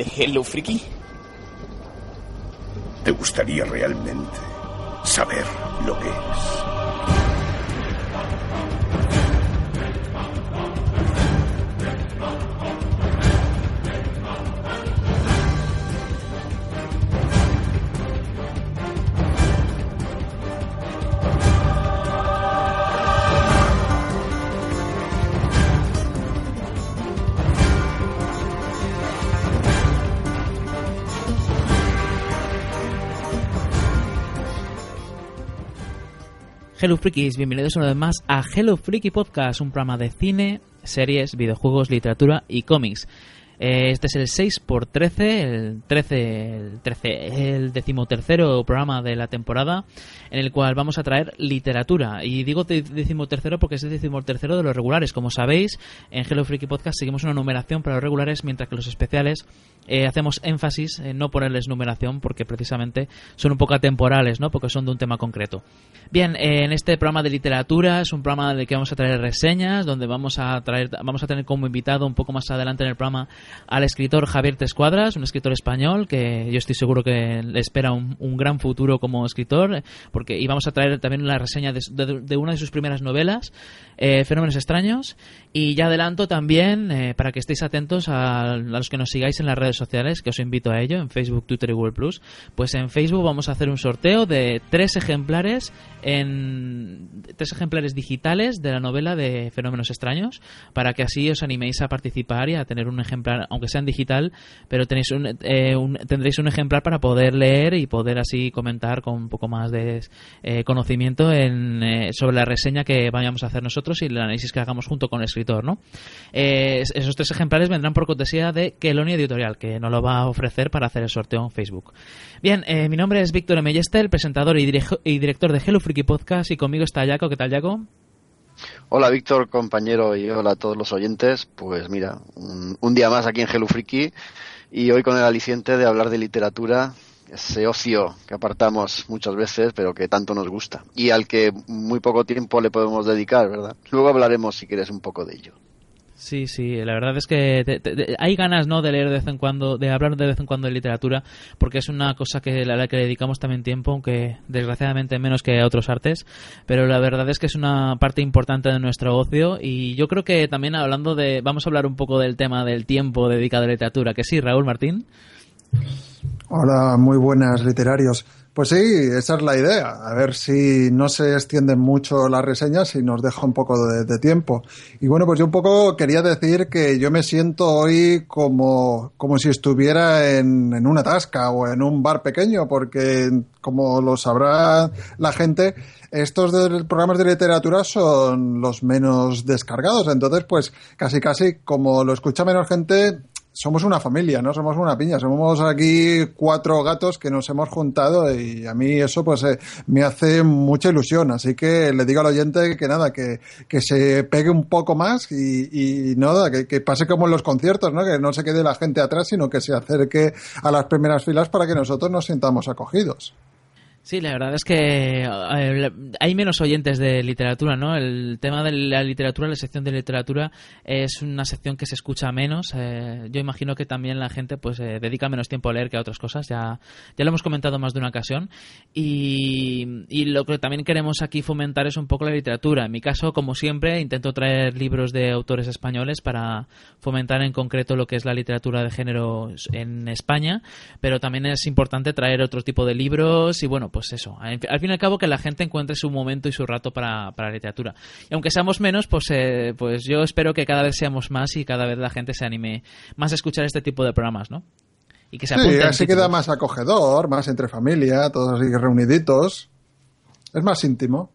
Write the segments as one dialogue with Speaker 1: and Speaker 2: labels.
Speaker 1: ¿De Hello Freaky?
Speaker 2: ¿Te gustaría realmente saber lo que es?
Speaker 3: Hello Freakies, bienvenidos una vez más a Hello Freaky Podcast, un programa de cine, series, videojuegos, literatura y cómics. Eh, este es el 6x13, el 13, el 13, el decimotercero programa de la temporada en el cual vamos a traer literatura. Y digo decimotercero porque es el decimotercero de los regulares. Como sabéis, en Hello Freaky Podcast seguimos una numeración para los regulares, mientras que los especiales eh, hacemos énfasis en no ponerles numeración porque precisamente son un poco atemporales, ¿no? Porque son de un tema concreto. Bien, eh, en este programa de literatura es un programa de que vamos a traer reseñas, donde vamos a traer, vamos a tener como invitado un poco más adelante en el programa al escritor Javier Tescuadras, un escritor español que yo estoy seguro que le espera un, gran futuro como escritor, porque y vamos a traer también una reseña de, una de sus primeras novelas, eh, Fenómenos extraños, y ya adelanto también eh, para que estéis atentos a, los que nos sigáis en las redes sociales, que os invito a ello, en Facebook, Twitter y Google Plus. Pues en Facebook vamos a hacer un sorteo de tres ejemplares en tres ejemplares digitales de la novela de Fenómenos extraños, para que así os animéis a participar y a tener un ejemplar, aunque sea en digital, pero tenéis un, eh, tendréis un ejemplar para poder leer y poder así comentar con un poco más de eh, conocimiento en, sobre la reseña que vayamos a hacer nosotros y el análisis que hagamos junto con el ¿no? Eh, esos tres ejemplares vendrán por cortesía de Kelonia Editorial, que nos lo va a ofrecer para hacer el sorteo en Facebook. Bien, eh, mi nombre es Víctor M. el presentador y, director de Hello Podcast, y conmigo está Jaco. ¿Qué tal, Jaco?
Speaker 4: Hola Víctor, compañero, y hola a todos los oyentes. Pues mira, un, día más aquí en Hello y hoy con el aliciente de hablar de literatura, ese ocio que apartamos muchas veces, pero que tanto nos gusta y al que muy poco tiempo le podemos dedicar, ¿verdad? Luego hablaremos, si quieres, un poco de ello.
Speaker 3: Sí, sí, la verdad es que hay ganas, ¿no?, de leer de vez en cuando, de hablar de vez en cuando de literatura, porque es una cosa que a la que dedicamos también tiempo, aunque desgraciadamente menos que a otros artes, pero la verdad es que es una parte importante de nuestro ocio y yo creo que también hablando de, vamos a hablar un poco del tema del tiempo dedicado a la literatura, que sí, Raúl Martín.
Speaker 5: Hola, muy buenas literarios. Pues sí, esa es la idea. A ver si no se extienden mucho las reseñas y nos deja un poco de, tiempo. Y bueno, pues yo un poco quería decir que yo me siento hoy como, como si estuviera en, una tasca o en un bar pequeño, porque como lo sabrá la gente, estos programas de literatura son los menos descargados. Entonces, pues casi casi como lo escucha menos gente, somos una familia, no somos una piña, somos aquí cuatro gatos que nos hemos juntado y a mí eso pues eh, me hace mucha ilusión, así que le digo al oyente que nada, que, que se pegue un poco más y, y nada, que, que, pase como en los conciertos, ¿no? que no se quede la gente atrás, sino que se acerque a las primeras filas para que nosotros nos sintamos acogidos.
Speaker 3: Sí, la verdad es que hay menos oyentes de literatura, ¿no? El tema de la literatura, la sección de literatura es una sección que se escucha menos. Eh, yo imagino que también la gente pues eh, dedica menos tiempo a leer que a otras cosas. Ya, ya lo hemos comentado más de una ocasión. Y, y lo que también queremos aquí fomentar es un poco la literatura. En mi caso, como siempre, intento traer libros de autores españoles para fomentar en concreto lo que es la literatura de género en España. Pero también es importante traer otro tipo de libros y bueno, pues eso, al fin y al cabo que la gente encuentre su momento y su rato para, la literatura. Y aunque seamos menos, pues, eh, pues yo espero que cada vez seamos más y cada vez la gente se anime más a escuchar este tipo de programas, ¿no?
Speaker 5: Y que se sí, así queda más acogedor, más entre familia, todos así reuniditos. Es más íntimo.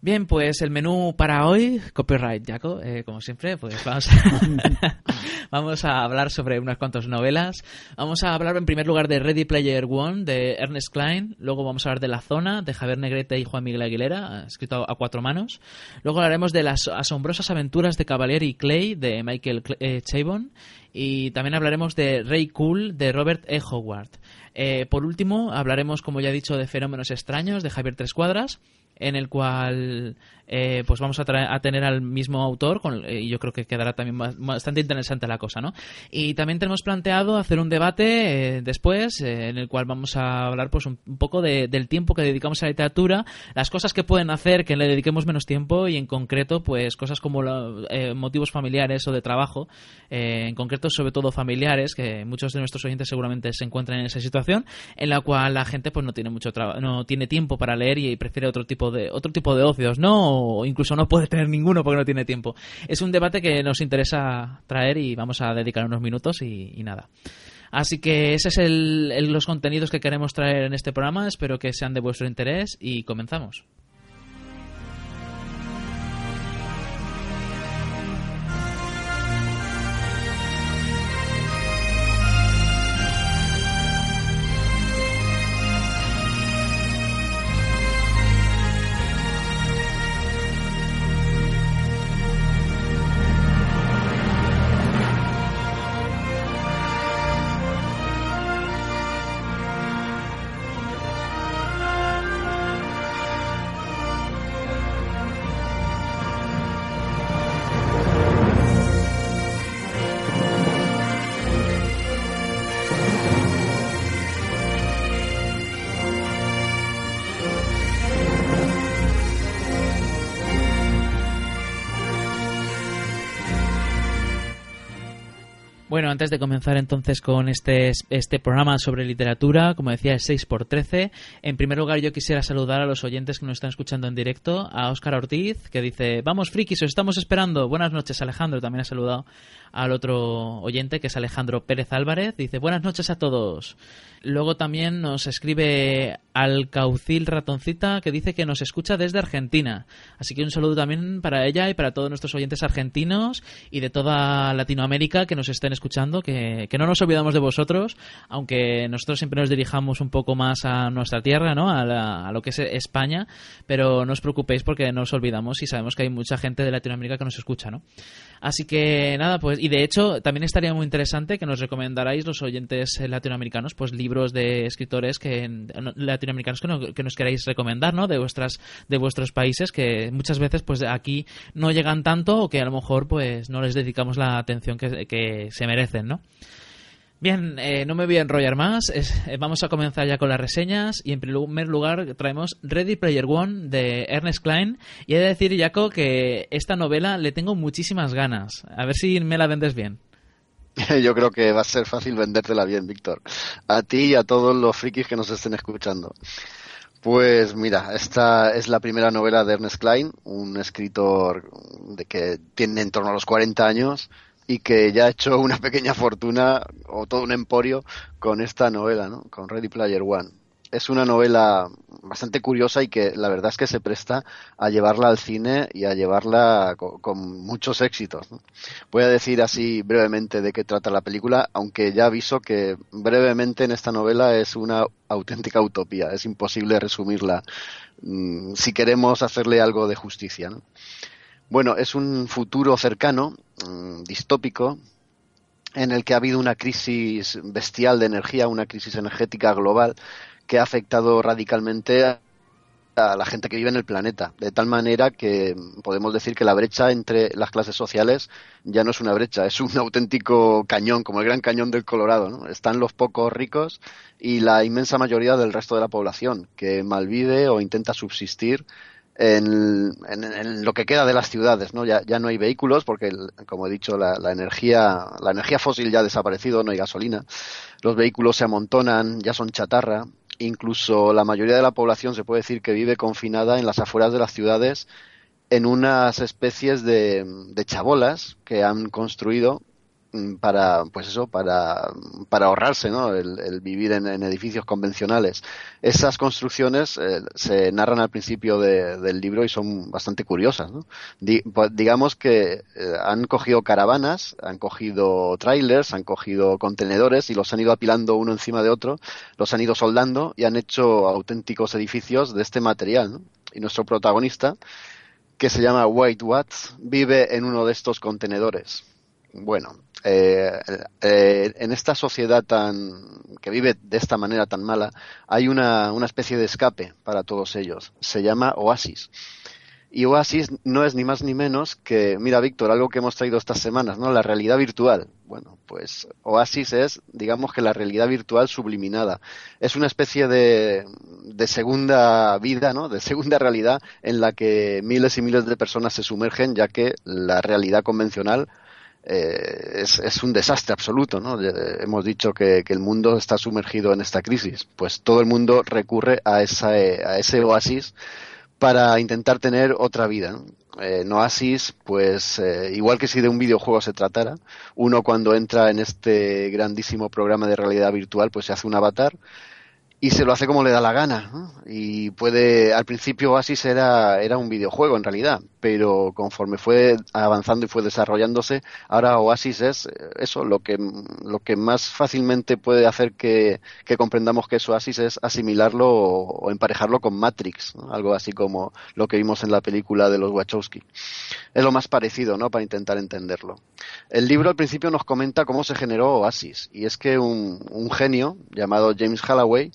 Speaker 3: Bien, pues el menú para hoy, copyright, Jaco, eh, como siempre, pues vamos a, vamos a hablar sobre unas cuantas novelas. Vamos a hablar en primer lugar de Ready Player One, de Ernest Klein. Luego vamos a hablar de La Zona, de Javier Negrete y Juan Miguel Aguilera, escrito a cuatro manos. Luego hablaremos de Las asombrosas aventuras de Cavalier y Clay, de Michael eh, Chabon. Y también hablaremos de Ray Cool, de Robert E. Howard. Eh, por último, hablaremos, como ya he dicho, de Fenómenos extraños, de Javier Tres Cuadras en el cual eh, pues vamos a, a, tener al mismo autor con, eh, y yo creo que quedará también bastante interesante la cosa, ¿no? Y también tenemos planteado hacer un debate eh, después en el cual vamos a hablar pues un, poco del tiempo que dedicamos a la literatura, las cosas que pueden hacer que le dediquemos menos tiempo y en concreto pues cosas como motivos familiares o de trabajo, en concreto sobre todo familiares, que muchos de nuestros oyentes seguramente se encuentran en esa situación en la cual la gente pues no tiene mucho no tiene tiempo para leer y prefiere otro tipo de otro tipo de ocios, ¿no? Incluso no puede tener ninguno porque no tiene tiempo. Es un debate que nos interesa traer y vamos a dedicar unos minutos y, nada. Así que ese es el, los contenidos que queremos traer en este programa. Espero que sean de vuestro interés y comenzamos. Antes de comenzar entonces con este, este programa sobre literatura, como decía, es 6x13. En primer lugar, yo quisiera saludar a los oyentes que nos están escuchando en directo. A Óscar Ortiz, que dice, vamos frikis, os estamos esperando. Buenas noches, Alejandro. También ha saludado al otro oyente, que es Alejandro Pérez Álvarez. Dice, buenas noches a todos. Luego también nos escribe Alcaucil Ratoncita, que dice que nos escucha desde Argentina. Así que un saludo también para ella y para todos nuestros oyentes argentinos y de toda Latinoamérica que nos estén escuchando, que, que no nos olvidamos de vosotros, aunque nosotros siempre nos dirijamos un poco más a nuestra tierra, ¿no? A, a lo que es España, pero no os preocupéis porque no os olvidamos y sabemos que hay mucha gente de Latinoamérica que nos escucha, ¿no? Así que nada, pues, y de hecho también estaría muy interesante que nos recomendarais los oyentes latinoamericanos, pues libros de escritores que latinoamericanos que, nos queráis recomendar, ¿no? De vuestras, de vuestros países que muchas veces pues aquí no llegan tanto o que a lo mejor pues no les dedicamos la atención que, que se merecen, ¿no? Bien, eh, no me voy a enrollar más. Eh, vamos a comenzar ya con las reseñas. Y en primer lugar traemos Ready Player One de Ernest Klein. Y he de decir, Jaco, que esta novela le tengo muchísimas ganas. A ver si me la vendes bien.
Speaker 4: Yo creo que va a ser fácil vendértela bien, Víctor. A ti y a todos los frikis que nos estén escuchando. Pues mira, esta es la primera novela de Ernest Klein, un escritor de que tiene en torno a los 40 años y que ya ha hecho una pequeña fortuna o todo un emporio con esta novela, ¿no? con Ready Player One. Es una novela bastante curiosa y que la verdad es que se presta a llevarla al cine y a llevarla con, muchos éxitos. Voy a decir así brevemente de qué trata la película, aunque ya aviso que brevemente en esta novela es una auténtica utopía. Es imposible resumirla mm, si queremos hacerle algo de justicia. ¿no? Bueno, es un futuro cercano, mm, distópico, en el que ha habido una crisis bestial de energía, una crisis energética global que ha afectado radicalmente a la gente que vive en el planeta, de tal manera que podemos decir que la brecha entre las clases sociales ya no es una brecha, es un auténtico cañón, como el Gran Cañón del Colorado. ¿no? Están los pocos ricos y la inmensa mayoría del resto de la población, que malvive o intenta subsistir en, lo que queda de las ciudades, ¿no? Ya, ya no hay vehículos porque, como he dicho, la, energía, la energía fósil ya ha desaparecido, no hay gasolina. Los vehículos se amontonan, ya son chatarra. Incluso la mayoría de la población se puede decir que vive confinada en las afueras de las ciudades en unas especies de, de chabolas que han construido para pues eso para, para ahorrarse ¿no? el, vivir en, edificios convencionales esas construcciones eh, se narran al principio del libro y son bastante curiosas ¿no? Digamos que eh, han cogido caravanas han cogido trailers han cogido contenedores y los han ido apilando uno encima de otro los han ido soldando y han hecho auténticos edificios de este material ¿no? y nuestro protagonista que se llama White Watts, vive en uno de estos contenedores. Bueno, eh, eh, en esta sociedad tan que vive de esta manera tan mala, hay una, una especie de escape para todos ellos. Se llama Oasis. Y Oasis no es ni más ni menos que, mira Víctor, algo que hemos traído estas semanas, ¿no? La realidad virtual. Bueno, pues Oasis es, digamos que la realidad virtual subliminada. Es una especie de, de segunda vida, ¿no? De segunda realidad en la que miles y miles de personas se sumergen, ya que la realidad convencional eh, es, es, un desastre absoluto, ¿no? hemos dicho que, que, el mundo está sumergido en esta crisis. Pues todo el mundo recurre a, esa, a ese oasis para intentar tener otra vida. En Oasis, pues eh, igual que si de un videojuego se tratara, uno cuando entra en este grandísimo programa de realidad virtual, pues se hace un avatar y se lo hace como le da la gana. Y puede, al principio Oasis era, era un videojuego en realidad, pero conforme fue avanzando y fue desarrollándose, ahora Oasis es eh, eso, lo que, lo que más fácilmente puede hacer que, que comprendamos que es Oasis es asimilarlo o, emparejarlo con Matrix, algo así como lo que vimos en la película de los Wachowski. Es lo más parecido, ¿no? Para intentar entenderlo. El libro al principio nos comenta cómo se generó Oasis, y es que un, un genio llamado James Halloway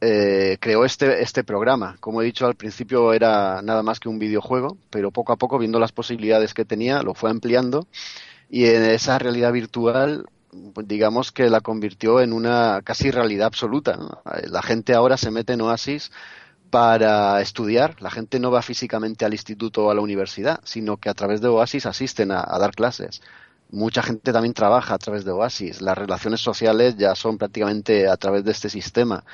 Speaker 4: eh, creó este, este programa. Como he dicho al principio era nada más que un videojuego, pero poco a poco, viendo las posibilidades que tenía, lo fue ampliando y en esa realidad virtual pues, digamos que la convirtió en una casi realidad absoluta. La gente ahora se mete en Oasis para estudiar. La gente no va físicamente al instituto o a la universidad, sino que a través de Oasis asisten a dar clases. Mucha gente también trabaja a través de Oasis. Las relaciones sociales ya son prácticamente a través de este sistema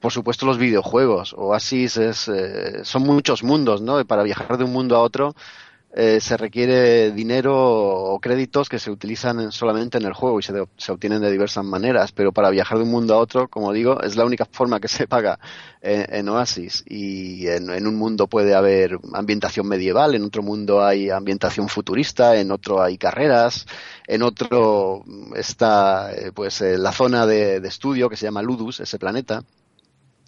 Speaker 4: por supuesto los videojuegos. Oasis es, eh, son muchos mundos, ¿no? Para viajar de un mundo a otro eh, se requiere dinero o créditos que se utilizan solamente en el juego y se, se, obtienen de diversas maneras, pero para viajar de un mundo a otro, como digo, es la única forma que se paga en, Oasis. Y en, en, un mundo puede haber ambientación medieval, en otro mundo hay ambientación futurista, en otro hay carreras, en otro está eh, pues la zona de, de estudio que se llama Ludus, ese planeta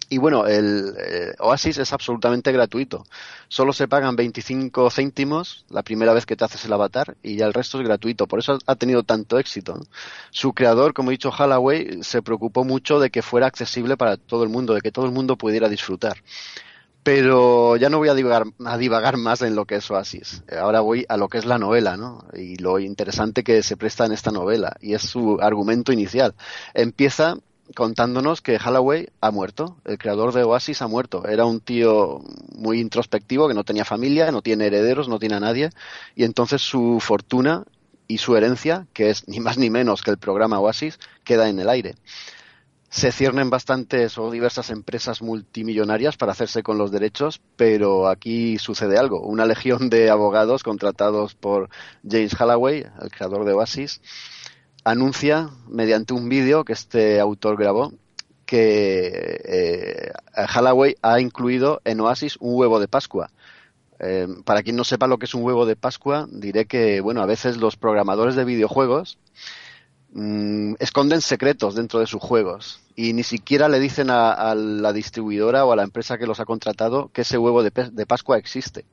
Speaker 4: y bueno, el eh, Oasis es absolutamente gratuito. Solo se pagan 25 céntimos la primera vez que te haces el avatar y ya el resto es gratuito. Por eso ha tenido tanto éxito. Su creador, como he dicho, Holloway, se preocupó mucho de que fuera accesible para todo el mundo, de que todo el mundo pudiera disfrutar. Pero ya no voy a divagar, a divagar más en lo que es Oasis. Ahora voy a lo que es la novela, ¿no? Y lo interesante que se presta en esta novela. Y es su argumento inicial. Empieza contándonos que Holloway ha muerto, el creador de Oasis ha muerto. Era un tío muy introspectivo que no tenía familia, no tiene herederos, no tiene a nadie, y entonces su fortuna y su herencia, que es ni más ni menos que el programa Oasis, queda en el aire. Se ciernen bastantes o diversas empresas multimillonarias para hacerse con los derechos, pero aquí sucede algo. Una legión de abogados contratados por James Holloway, el creador de Oasis, anuncia mediante un vídeo que este autor grabó que eh, ha incluido en Oasis un huevo de Pascua. Eh, para quien no sepa lo que es un huevo de Pascua, diré que bueno, a veces los programadores de videojuegos mm, esconden secretos dentro de sus juegos y ni siquiera le dicen a, la distribuidora o a la empresa que los ha contratado que ese huevo de Pascua existe.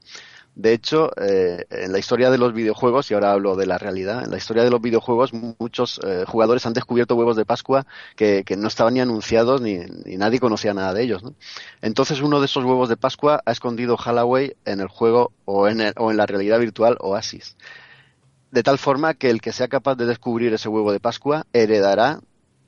Speaker 4: De hecho, eh, en la historia de los videojuegos, y ahora hablo de la realidad, en la historia de los videojuegos muchos eh, jugadores han descubierto huevos de Pascua que, no estaban ni anunciados ni, nadie conocía nada de ellos. Entonces uno de esos huevos de Pascua ha escondido Halloway en el juego o en, o en la realidad virtual Oasis. De tal forma que el que sea capaz de descubrir ese huevo de Pascua heredará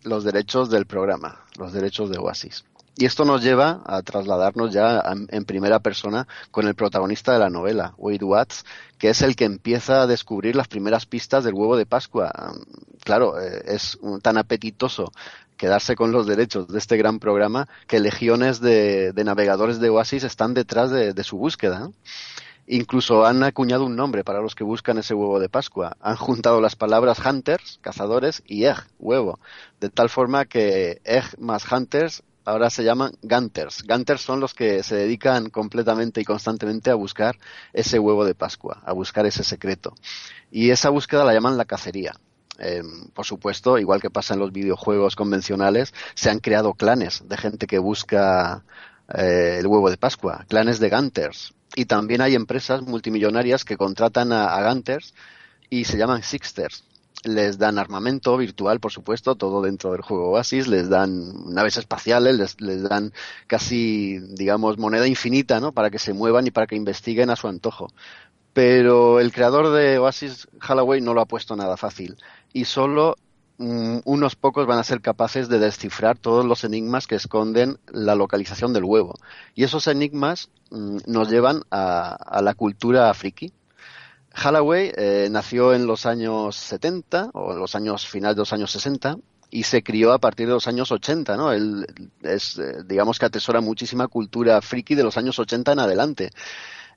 Speaker 4: los derechos del programa, los derechos de Oasis. Y esto nos lleva a trasladarnos ya en primera persona con el protagonista de la novela, Wade Watts, que es el que empieza a descubrir las primeras pistas del huevo de Pascua. Claro, eh, es tan apetitoso quedarse con los derechos de este gran programa que legiones de, navegadores de Oasis están detrás de, su búsqueda. Incluso han acuñado un nombre para los que buscan ese huevo de Pascua. Han juntado las palabras hunters, cazadores, y egg, huevo. De tal forma que egg más hunters ahora se llaman Gunters. Gunters son los que se dedican completamente y constantemente a buscar ese huevo de Pascua, a buscar ese secreto. Y esa búsqueda la llaman la cacería. Em, por supuesto, igual que pasa en los videojuegos convencionales, se han creado clanes de gente que busca eh, el huevo de Pascua, clanes de Gunters. Y también hay empresas multimillonarias que contratan a, a Gunters y se llaman Sixters les dan armamento virtual, por supuesto, todo dentro del juego Oasis, les dan naves espaciales, les, dan casi, digamos, moneda infinita, ¿no? Para que se muevan y para que investiguen a su antojo. Pero el creador de Oasis, Holloway, no lo ha puesto nada fácil. Y solo mm, unos pocos van a ser capaces de descifrar todos los enigmas que esconden la localización del huevo. Y esos enigmas mm, nos llevan a, a la cultura friki, Holloway eh, nació en los años 70 o en los años finales de los años 60 y se crió a partir de los años 80, ¿no? Él es, eh, digamos que atesora muchísima cultura friki de los años 80 en adelante.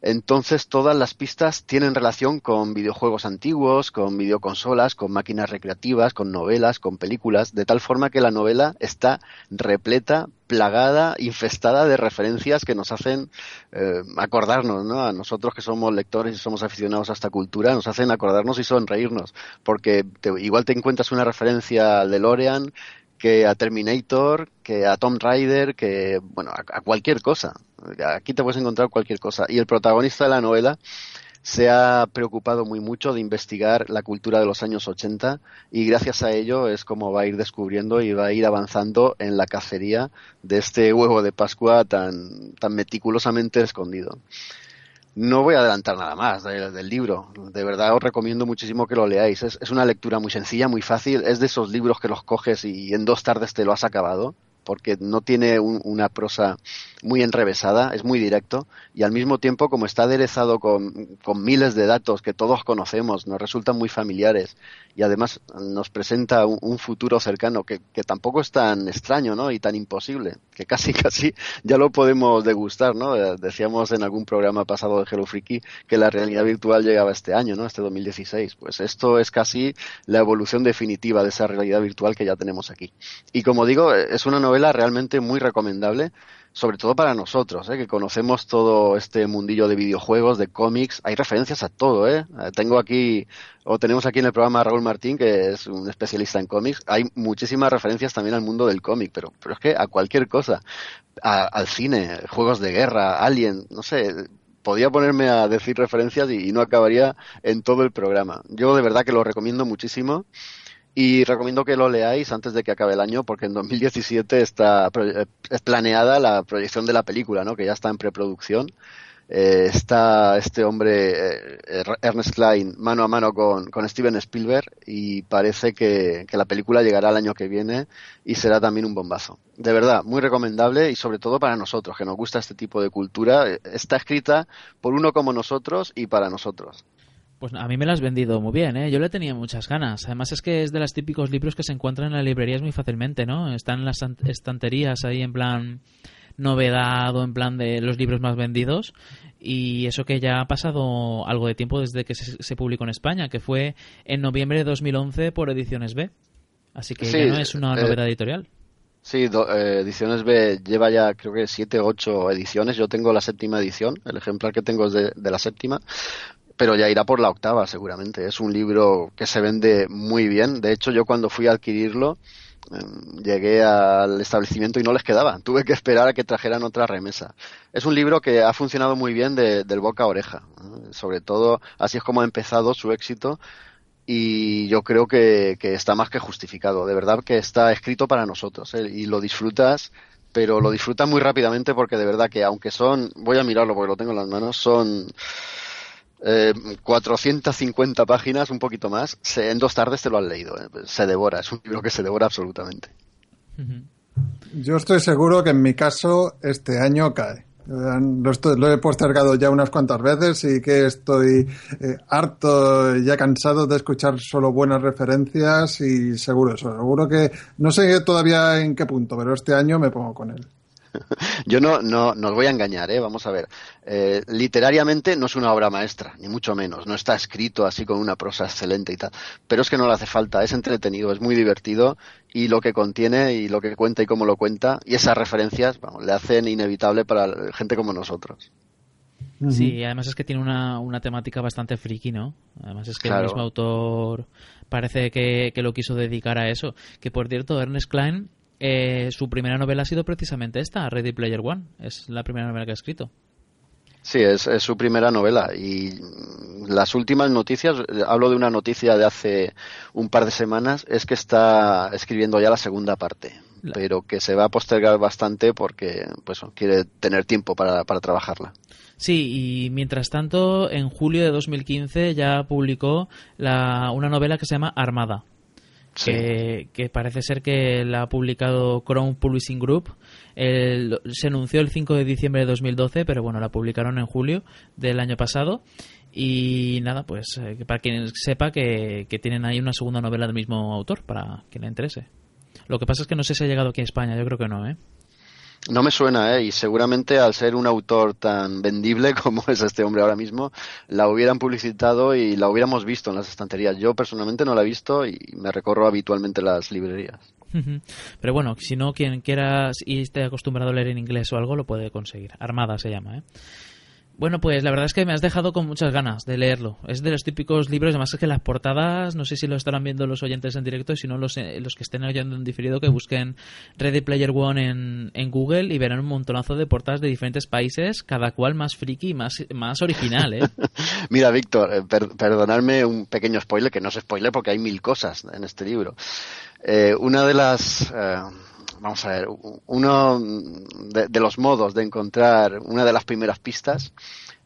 Speaker 4: Entonces todas las pistas tienen relación con videojuegos antiguos, con videoconsolas, con máquinas recreativas, con novelas, con películas, de tal forma que la novela está repleta, plagada, infestada de referencias que nos hacen eh, acordarnos, ¿no? A nosotros que somos lectores y somos aficionados a esta cultura, nos hacen acordarnos y sonreírnos, porque igual te encuentras una referencia de Lorean que a Terminator, que a Tom Rider, que, bueno, a, cualquier cosa. Aquí te puedes encontrar cualquier cosa. Y el protagonista de la novela se ha preocupado muy mucho de investigar la cultura de los años 80 y gracias a ello es como va a ir descubriendo y va a ir avanzando en la cacería de este huevo de Pascua tan, tan meticulosamente escondido. No voy a adelantar nada más del, libro. De verdad os recomiendo muchísimo que lo leáis. Es, es, una lectura muy sencilla, muy fácil. Es de esos libros que los coges y en dos tardes te lo has acabado porque no tiene una prosa muy enrevesada, es muy directo y al mismo tiempo como está aderezado con, miles de datos que todos conocemos, nos resultan muy familiares y además nos presenta un, futuro cercano que, tampoco es tan extraño ¿no? y tan imposible, que casi casi ya lo podemos degustar. ¿no? Eh, decíamos en algún programa pasado de Hello Freaky que la realidad virtual llegaba este año, ¿no? este 2016. Pues esto es casi la evolución definitiva de esa realidad virtual que ya tenemos aquí. Y como digo, es una novela realmente muy recomendable, sobre todo para nosotros, ¿eh? que conocemos todo este mundillo de videojuegos, de cómics. Hay referencias a todo, ¿eh? ¿eh? Tengo aquí, o tenemos aquí en el programa a Raúl Martín, que es un especialista en cómics. Hay muchísimas referencias también al mundo del cómic, pero, pero es que a cualquier cosa, al cine, juegos de guerra, Alien, no sé, podía ponerme a decir referencias y, no acabaría en todo el programa. Yo de verdad que lo recomiendo muchísimo. Y recomiendo que lo leáis antes de que acabe el año, porque en 2017 está eh, planeada la proyección de la película, ¿no? que ya está en preproducción. Eh, está este hombre, eh, Ernest Klein, mano a mano con, con Steven Spielberg y parece que, que, la película llegará el año que viene y será también un bombazo. De verdad, muy recomendable y sobre todo para nosotros, que nos gusta este tipo de cultura. Está escrita por uno como nosotros y para nosotros.
Speaker 3: Pues a mí me la has vendido muy bien, ¿eh? Yo le tenía muchas ganas. Además es que es de los típicos libros que se encuentran en las librerías muy fácilmente, ¿no? Están en las estanterías ahí en plan novedad o en plan de los libros más vendidos y eso que ya ha pasado algo de tiempo desde que se, publicó en España, que fue en noviembre de 2011 por Ediciones B. Así que ya no es una eh, novedad editorial.
Speaker 4: Sí, eh, Ediciones B lleva ya creo que siete o ocho ediciones. Yo tengo la séptima edición, el ejemplar que tengo es de la séptima pero ya irá por la octava seguramente. Es un libro que se vende muy bien. De hecho, yo cuando fui a adquirirlo, em, llegué al establecimiento y no les quedaba. Tuve que esperar a que trajeran otra remesa. Es un libro que ha funcionado muy bien de, del boca a oreja. Sobre todo, así es como ha empezado su éxito. Y yo creo que, que está más que justificado. De verdad que está escrito para nosotros. ¿eh? Y lo disfrutas pero lo disfrutas muy rápidamente porque de verdad que aunque son, voy a mirarlo porque lo tengo en las manos, son 450 eh, páginas, un poquito más, en dos tardes te lo has leído. Eh, se devora, es un libro que se devora absolutamente.
Speaker 5: Yo estoy seguro que en mi caso este año cae. Lo, he postergado ya unas cuantas veces y que estoy eh, harto, ya cansado de escuchar solo buenas referencias y seguro eso. Seguro que no sé todavía en qué punto, pero este año me pongo con él.
Speaker 4: Yo no, no, no os voy a engañar, ¿eh? vamos a ver. Eh, literariamente no es una obra maestra, ni mucho menos. No está escrito así con una prosa excelente y tal. Pero es que no le hace falta, es entretenido, es muy divertido y lo que contiene y lo que cuenta y cómo lo cuenta y esas referencias le hacen inevitable para gente como nosotros.
Speaker 3: Sí, además es que tiene una, una temática bastante friki, ¿no? Además es que el mismo autor parece que, lo quiso dedicar a eso. Que por cierto, Ernest Klein, eh, su primera novela ha sido precisamente esta, Ready Player One. Es la primera novela que ha escrito.
Speaker 4: Sí, es, es, su primera novela y las últimas noticias, hablo de una noticia de hace un par de semanas, es que está escribiendo ya la segunda parte, pero que se va a postergar bastante porque pues quiere tener tiempo para, para trabajarla.
Speaker 3: Sí, y mientras tanto, en julio de 2015 ya publicó la, una novela que se llama Armada. Que, parece ser que la ha publicado Crown Publishing Group. se anunció el 5 de diciembre de 2012, pero bueno, la publicaron en julio del año pasado. Y nada, pues eh, para quien sepa que, que, tienen ahí una segunda novela del mismo autor, para quien le interese. Lo que pasa es que no sé si ha llegado aquí a España, yo creo que no, ¿eh?
Speaker 4: No me suena, ¿eh? Y seguramente al ser un autor tan vendible como es este hombre ahora mismo, la hubieran publicitado y la hubiéramos visto en las estanterías. Yo personalmente no la he visto y me recorro habitualmente las librerías.
Speaker 3: Pero bueno, si no, quien quiera y esté acostumbrado a leer en inglés o algo, lo puede conseguir. Armada se llama, ¿eh? Bueno, pues la verdad es que me has dejado con muchas ganas de leerlo. Es de los típicos libros, además es que las portadas, no sé si lo estarán viendo los oyentes en directo, y si no los, eh, los que estén oyendo en diferido, que busquen Ready Player One en, en Google y verán un montonazo de portadas de diferentes países, cada cual más friki y más, más original, ¿eh?
Speaker 4: Mira, Víctor, eh, perdonadme un pequeño spoiler, que no es spoiler porque hay mil cosas en este libro. Eh, una de las vamos a ver, uno de, los modos de encontrar una de las primeras pistas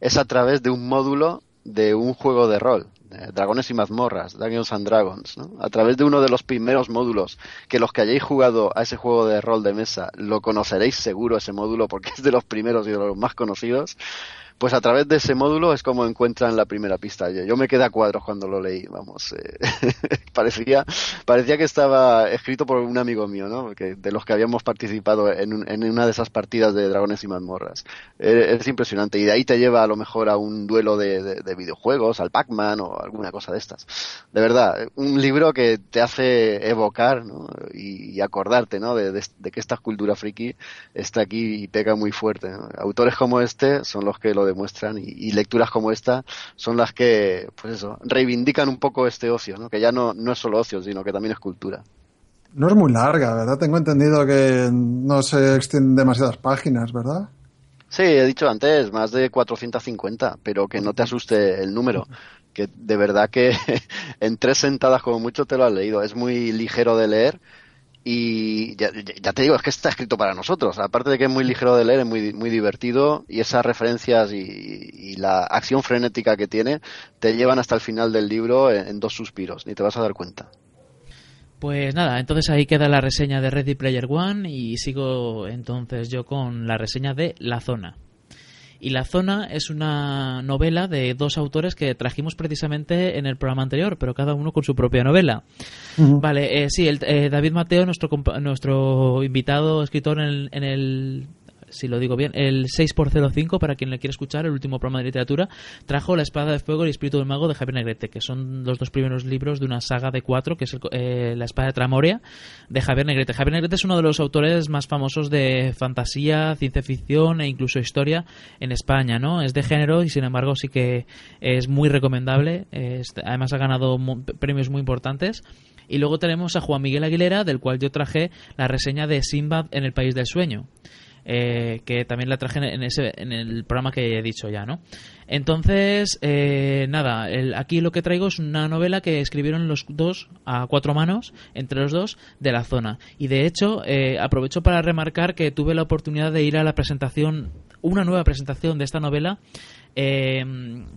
Speaker 4: es a través de un módulo de un juego de rol, Dragones y mazmorras, Dungeons and Dragons, ¿no? A través de uno de los primeros módulos, que los que hayáis jugado a ese juego de rol de mesa lo conoceréis seguro ese módulo porque es de los primeros y de los más conocidos, pues a través de ese módulo es como encuentran la primera pista. Yo, me quedé a cuadros cuando lo leí, vamos. Eh, parecía, parecía que estaba escrito por un amigo mío, ¿no? De los que habíamos participado en, en, una de esas partidas de Dragones y Mazmorras. Eh, es impresionante. Y de ahí te lleva a lo mejor a un duelo de, videojuegos, al Pac-Man o alguna cosa de estas. De verdad, un libro que te hace evocar y, acordarte, ¿no? De, que esta cultura friki está aquí y pega muy fuerte. Autores como este son los que lo demuestran y, lecturas como esta son las que, pues eso, reivindican un poco este ocio, ¿no? que ya no, no es solo ocio, sino que también es cultura.
Speaker 5: No es muy larga, ¿verdad? Tengo entendido que no se extienden demasiadas páginas, ¿verdad?
Speaker 4: Sí, he dicho antes, más de 450, pero que no te asuste el número, que de verdad que en tres sentadas como mucho te lo has leído. Es muy ligero de leer y ya, te digo, es que está escrito para nosotros. Aparte de que es muy ligero de leer, es muy, muy divertido y esas referencias y, la acción frenética que tiene te llevan hasta el final del libro en, dos suspiros, ni te vas a dar cuenta.
Speaker 3: Pues nada, entonces ahí queda la reseña de Ready Player One y sigo entonces yo con la reseña de La Zona. Y La Zona es una novela de dos autores que trajimos precisamente en el programa anterior, pero cada uno con su propia novela. Vale, eh, sí, el, eh, David Mateo, nuestro, nuestro invitado escritor en en el si lo digo bien, el 6x05, para quien le quiere escuchar, el último programa de literatura, trajo La Espada de Fuego y el Espíritu del Mago de Javier Negrete, que son los dos primeros libros de una saga de cuatro, que es eh, La Espada de Tramoria, de Javier Negrete. Javier Negrete es uno de los autores más famosos de fantasía, ciencia ficción e incluso historia en España, ¿no? Es de género y sin embargo sí que es muy recomendable. además ha ganado premios muy importantes. Y luego tenemos a Juan Miguel Aguilera, del cual yo traje la reseña de Simbad en el País del Sueño. Eh, que también la traje en, ese, en el programa que he dicho ya, ¿no? Entonces, eh, nada, aquí lo que traigo es una novela que escribieron los dos a cuatro manos, entre los dos, de la zona. Y de hecho, eh, aprovecho para remarcar que tuve la oportunidad de ir a la presentación, una nueva presentación de esta novela eh,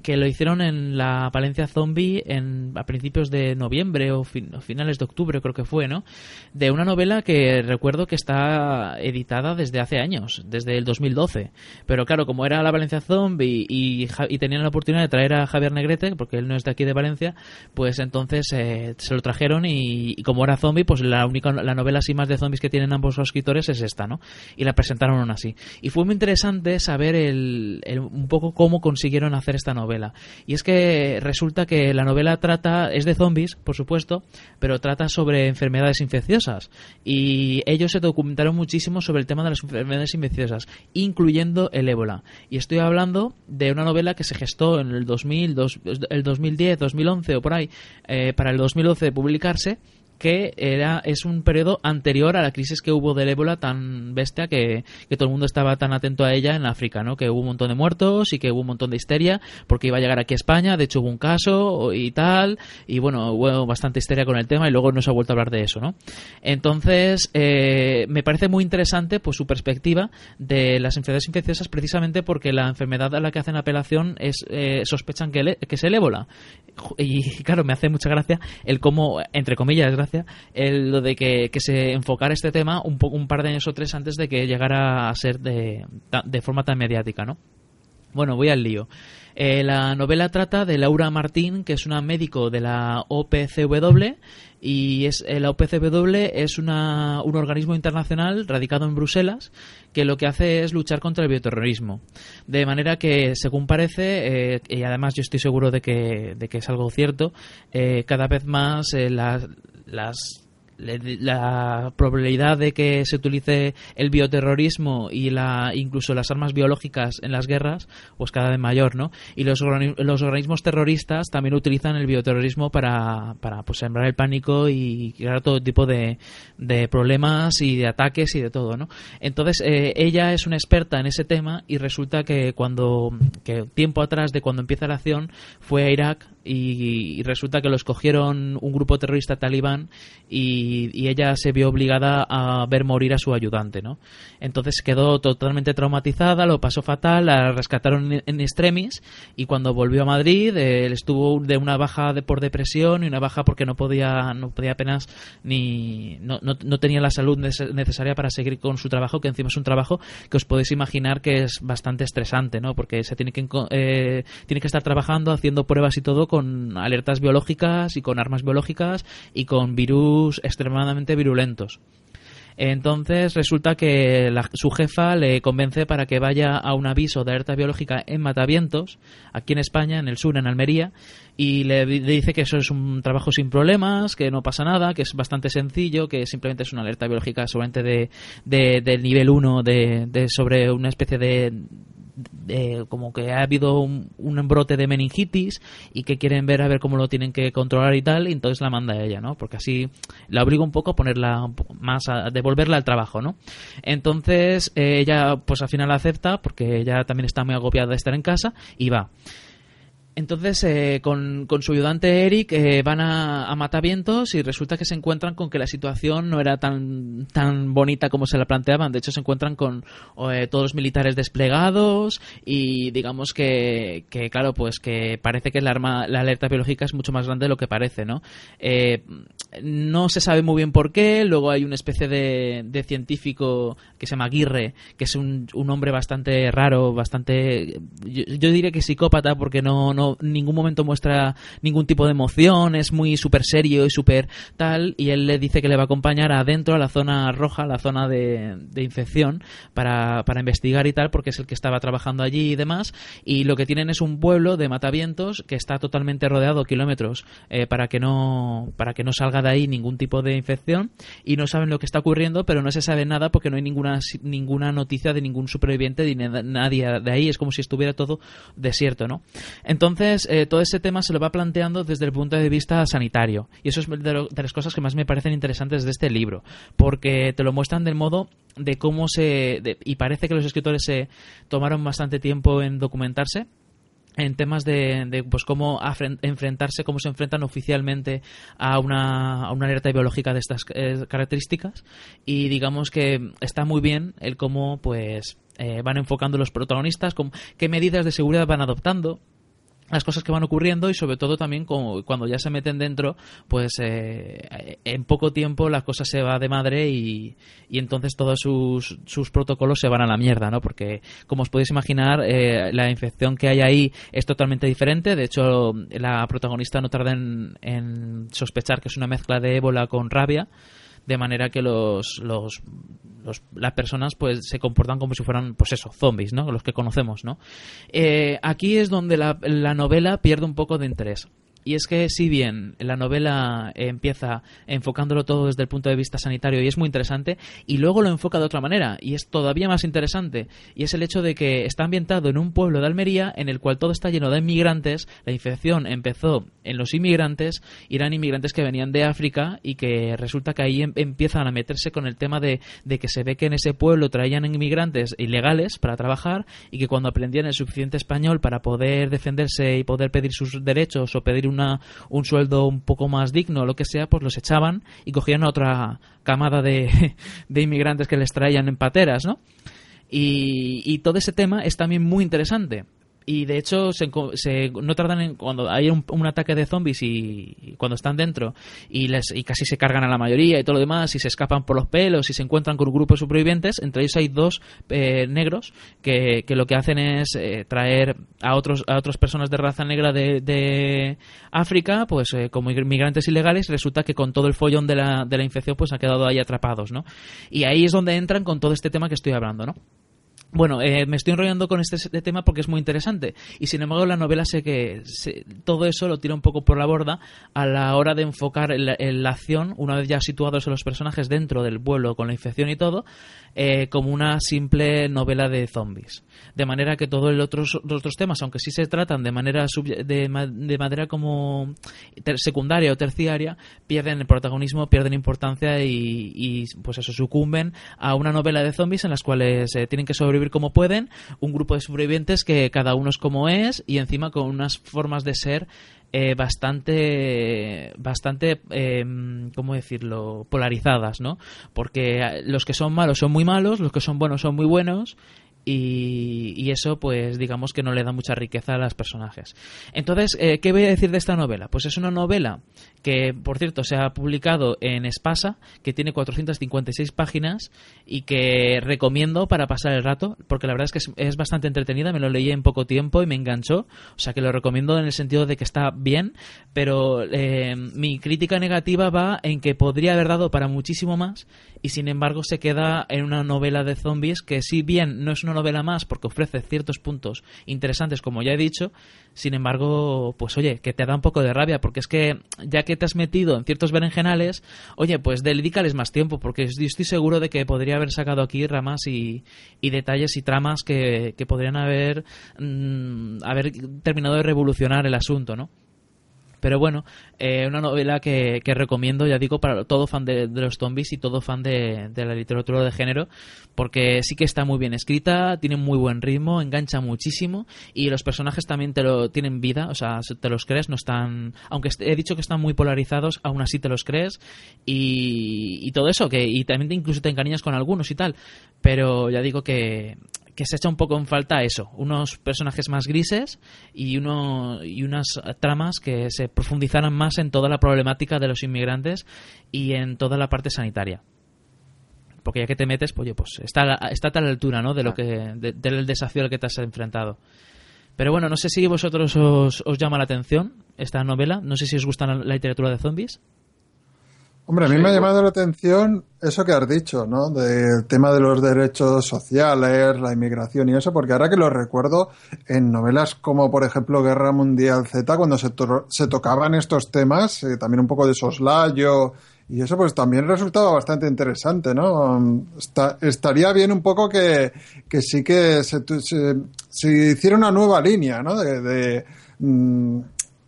Speaker 3: que lo hicieron en la Valencia Zombie en, a principios de noviembre o, finales de octubre, creo que fue, ¿no? De una novela que recuerdo que está editada desde hace años, desde el 2012. Pero claro, como era la Valencia Zombie y, tenían la oportunidad de traer a Javier Negrete, porque él no es de aquí de Valencia, pues entonces eh, se lo trajeron y, como era zombie, pues la única la novela así más de zombies que tienen ambos escritores es esta, ¿no? Y la presentaron así. Y fue muy interesante saber el, un poco cómo consiguieron hacer esta novela. Y es que resulta que la novela trata, es de zombies, por supuesto, pero trata sobre enfermedades infecciosas. Y ellos se documentaron muchísimo sobre el tema de las enfermedades infecciosas, incluyendo el ébola. Y estoy hablando de una novela que se gestó en el 2000, el 2010, 2011 o por ahí, eh, para el 2012 de publicarse que era es un periodo anterior a la crisis que hubo del ébola tan bestia que, todo el mundo estaba tan atento a ella en África, ¿no? Que hubo un montón de muertos y que hubo un montón de histeria porque iba a llegar aquí a España, de hecho hubo un caso y tal, y bueno, hubo bastante histeria con el tema y luego no se ha vuelto a hablar de eso, ¿no? Entonces, eh, me parece muy interesante pues su perspectiva de las enfermedades infecciosas precisamente porque la enfermedad a la que hacen apelación es eh, sospechan que, que es el ébola. Y claro, me hace mucha gracia el cómo, entre comillas, el, lo de que, se enfocara este tema un, poco, un par de años o tres antes de que llegara a ser de, de forma tan mediática, ¿no? Bueno, voy al lío. Eh, la novela trata de Laura Martín, que es una médico de la OPCW y es eh, la OPCW es una, un organismo internacional radicado en Bruselas que lo que hace es luchar contra el bioterrorismo. De manera que, según parece, eh, y además yo estoy seguro de que, de que es algo cierto, cada vez más las, las la probabilidad de que se utilice el bioterrorismo y la incluso las armas biológicas en las guerras pues cada vez mayor no y los, los organismos terroristas también utilizan el bioterrorismo para, para pues, sembrar el pánico y crear todo tipo de, de problemas y de ataques y de todo no entonces eh, ella es una experta en ese tema y resulta que cuando que tiempo atrás de cuando empieza la acción fue a Irak y, resulta que lo escogieron un grupo terrorista talibán y, ella se vio obligada a ver morir a su ayudante, ¿no? Entonces quedó totalmente traumatizada, lo pasó fatal, la rescataron en extremis y cuando volvió a Madrid él estuvo de una baja de, por depresión y una baja porque no podía no podía apenas ni no, no, tenía la salud necesaria para seguir con su trabajo, que encima es un trabajo que os podéis imaginar que es bastante estresante, ¿no? Porque se tiene que eh, tiene que estar trabajando haciendo pruebas y todo con alertas biológicas y con armas biológicas y con virus extremadamente virulentos. Entonces resulta que su jefa le convence para que vaya a un aviso de alerta biológica en Matavientos, aquí en España, en el sur, en Almería, y le, dice que eso es un trabajo sin problemas, que no pasa nada, que es bastante sencillo, que simplemente es una alerta biológica solamente de, de del nivel 1 de, de, sobre una especie de como que ha habido un, brote de meningitis y que quieren ver a ver cómo lo tienen que controlar y tal, y entonces la manda a ella, ¿no? Porque así la obliga un poco a ponerla más, a devolverla al trabajo, ¿no? Entonces eh, ella pues al final acepta porque ella también está muy agobiada de estar en casa y va. Entonces, eh, con, su ayudante Eric eh, van a, Matavientos y resulta que se encuentran con que la situación no era tan, tan bonita como se la planteaban. De hecho, se encuentran con eh, todos los militares desplegados y digamos que, que, claro, pues que parece que la, arma, la alerta biológica es mucho más grande de lo que parece, ¿no? no se sabe muy bien por qué. Luego hay una especie de, de científico que se llama Aguirre, que es un, un hombre bastante raro, bastante... Yo, yo diría que psicópata porque no en ningún momento muestra ningún tipo de emoción, es muy súper serio y súper tal, y él le dice que le va a acompañar adentro a la zona roja, la zona de, infección, para, para, investigar y tal, porque es el que estaba trabajando allí y demás, y lo que tienen es un pueblo de matavientos que está totalmente rodeado kilómetros eh, para que no para que no salga de ahí ningún tipo de infección y no saben lo que está ocurriendo pero no se sabe nada porque no hay ninguna ninguna noticia de ningún superviviente de nadie de ahí es como si estuviera todo desierto no entonces entonces, eh, todo ese tema se lo va planteando desde el punto de vista sanitario. Y eso es de, las cosas que más me parecen interesantes de este libro. Porque te lo muestran del modo de cómo se. y parece que los escritores se tomaron bastante tiempo en documentarse en temas de, de, pues cómo enfrentarse, cómo se enfrentan oficialmente a una, a una alerta biológica de estas eh, características y digamos que está muy bien el cómo pues eh, van enfocando los protagonistas, con qué medidas de seguridad van adoptando, las cosas que van ocurriendo y sobre todo también como cuando ya se meten dentro pues eh, en poco tiempo la cosa se va de madre y, y entonces todos sus, sus, protocolos se van a la mierda no porque como os podéis imaginar eh, la infección que hay ahí es totalmente diferente. De hecho la protagonista no tarda en sospechar que es una mezcla de ébola con rabia de manera que los, los, las personas pues se comportan como si fueran pues eso zombies no los que conocemos no eh, aquí es donde la, la novela pierde un poco de interés y es que si bien la novela empieza enfocándolo todo desde el punto de vista sanitario y es muy interesante, y luego lo enfoca de otra manera y es todavía más interesante, y es el hecho de que está ambientado en un pueblo de Almería en el cual todo está lleno de inmigrantes, la infección empezó en los inmigrantes, y eran inmigrantes que venían de África y que resulta que ahí em, empiezan a meterse con el tema de, de que se ve que en ese pueblo traían inmigrantes ilegales para trabajar y que cuando aprendían el suficiente español para poder defenderse y poder pedir sus derechos o pedir un sueldo un poco más digno o lo que sea, pues los echaban y cogían a otra camada de, de inmigrantes que les traían en pateras, ¿no? Y, y, todo ese tema es también muy interesante y de hecho se, no tardan en cuando hay un, ataque de zombies y, cuando están dentro y, les, y casi se cargan a la mayoría y todo lo demás y se escapan por los pelos y se encuentran con un grupo de supervivientes entre ellos hay dos eh, negros que, lo que hacen es eh, traer a otros a otras personas de raza negra de, África pues eh, como inmigrantes ilegales resulta que con todo el follón de la, de la infección pues han quedado ahí atrapados ¿no? y ahí es donde entran con todo este tema que estoy hablando ¿no? Bueno, eh, me estoy enrollando con este, tema porque es muy interesante y sin embargo la novela sé que todo eso lo tira un poco por la borda a la hora de enfocar la acción, una vez ya situados los personajes dentro del vuelo con la infección y todo, eh, como una simple novela de zombies. De manera que todos los otros, otros temas, aunque sí se tratan de manera, de, de manera como secundaria o terciaria, pierden el protagonismo, pierden importancia y, pues eso, sucumben a una novela de zombies en las cuales eh, tienen que sobrevivir como pueden, un grupo de sobrevivientes que cada uno es como es y encima con unas formas de ser eh, bastante, bastante, eh, ¿cómo decirlo?, polarizadas, ¿no? Porque los que son malos son muy malos, los que son buenos son muy buenos y, eso pues digamos que no le da mucha riqueza a los personajes. Entonces, eh, ¿qué voy a decir de esta novela? Pues es una novela que, por cierto, se ha publicado en Espasa, que tiene 456 páginas y que recomiendo para pasar el rato, porque la verdad es que es, bastante entretenida, me lo leí en poco tiempo y me enganchó, o sea que lo recomiendo en el sentido de que está bien, pero eh, mi crítica negativa va en que podría haber dado para muchísimo más y sin embargo se queda en una novela de zombies que si bien no es una novela más porque ofrece ciertos puntos interesantes como ya he dicho, sin embargo, pues oye, que te da un poco de rabia porque es que ya que te has metido en ciertos berenjenales, oye, pues dedícales más tiempo porque estoy seguro de que podría haber sacado aquí ramas y, detalles y tramas que, podrían haber, mm, haber terminado de revolucionar el asunto, ¿no? Pero bueno, eh, una novela que, recomiendo, ya digo, para todo fan de, los zombies y todo fan de, la literatura de género, porque sí que está muy bien escrita, tiene muy buen ritmo, engancha muchísimo y los personajes también te lo tienen vida, o sea, te los crees, no están, aunque he dicho que están muy polarizados, aún así te los crees y, todo eso, que y también incluso te encariñas con algunos y tal, pero ya digo que que se echa un poco en falta eso, unos personajes más grises y, uno, y unas tramas que se profundizaran más en toda la problemática de los inmigrantes y en toda la parte sanitaria. Porque ya que te metes, pues, pues está, está a tal altura ¿no? de lo que, del desafío al que te has enfrentado. Pero bueno, no sé si vosotros os, os llama la atención esta novela, no sé si os gusta la literatura de zombies.
Speaker 5: Hombre, a mí me ha llamado la atención eso que has dicho, ¿no? Del tema de los derechos sociales, la inmigración y eso, porque ahora que lo recuerdo, en novelas como, por ejemplo, Guerra Mundial Z, cuando se, se tocaban estos temas, eh, también un poco de soslayo y eso, pues también resultaba bastante interesante, ¿no? estaría bien un poco que, que sí que se, se, hiciera una nueva línea, ¿no? De, de mm,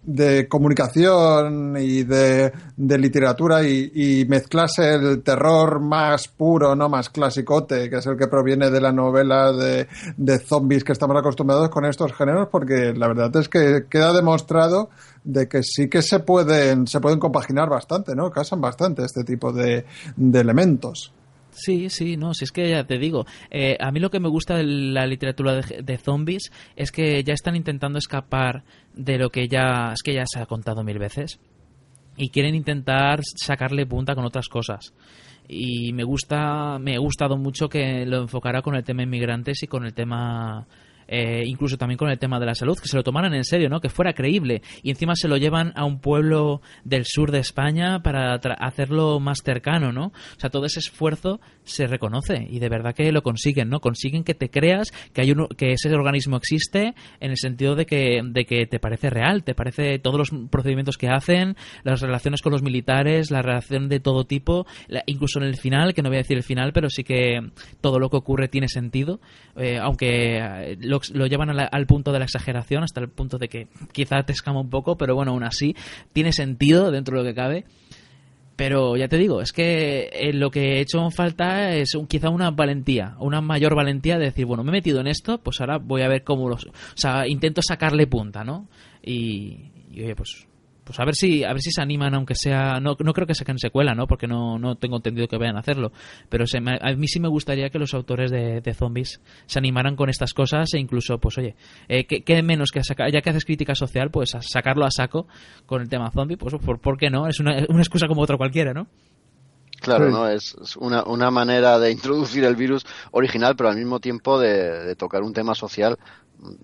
Speaker 5: de comunicación y de, de literatura y, mezclase el terror más puro, no más clasicote, que es el que proviene de la novela de, de zombies que estamos acostumbrados con estos géneros, porque la verdad es que queda demostrado de que sí que se pueden, se pueden compaginar bastante, ¿no? Casan bastante este tipo de, de elementos.
Speaker 3: Sí, sí, no, si es que ya te digo, eh, a mí lo que me gusta de la literatura de, de, zombies es que ya están intentando escapar de lo que ya es que ya se ha contado mil veces y quieren intentar sacarle punta con otras cosas. Y me gusta me ha gustado mucho que lo enfocara con el tema inmigrantes y con el tema eh, incluso también con el tema de la salud, que se lo tomaran en serio, ¿no? Que fuera creíble. Y encima se lo llevan a un pueblo del sur de España para hacerlo más cercano, ¿no? O sea, todo ese esfuerzo se reconoce y de verdad que lo consiguen, ¿no? Consiguen que te creas que hay uno, que ese organismo existe en el sentido de que, de que te parece real, te parece todos los procedimientos que hacen, las relaciones con los militares, la relación de todo tipo, incluso en el final, que no voy a decir el final, pero sí que todo lo que ocurre tiene sentido, eh, aunque eh, lo, llevan al punto de la exageración, hasta el punto de que quizá te escama un poco, pero bueno, aún así tiene sentido dentro de lo que cabe. Pero ya te digo, es que eh, lo que he hecho en falta es quizá una valentía, una mayor valentía de decir, bueno, me he metido en esto, pues ahora voy a ver cómo los... O sea, intento sacarle punta, ¿no? Y, y oye, pues pues a ver si a ver si se animan aunque sea no, no creo que saquen secuela no porque no, no tengo entendido que vayan a hacerlo. Pero se a mí sí me gustaría que los autores de, de, zombies se animaran con estas cosas e incluso pues oye eh, ¿qué, menos que sacar ya que haces crítica social pues a sacarlo a saco con el tema zombie pues por, ¿por qué no es una, una excusa como otra cualquiera no
Speaker 4: Claro, ¿no? Es, una, una, manera de introducir el virus original, pero al mismo tiempo de, de tocar un tema social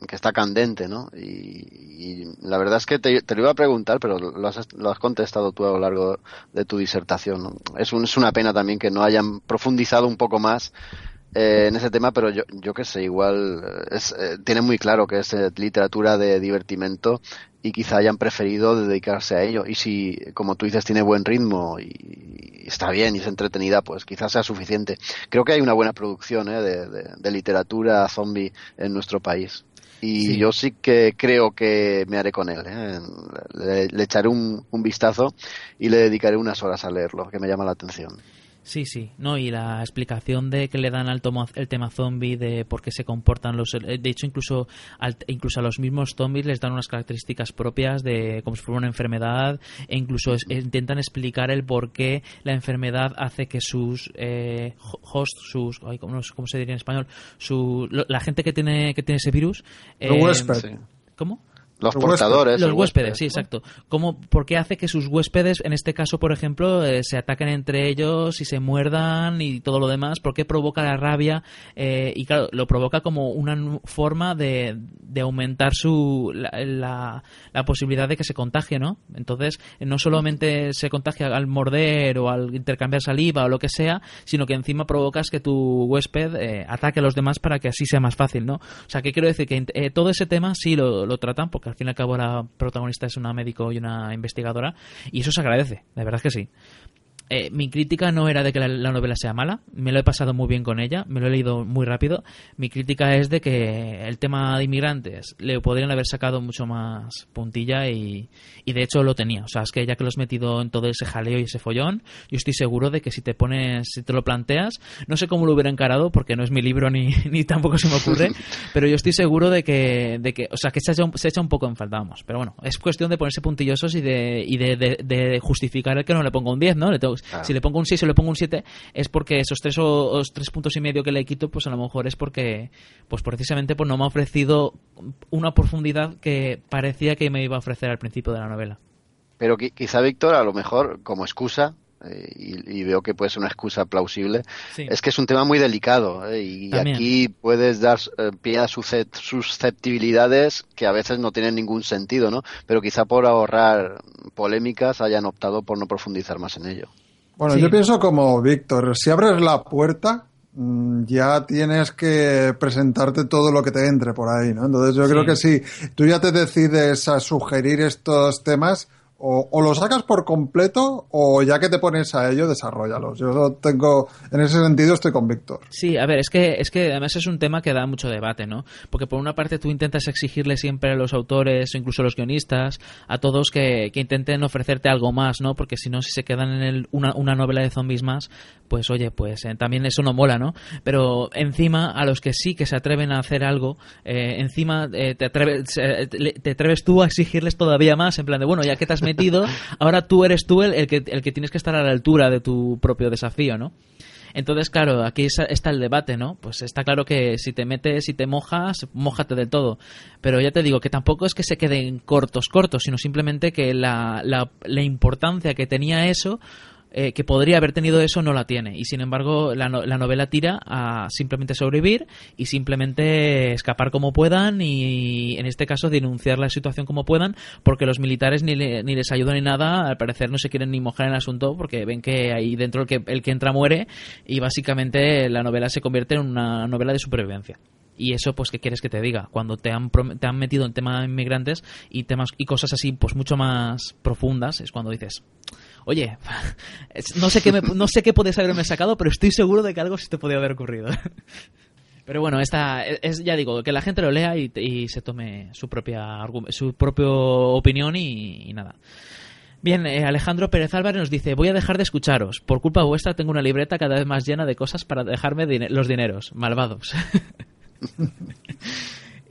Speaker 4: que está candente, ¿no? Y, la verdad es que te, lo iba a preguntar, pero lo has, lo has, contestado tú a lo largo de tu disertación. Es, un, es una pena también que no hayan profundizado un poco más eh, en ese tema, pero yo, yo qué sé, igual eh, es, eh, tiene muy claro que es eh, literatura de divertimento y quizá hayan preferido dedicarse a ello. Y si, como tú dices, tiene buen ritmo y, y está bien y es entretenida, pues quizás sea suficiente. Creo que hay una buena producción de, de, de, literatura zombie en nuestro país. Y sí. yo sí que creo que me haré con él. ¿eh? Le, le, echaré un, un vistazo y le dedicaré unas horas a leerlo, que me llama la atención.
Speaker 3: Sí, sí, no, y la explicación de que le dan al tomo, el tema zombie, de por qué se comportan los. De hecho, incluso, al, incluso a los mismos zombies les dan unas características propias de como si fuera una enfermedad, e incluso es, intentan explicar el por qué la enfermedad hace que sus eh, hosts, sus. Ay, ¿cómo, ¿cómo, se diría en español? Su, la gente que tiene, que tiene ese virus.
Speaker 5: Eh.
Speaker 3: ¿Cómo?
Speaker 4: Los portadores.
Speaker 3: Los huéspedes, sí, exacto. ¿Cómo, ¿Por qué hace que sus huéspedes, en este caso, por ejemplo, eh, se ataquen entre ellos y se muerdan y todo lo demás? ¿Por qué provoca la rabia? Eh, y claro, lo provoca como una forma de, de aumentar su, la, la, la, posibilidad de que se contagie, ¿no? Entonces, no solamente se contagia al morder o al intercambiar saliva o lo que sea, sino que encima provocas que tu huésped eh, ataque a los demás para que así sea más fácil, ¿no? O sea, que quiero decir que eh, todo ese tema sí lo, lo tratan porque al fin y al cabo la protagonista es una médico y una investigadora y eso se agradece, de verdad que sí. Eh, mi crítica no era de que la, la, novela sea mala, me lo he pasado muy bien con ella, me lo he leído muy rápido. Mi crítica es de que el tema de inmigrantes le podrían haber sacado mucho más puntilla y, y de hecho lo tenía. O sea, es que ya que lo has metido en todo ese jaleo y ese follón, yo estoy seguro de que si te pones, si te lo planteas, no sé cómo lo hubiera encarado porque no es mi libro ni, ni tampoco se me ocurre, pero yo estoy seguro de que, de que o sea, que se echa, un, se echa un poco en falta, vamos. Pero bueno, es cuestión de ponerse puntillosos y de, y de, de, de justificar el que no le ponga un 10, ¿no? Le tengo, Ah. Si le pongo un 6 o le pongo un 7, es porque esos tres o os tres puntos y medio que le quito, pues a lo mejor es porque, pues precisamente pues no me ha ofrecido una profundidad que parecía que me iba a ofrecer al principio de la novela.
Speaker 4: Pero quizá, Víctor, a lo mejor como excusa, eh, y, y, veo que puede ser una excusa plausible, sí. es que es un tema muy delicado eh, y También. aquí puedes dar eh, pie a susceptibilidades que a veces no tienen ningún sentido, ¿no? Pero quizá por ahorrar polémicas hayan optado por no profundizar más en ello.
Speaker 5: Bueno, sí. yo pienso como Víctor, si abres la puerta, mm, ya tienes que presentarte todo lo que te entre por ahí, ¿no? Entonces yo sí. creo que si tú ya te decides a sugerir estos temas, o, o, lo sacas por completo o ya que te pones a ello, desarrollalos. Yo tengo, en ese sentido estoy con Víctor.
Speaker 3: Sí, a ver, es que, es que además es un tema que da mucho debate, ¿no? Porque por una parte tú intentas exigirle siempre a los autores o incluso a los guionistas, a todos que, que intenten ofrecerte algo más, ¿no? Porque si no, si se quedan en el, una, una, novela de zombies más, pues oye, pues eh, también eso no mola, ¿no? Pero encima, a los que sí que se atreven a hacer algo, eh, encima eh, te, atreves, te atreves tú a exigirles todavía más, en plan de, bueno, ya que te has ahora tú eres tú el, el, que, el que tienes que estar a la altura de tu propio desafío, ¿no? Entonces, claro, aquí está el debate, ¿no? Pues está claro que si te metes y te mojas, mojate del todo. Pero ya te digo que tampoco es que se queden cortos, cortos, sino simplemente que la, la, la importancia que tenía eso eh, que podría haber tenido eso no la tiene. Y sin embargo, la, no, la, novela tira a simplemente sobrevivir y simplemente escapar como puedan y, en este caso, denunciar la situación como puedan, porque los militares ni, le, ni les ayudan ni nada. Al parecer no se quieren ni mojar en el asunto porque ven que ahí dentro el que, el que entra muere y básicamente la novela se convierte en una novela de supervivencia y eso pues qué quieres que te diga cuando te han te han metido en tema de inmigrantes y temas y cosas así pues mucho más profundas es cuando dices oye no sé qué me, no sé qué puedes haberme sacado pero estoy seguro de que algo sí te podría haber ocurrido pero bueno esta es ya digo que la gente lo lea y, y se tome su propia su propia opinión y, y nada Bien, eh, Alejandro Pérez Álvarez nos dice, voy a dejar de escucharos. Por culpa vuestra tengo una libreta cada vez más llena de cosas para dejarme din los dineros. Malvados.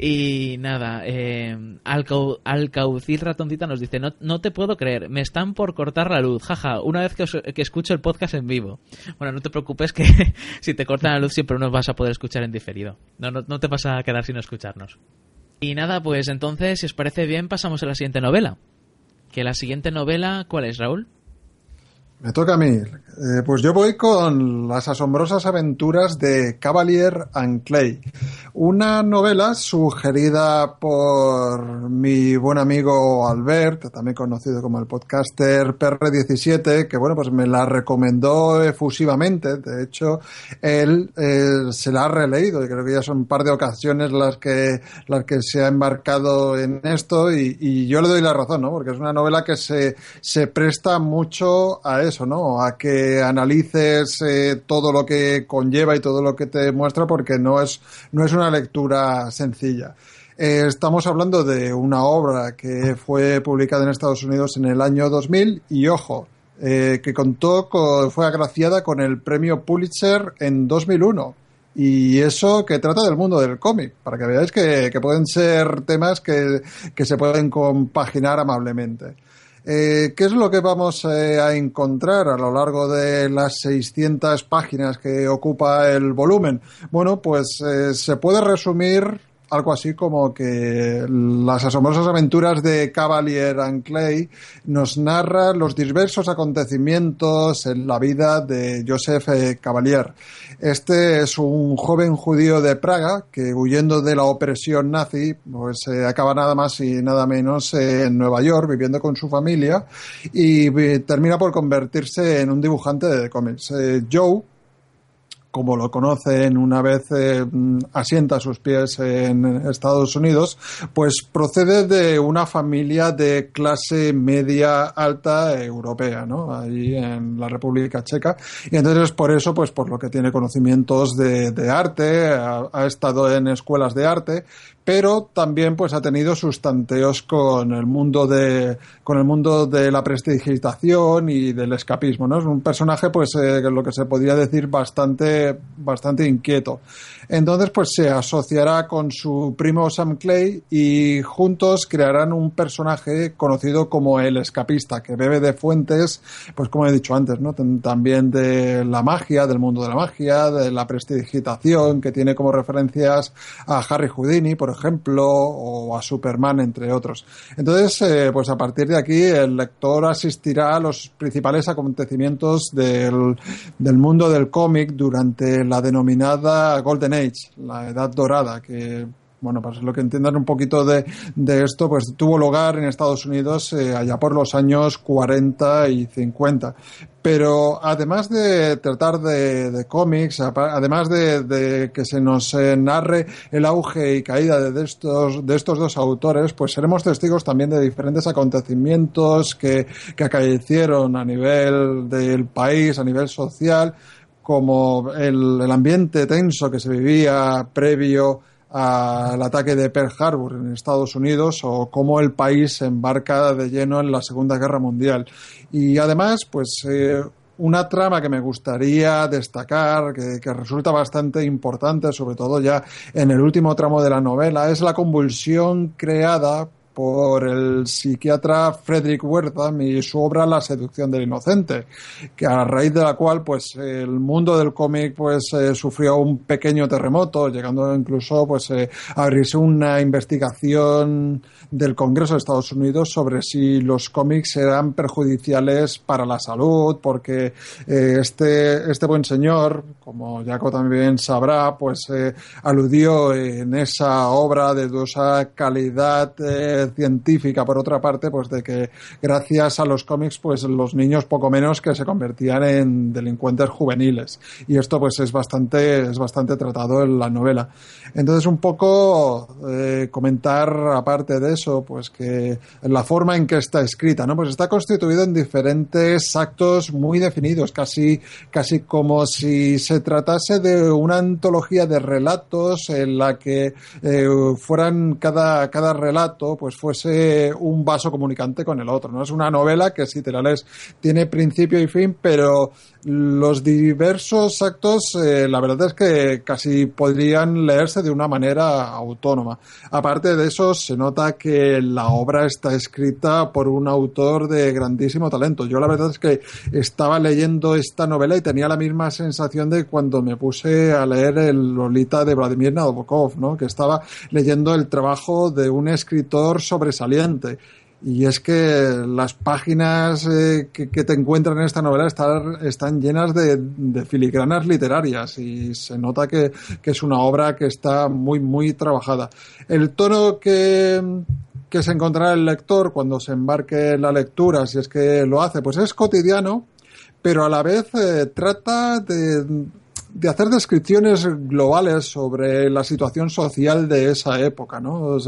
Speaker 3: y nada, eh, Alcau Alcaucil Ratoncita nos dice, no, no te puedo creer, me están por cortar la luz, jaja, una vez que, os, que escucho el podcast en vivo. Bueno, no te preocupes que si te cortan la luz siempre nos vas a poder escuchar en diferido. No, no, no te vas a quedar sin escucharnos. Y nada, pues entonces, si os parece bien, pasamos a la siguiente novela. Que la siguiente novela, ¿cuál es, Raúl?
Speaker 5: Me toca a mí. Eh, pues yo voy con Las asombrosas aventuras de Cavalier and Clay. Una novela sugerida por mi buen amigo Albert, también conocido como el podcaster PR17, que bueno, pues me la recomendó efusivamente. De hecho, él se la ha releído y creo que ya son un par de ocasiones las que, las que se ha embarcado en esto y, y yo le doy la razón, ¿no? Porque es una novela que se, se presta mucho a eso, ¿no? A que analices eh, todo lo que conlleva y todo lo que te muestra porque no es, no es una lectura sencilla. Eh, estamos hablando de una obra que fue publicada en Estados Unidos en el año 2000 y ojo, eh, que contó con, fue agraciada con el premio Pulitzer en 2001. Y eso que trata del mundo del cómic, para que veáis que, que pueden ser temas que, que se pueden compaginar amablemente. Eh, ¿Qué es lo que vamos eh, a encontrar a lo largo de las 600 páginas que ocupa el volumen? Bueno, pues eh, se puede resumir algo así como que las asombrosas aventuras de Cavalier and Clay nos narra los diversos acontecimientos en la vida de Joseph eh, Cavalier. Este es un joven judío de Praga que huyendo de la opresión nazi, pues eh, acaba nada más y nada menos eh, en Nueva York viviendo con su familia y eh, termina por convertirse en un dibujante de cómics. Joe como lo conocen una vez eh, asienta sus pies en Estados Unidos, pues procede de una familia de clase media alta europea, ¿no? Ahí en la República Checa. Y entonces por eso, pues por lo que tiene conocimientos de, de arte, ha, ha, estado en escuelas de arte, pero también pues ha tenido sus tanteos con el mundo de con el mundo de la prestigitación y del escapismo no es un personaje pues eh, lo que se podría decir bastante bastante inquieto entonces pues se asociará con su primo Sam Clay y juntos crearán un personaje conocido como el escapista que bebe de fuentes pues como he dicho antes no también de la magia del mundo de la magia de la prestigitación que tiene como referencias a Harry Houdini por ejemplo, o a Superman, entre otros. Entonces, eh, pues a partir de aquí, el lector asistirá a los principales acontecimientos del, del mundo del cómic durante la denominada Golden Age, la Edad Dorada, que bueno, pues lo que entiendan un poquito de, de esto, pues tuvo lugar en Estados Unidos eh, allá por los años 40 y 50. pero además de tratar de, cómics, además de, que se nos eh, narre el auge y caída de estos, de estos dos autores, pues seremos testigos también de diferentes acontecimientos que, que acaecieron a nivel del país, a nivel social, como el, ambiente tenso que se vivía previo al ataque de Pearl Harbor en Estados Unidos o cómo el país se embarca de lleno en la Segunda Guerra Mundial. Y además, pues eh, una trama que me gustaría destacar, que, que, resulta bastante importante, sobre todo ya en el último tramo de la novela, es la convulsión creada por el psiquiatra Frederick Wertham y su obra La seducción del inocente, que a raíz de la cual pues el mundo del cómic pues eh, sufrió un pequeño terremoto, llegando incluso pues eh, a abrirse una investigación del Congreso de Estados Unidos sobre si los cómics eran perjudiciales para la salud, porque eh, este, este buen señor, como Jaco también sabrá, pues aludió en esa obra de dudosa calidad científica, por otra parte, pues de que gracias a los cómics, pues los niños poco menos que se convertían en delincuentes juveniles. Y esto pues es bastante, es bastante tratado en la novela. Entonces, un poco eh, comentar, aparte de eso, pues que la forma en que está escrita, ¿no? Pues está constituido en diferentes actos muy definidos, casi, casi como si se tratase de una antología de relatos en la que eh, fueran cada, cada relato, pues fuese un vaso comunicante con el otro. No es una novela que si te la lees tiene principio y fin, pero los diversos actos, eh, la verdad es que casi podrían leerse de una manera autónoma. Aparte de eso, se nota que la obra está escrita por un autor de grandísimo talento. Yo la verdad es que estaba leyendo esta novela y tenía la misma sensación de cuando me puse a leer el Lolita de Vladimir Nabokov, ¿no? que estaba leyendo el trabajo de un escritor sobresaliente y es que las páginas eh, que, te encuentran en esta novela están, están llenas de, filigranas literarias y se nota que, que, es una obra que está muy, muy trabajada. El tono que, que se encontrará el lector cuando se embarque en la lectura, si es que lo hace, pues es cotidiano, pero a la vez eh, trata de de hacer descripciones globales sobre la situación social de esa época, ¿no?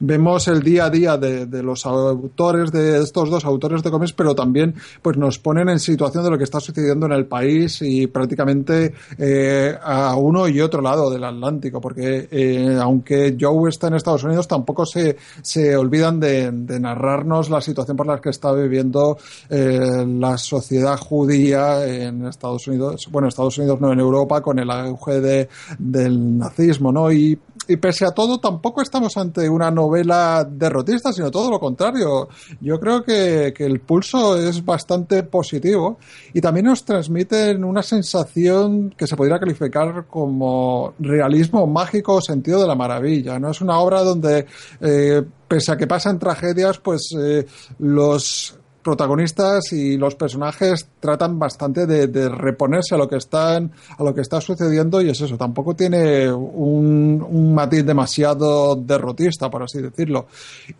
Speaker 5: vemos el día a día de, los autores, de estos dos autores de cómics, pero también pues nos ponen en situación de lo que está sucediendo en el país y prácticamente eh, a uno y otro lado del Atlántico, porque eh, aunque Joe está en Estados Unidos, tampoco se, se olvidan de, de narrarnos la situación por la que está viviendo eh, la sociedad judía en Estados Unidos, bueno, Estados Unidos no en Europa, con el auge de, del nazismo, ¿no? Y, pese a todo, tampoco estamos ante una novela derrotista, sino todo lo contrario. Yo creo que, que el pulso es bastante positivo y también nos transmiten una sensación que se podría calificar como realismo mágico o sentido de la maravilla, ¿no? Es una obra donde, eh, pese a que pasan tragedias, pues eh, los protagonistas y los personajes tratan bastante de, reponerse a lo que están a lo que está sucediendo y es eso tampoco tiene un, un matiz demasiado derrotista por así decirlo.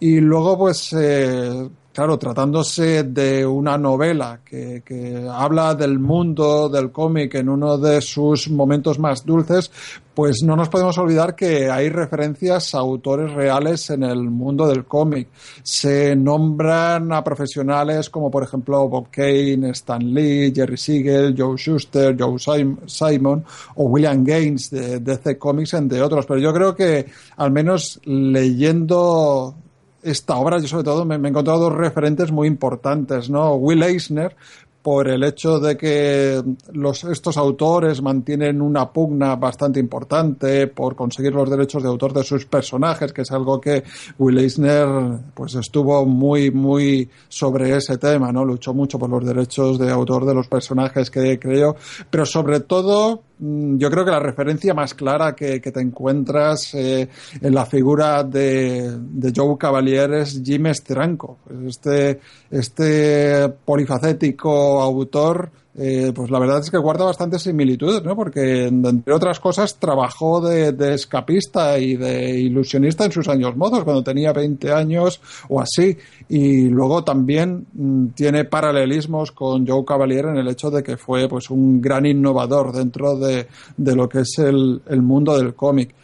Speaker 5: Y luego pues eh, Claro, tratándose de una novela que, que habla del mundo del cómic en uno de sus momentos más dulces, pues no nos podemos olvidar que hay referencias a autores reales en el mundo del cómic. Se nombran a profesionales como por ejemplo Bob Kane, Stan Lee, Jerry Siegel, Joe Schuster, Joe Simon o William Gaines de DC Comics, entre otros. Pero yo creo que al menos leyendo esta obra, yo sobre todo me, he encontrado dos referentes muy importantes, ¿no? Will Eisner, por el hecho de que los, estos autores mantienen una pugna bastante importante por conseguir los derechos de autor de sus personajes, que es algo que Will Eisner pues estuvo muy, muy sobre ese tema, ¿no? Luchó mucho por los derechos de autor de los personajes que creó, pero sobre todo yo creo que la referencia más clara que, te encuentras eh, en la figura de, Joe Cavalier es Jim Steranko, este, este polifacético autor eh, pues la verdad es que guarda bastantes similitudes, ¿no? Porque, entre otras cosas, trabajó de, escapista y de ilusionista en sus años mozos, cuando tenía 20 años o así. Y luego también mm, tiene paralelismos con Joe Cavalier en el hecho de que fue pues un gran innovador dentro de, de lo que es el, el mundo del cómic.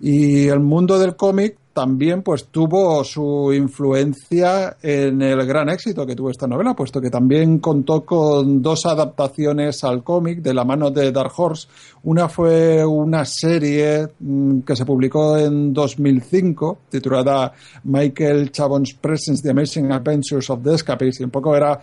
Speaker 5: Y el mundo del cómic también pues tuvo su influencia en el gran éxito que tuvo esta novela, puesto que también contó con dos adaptaciones al cómic de la mano de Dark Horse. Una fue una serie mm, que se publicó en 2005, titulada Michael Chabon's Presence, The Amazing Adventures of the Escapist, y un poco era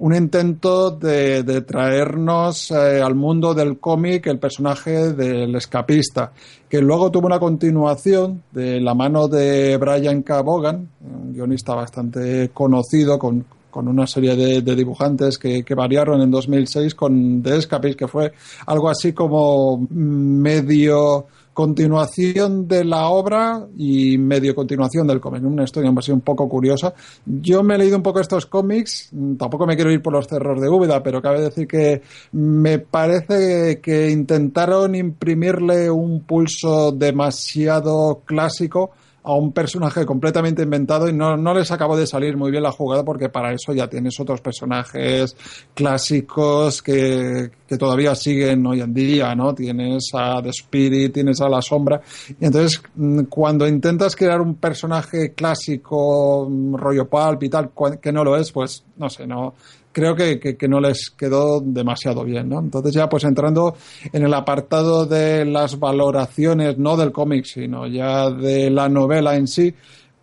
Speaker 5: un intento de, de traernos eh, al mundo del cómic el personaje del escapista, que luego tuvo una continuación de la mano de Brian K. Bogan, un guionista bastante conocido con, con una serie de, de dibujantes que, que, variaron en 2006 con The Escapist, que fue algo así como medio continuación de la obra y medio continuación del cómic. Una historia así un poco curiosa. Yo me he leído un poco estos cómics, tampoco me quiero ir por los cerros de Úbeda, pero cabe decir que me parece que intentaron imprimirle un pulso demasiado clásico a un personaje completamente inventado y no, no les acabó de salir muy bien la jugada porque para eso ya tienes otros personajes clásicos que, que todavía siguen hoy en día, ¿no? Tienes a The Spirit, tienes a La Sombra. Y entonces, mm, cuando intentas crear un personaje clásico, mm, rollo pulp y tal, que no lo es, pues, no sé, no, creo que, que, no les quedó demasiado bien, ¿no? Entonces ya pues entrando en el apartado de las valoraciones, no del cómic, sino ya de la novela en sí,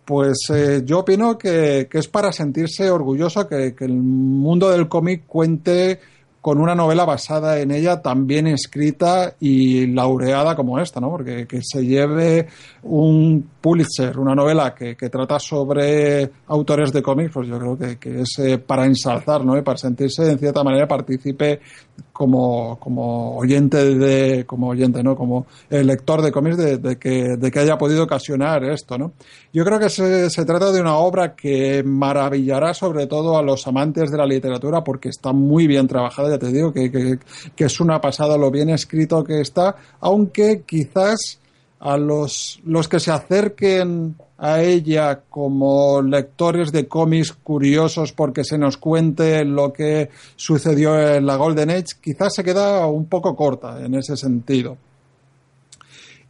Speaker 5: pues eh, yo opino que, que, es para sentirse orgulloso que, que el mundo del cómic cuente con una novela basada en ella tan bien escrita y laureada como esta, ¿no? Porque que se lleve un Pulitzer, una novela que, trata sobre autores de cómics, pues yo creo que, es eh, para ensalzar, ¿no? Y para sentirse en cierta manera partícipe como, como oyente de, como oyente, ¿no? Como el lector de cómics de, de, que, de que haya podido ocasionar esto, ¿no? Yo creo que se, se trata de una obra que maravillará sobre todo a los amantes de la literatura porque está muy bien trabajada, ya te digo que, que, es una pasada lo bien escrito que está, aunque quizás a los, los que se acerquen a ella como lectores de cómics curiosos porque se nos cuente lo que sucedió en la Golden Age, quizás se queda un poco corta en ese sentido.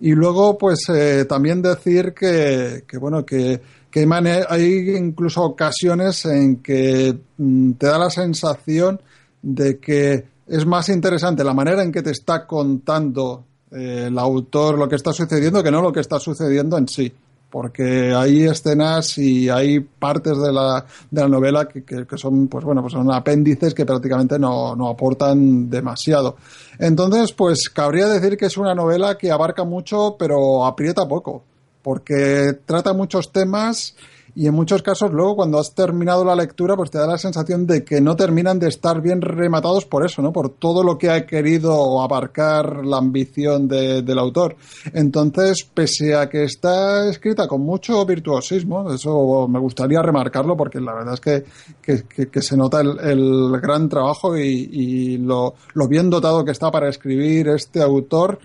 Speaker 5: Y luego, pues eh, también decir que, que bueno, que, que hay incluso ocasiones en que mm, te da la sensación de que es más interesante la manera en que te está contando eh, el autor lo que está sucediendo que no lo que está sucediendo en sí. Porque hay escenas y hay partes de la, de la novela que, que, que son, pues bueno, pues son apéndices que prácticamente no, no aportan demasiado. Entonces, pues cabría decir que es una novela que abarca mucho, pero aprieta poco. Porque trata muchos temas y en muchos casos luego cuando has terminado la lectura pues te da la sensación de que no terminan de estar bien rematados por eso, ¿no? Por todo lo que ha querido abarcar la ambición de, del autor. Entonces, pese a que está escrita con mucho virtuosismo, eso me gustaría remarcarlo porque la verdad es que, que, se nota el, gran trabajo y, lo bien dotado que está para escribir este autor,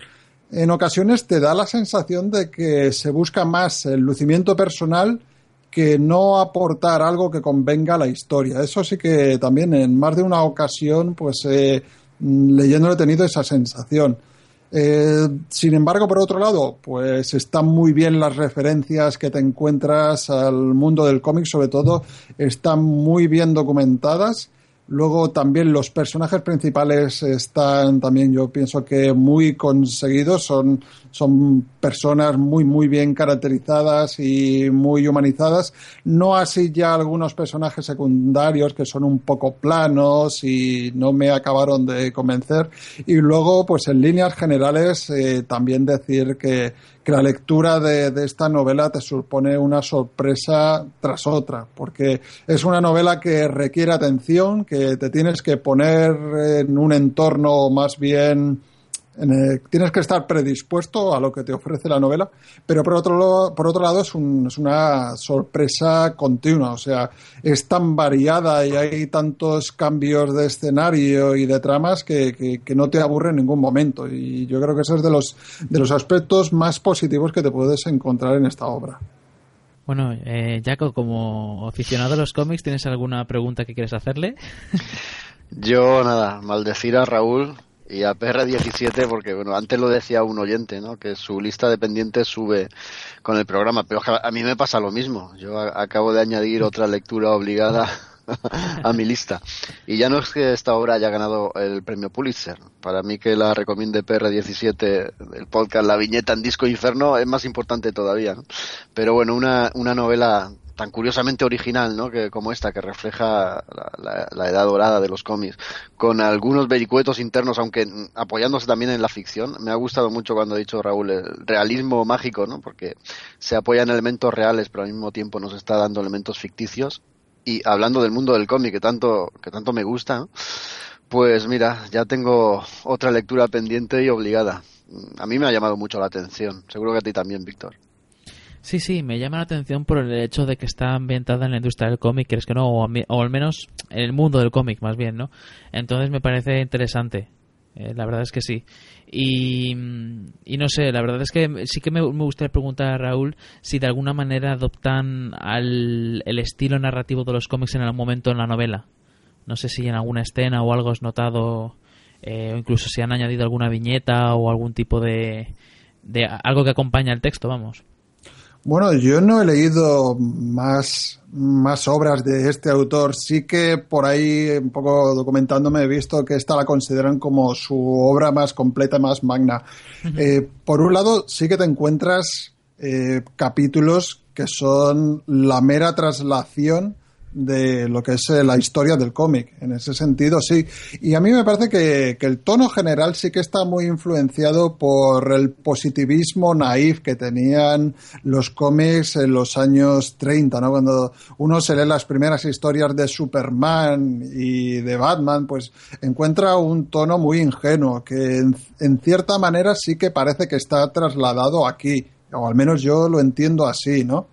Speaker 5: en ocasiones te da la sensación de que se busca más el lucimiento personal que no aportar algo que convenga a la historia. Eso sí que también en más de una ocasión, pues eh, leyéndolo he tenido esa sensación. Eh, sin embargo, por otro lado, pues están muy bien las referencias que te encuentras al mundo del cómic, sobre todo están muy bien documentadas Luego también los personajes principales están también, yo pienso que muy conseguidos, son, son personas muy, muy bien caracterizadas y muy humanizadas. No así ya algunos personajes secundarios que son un poco planos y no me acabaron de convencer. Y luego, pues en líneas generales, eh, también decir que, que la lectura de, de, esta novela te supone una sorpresa tras otra, porque es una novela que requiere atención, que te tienes que poner en un entorno más bien tienes que estar predispuesto a lo que te ofrece la novela, pero por otro, lado, por otro lado es, es una sorpresa continua, o sea, es tan variada y hay tantos cambios de escenario y de tramas que, que, no te aburre en ningún momento. Y yo creo que ese es de los, de los aspectos más positivos que te puedes encontrar en esta obra.
Speaker 3: Bueno, eh, Jaco, como aficionado a los cómics, ¿tienes alguna pregunta que quieres hacerle?
Speaker 4: Yo, nada, maldecir a Raúl y a PR17 porque bueno antes lo decía un oyente no que su lista de pendientes sube con el programa pero a mí me pasa lo mismo. Yo acabo de añadir otra lectura obligada a mi lista. Y ya no es que esta obra haya ganado el premio Pulitzer. Para mí que la recomiende PR17 el podcast La viñeta en Disco Inferno es más importante todavía pero bueno una, una novela tan curiosamente original, ¿no? Que como esta, que refleja la, edad dorada de los cómics, con algunos vericuetos internos, aunque apoyándose también en la ficción. Me ha gustado mucho cuando ha dicho Raúl el realismo mágico, ¿no? Porque se apoya en elementos reales, pero al mismo tiempo nos está dando elementos ficticios. Y hablando del mundo del cómic que tanto que tanto me gusta, pues mira, ya tengo otra lectura pendiente y obligada. A mí me ha llamado mucho la atención. Seguro que a ti también, Víctor.
Speaker 3: Sí, sí, me llama la atención por el hecho de que está ambientada en la industria del cómic, ¿crees que no? O, al menos en el mundo del cómic, más bien, ¿no? Entonces me parece interesante. Eh, la verdad es que sí. Y, no sé, la verdad es que sí que me, gustaría preguntar a Raúl si de alguna manera adoptan al, el estilo narrativo de los cómics en algún momento en la novela. No sé si en alguna escena o algo has notado, eh, o incluso si han añadido alguna viñeta o algún tipo de, de algo que acompaña el texto, vamos.
Speaker 5: Bueno, yo no he leído más, más obras de este autor. Sí que por ahí, un poco documentándome, he visto que esta la consideran como su obra más completa, más magna. Eh, por un lado, sí que te encuentras eh, capítulos que son la mera traslación de lo que es eh, la historia del cómic. En ese sentido, sí. Y a mí me parece que, el tono general sí que está muy influenciado por el positivismo naif que tenían los cómics en los años 30, ¿no? Cuando uno se lee las primeras historias de Superman y de Batman, pues encuentra un tono muy ingenuo que en cierta manera sí que parece que está trasladado aquí. O al menos yo lo entiendo así, ¿no?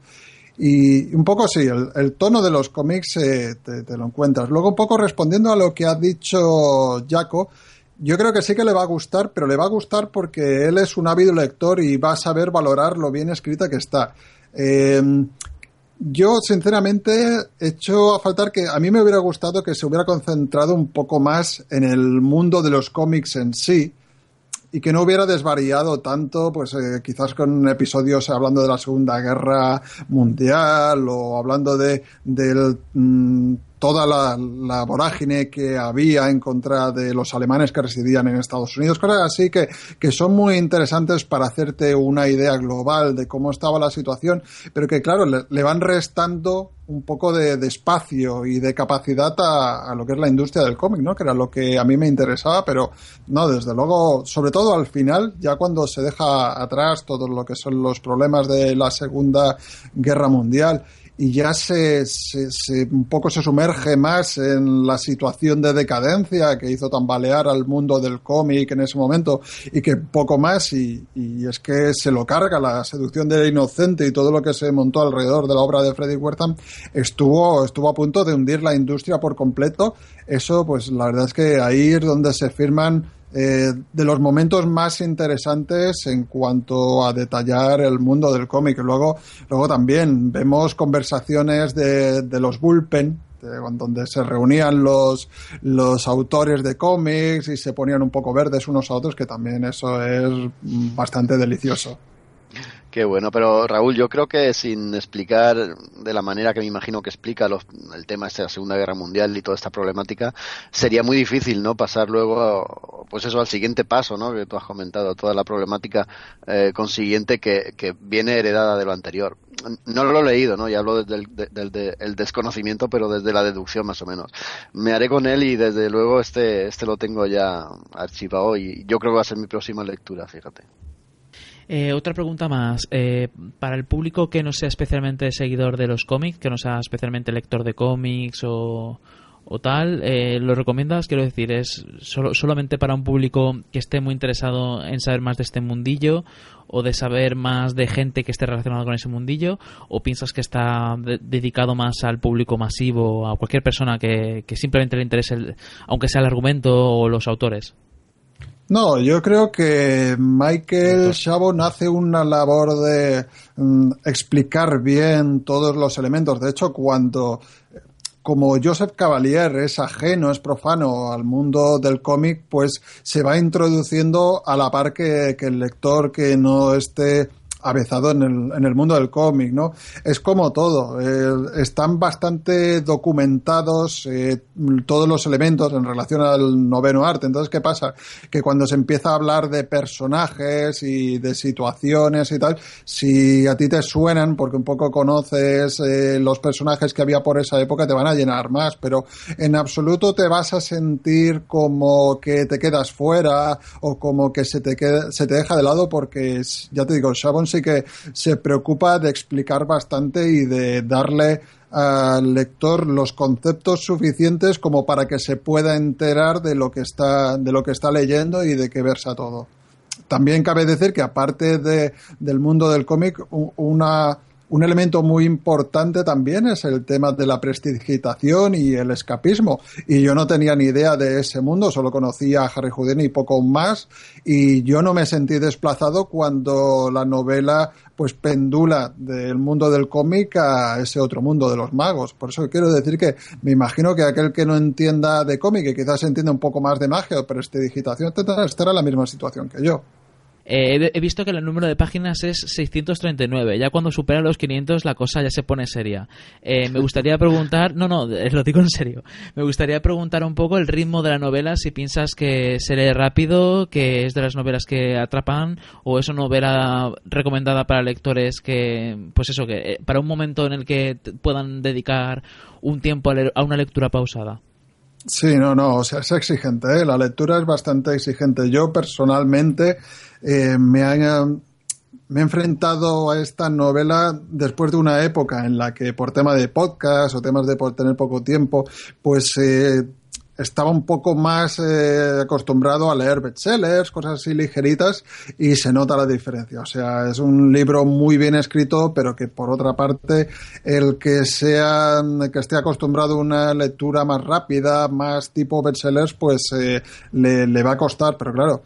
Speaker 5: Y un poco sí, el, tono de los cómics eh, te, lo encuentras. Luego, un poco respondiendo a lo que ha dicho Jaco, yo creo que sí que le va a gustar, pero le va a gustar porque él es un ávido lector y va a saber valorar lo bien escrita que está. Em, yo, sinceramente, he hecho a faltar que a mí me hubiera gustado que se hubiera concentrado un poco más en el mundo de los cómics en sí y que no hubiera desvariado tanto, pues eh, quizás con episodios hablando de la Segunda Guerra Mundial o hablando de del mm, toda la, vorágine que había en contra de los alemanes que residían en Estados Unidos, cosas así que, que son muy interesantes para hacerte una idea global de cómo estaba la situación, pero que claro, le, van restando un poco de, espacio y de capacidad a, lo que es la industria del cómic, ¿no? Que era lo que a mí me interesaba, pero no, desde luego, sobre todo al final, ya cuando se deja atrás todo lo que son los problemas de la Segunda Guerra Mundial y ya se, un poco se sumerge más en la situación de decadencia que hizo tambalear al mundo del cómic en ese momento y que poco más y, y, es que se lo carga la seducción del inocente y todo lo que se montó alrededor de la obra de Freddy Wertham estuvo estuvo a punto de hundir la industria por completo. Eso pues la verdad es que ahí es donde se firman eh, de los momentos más interesantes en cuanto a detallar el mundo del cómic. Luego, luego también vemos conversaciones de, de los bullpen, donde se reunían los, los autores de cómics y se ponían un poco verdes unos a otros, que también eso es bastante delicioso.
Speaker 4: Qué bueno, pero Raúl, yo creo que sin explicar de la manera que me imagino que explica el tema este de la Segunda Guerra Mundial y toda esta problemática, sería muy difícil, ¿no? Pasar luego, pues eso, al siguiente paso, ¿no? Que tú has comentado, toda la problemática eh, consiguiente que, viene heredada de lo anterior. No lo he leído, ¿no? Y hablo desde el, desconocimiento, pero desde la deducción más o menos. Me haré con él y desde luego este, este lo tengo ya archivado y yo creo que va a ser mi próxima lectura, fíjate.
Speaker 3: Eh, otra pregunta más. Eh, para el público que no sea especialmente seguidor de los cómics, que no sea especialmente lector de cómics o, o tal, eh, ¿lo recomiendas? Quiero decir, ¿es solo, solamente para un público que esté muy interesado en saber más de este mundillo o de saber más de gente que esté relacionada con ese mundillo? ¿O piensas que está dedicado más al público masivo, a cualquier persona que, que simplemente le interese, aunque sea el argumento o los autores?
Speaker 5: No, yo creo que Michael Chabon hace una labor de mm, explicar bien todos los elementos. De hecho, cuando como Joseph Cavalier es ajeno, es profano al mundo del cómic, pues se va introduciendo a la par que, que el lector que no esté avezado en el, en el mundo del cómic, ¿no? Es como todo, eh, están bastante documentados eh, todos los elementos en relación al noveno arte. Entonces, ¿qué pasa? Que cuando se empieza a hablar de personajes y de situaciones y tal, si a ti te suenan, porque un poco conoces eh, los personajes que había por esa época, te van a llenar más, pero en absoluto te vas a sentir como que te quedas fuera o como que se te, queda, se te deja de lado porque, ya te digo, Shabon sí que se preocupa de explicar bastante y de darle al lector los conceptos suficientes como para que se pueda enterar de lo que está, de lo que está leyendo y de qué versa todo. También cabe decir que aparte de, del mundo del cómic, una un elemento muy importante también es el tema de la prestigitación y el escapismo. Y yo no tenía ni idea de ese mundo, solo conocía a Harry Houdini y poco más. Y yo no me sentí desplazado cuando la novela pues pendula del mundo del cómic a ese otro mundo de los magos. Por eso quiero decir que me imagino que aquel que no entienda de cómic y quizás entienda un poco más de magia o prestidigitación estará en la misma situación que yo.
Speaker 3: Eh, he visto que el número de páginas es 639. Ya cuando supera los 500 la cosa ya se pone seria. Eh, me gustaría preguntar, no, no, lo digo en serio. Me gustaría preguntar un poco el ritmo de la novela, si piensas que se rápido, que es de las novelas que atrapan, o es una novela recomendada para lectores que, pues eso, que eh, para un momento en el que puedan dedicar un tiempo a una lectura pausada.
Speaker 5: Sí, no, no, o sea, es exigente, ¿eh? la lectura es bastante exigente. Yo personalmente eh, me, me he enfrentado a esta novela después de una época en la que por tema de podcast o temas de por tener poco tiempo, pues eh, estaba un poco más eh, acostumbrado a leer bestsellers, cosas así ligeritas, y se nota la diferencia. O sea, es un libro muy bien escrito, pero que por otra parte, el que sea, que esté acostumbrado a una lectura más rápida, más tipo bestsellers, pues eh, le, va a costar. Pero claro,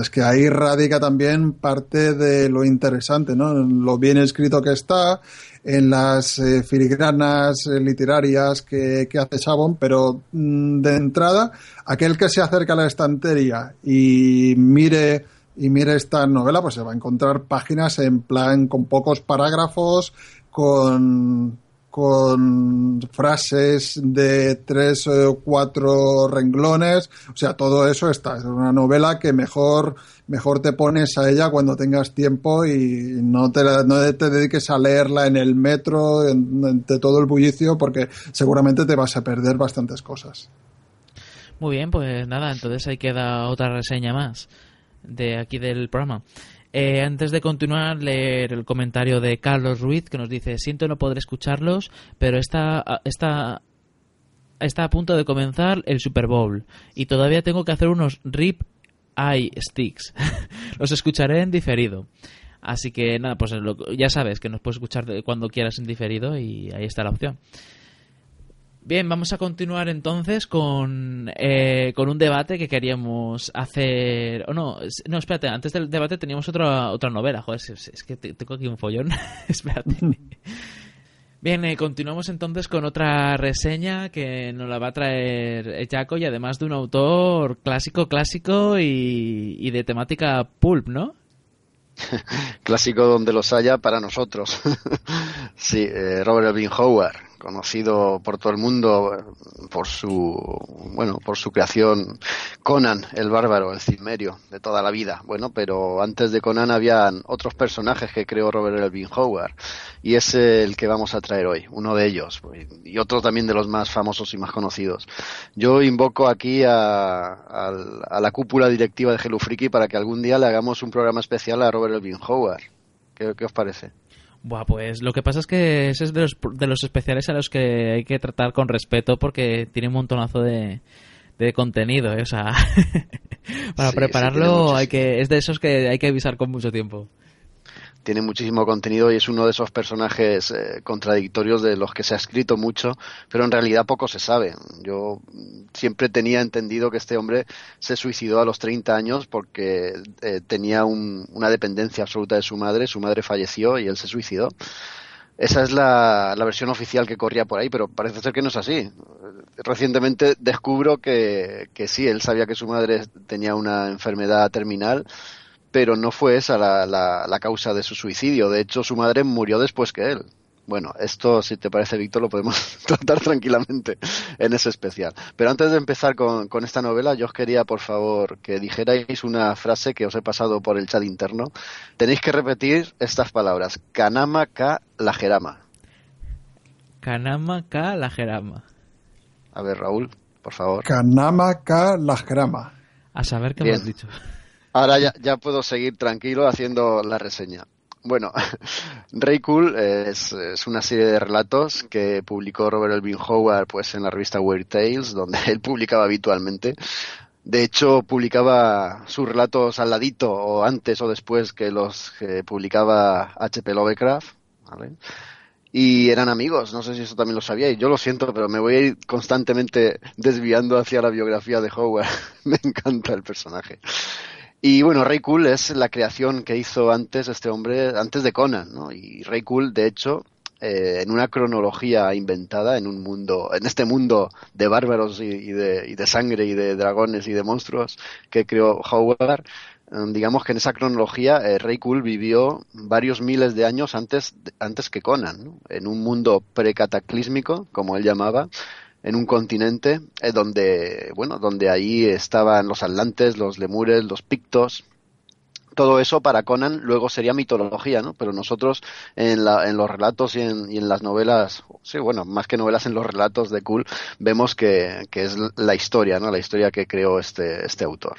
Speaker 5: es que ahí radica también parte de lo interesante, ¿no? Lo bien escrito que está, en las eh, filigranas eh, literarias que, hace Chabon, pero mm, de entrada, aquel que se acerca a la estantería y mire y mire esta novela, pues se va a encontrar páginas en plan con pocos parágrafos, con con frases de tres o cuatro renglones, o sea, todo eso está. Es una novela que mejor, mejor te pones a ella cuando tengas tiempo y no te, no te dediques a leerla en el metro, de todo el bullicio, porque seguramente te vas a perder bastantes cosas.
Speaker 3: Muy bien, pues nada, entonces ahí queda otra reseña más de aquí del programa. Eh, antes de continuar, leer el comentario de Carlos Ruiz que nos dice: Siento no poder escucharlos, pero está, está, está a punto de comenzar el Super Bowl y todavía tengo que hacer unos rip eye sticks. los escucharé en diferido. Así que nada, pues ya sabes que nos puedes escuchar cuando quieras en diferido y ahí está la opción. Bien, vamos a continuar entonces con, eh, con un debate que queríamos hacer. O no, no, espérate, antes del debate teníamos otra, otra novela. Joder, es, que tengo aquí un follón. espérate. Bien, eh, continuamos entonces con otra reseña que nos la va a traer Jaco y además de un autor clásico, clásico y, y de temática pulp, ¿no?
Speaker 4: clásico donde los haya para nosotros. sí, eh, Robert Elvin Howard conocido por todo el mundo por su bueno por su creación Conan el bárbaro el cimerio de toda la vida. Bueno pero antes de Conan habían otros personajes que creó Robert Elvin Howard y es el que vamos a traer hoy uno de ellos y otro también de los más famosos y más conocidos. Yo invoco aquí a, a, la cúpula directiva de Hello para que algún día le hagamos un programa especial a Robert Elvin Howard. ¿qué, qué os parece?
Speaker 3: Buah, pues lo que pasa es que ese es de los, de los especiales a los que hay que tratar con respeto porque tiene un montonazo de, de contenido, ¿eh? o sea, para
Speaker 4: Sí,
Speaker 3: prepararlo hay que es de esos que hay que avisar con mucho tiempo.
Speaker 4: Tiene muchísimo contenido y es uno de esos personajes eh, contradictorios de los que se ha escrito mucho, pero en realidad poco se sabe. Yo siempre tenía entendido que este hombre se suicidó a los 30 años porque eh, tenía un- una dependencia absoluta de su madre, su madre falleció y él se suicidó. Esa es la, la versión oficial que corría por ahí, pero parece ser que no es así. Recientemente descubro que, que sí, él sabía que su madre tenía una enfermedad terminal, pero no fue esa la, la, la causa de su suicidio. De hecho, su madre murió después que él. Bueno, esto, si te parece, Víctor, lo podemos tratar tranquilamente en ese especial. Pero antes de empezar con, con esta novela, yo os quería, por favor, que dijerais una frase que os he pasado por el chat interno. Tenéis que repetir estas palabras. Kanama ka lajerama.
Speaker 3: Kanama K la Jerama.
Speaker 4: A ver, Raúl, por favor.
Speaker 5: Kanama ka Lajgrama.
Speaker 3: A saber qué
Speaker 4: Bien.
Speaker 3: hemos dicho.
Speaker 4: Ahora ya, ya puedo seguir tranquilo haciendo la reseña. Bueno, Ray Cool es, una serie de relatos que publicó Robert Elvin Howard pues, en la revista Weird Tales, donde él publicaba habitualmente. De hecho, publicaba sus relatos al ladito o antes o después que los que publicaba H.P. Lovecraft. ¿vale? Y eran amigos, no sé si eso también lo sabíais. Yo lo siento, pero me voy a ir constantemente desviando hacia la biografía de Howard. me encanta el personaje. Y bueno, Ray Cool es la creación que hizo antes este hombre, antes de Conan, ¿no? Y Ray Cool, de hecho, eh, en una cronología inventada, en un mundo, en este mundo de bárbaros y, de, y de sangre y de dragones y de monstruos que creó Howard, eh, digamos que en esa cronología eh, Ray Cool vivió varios miles de años antes, antes que Conan, ¿no? en un mundo precataclísmico, como él llamaba, en un continente eh, donde, bueno, donde ahí estaban los atlantes, los lemures, los pictos. Todo eso para Conan luego sería mitología, ¿no? Pero nosotros en, la, en los relatos y en, y en las novelas, sí, bueno, más que novelas en los relatos de Cool, vemos que, que es la historia, ¿no? La historia que creó este, este autor.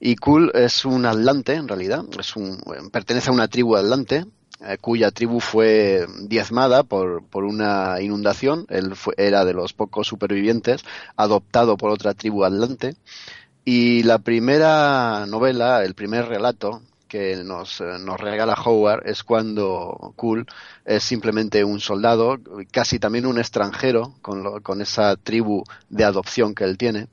Speaker 4: Y Kul es un atlante, en realidad, es un, pertenece a una tribu atlante, eh, cuya tribu fue diezmada por, por una inundación. Él era de los pocos supervivientes, adoptado por otra tribu atlante. Y la primera novela, el primer relato que nos, eh, nos regala Howard es cuando Kul es simplemente un soldado, casi también un extranjero, con, lo, con esa tribu de adopción que él tiene.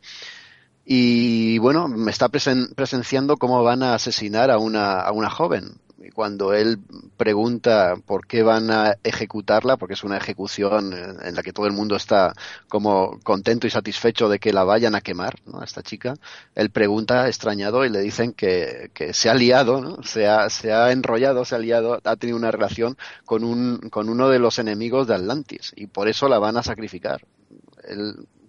Speaker 4: Y bueno, me está presen presenciando cómo van a asesinar a una, a una joven. Cuando él pregunta por qué van a ejecutarla, porque es una ejecución en la que todo el mundo está como contento y satisfecho de que la vayan a quemar, ¿no? A esta chica, él pregunta extrañado y le dicen que, se ha liado, ¿no? se, ha, enrollado, se ha liado, ha tenido una relación con, un, con uno de los enemigos de Atlantis y por eso la van a sacrificar.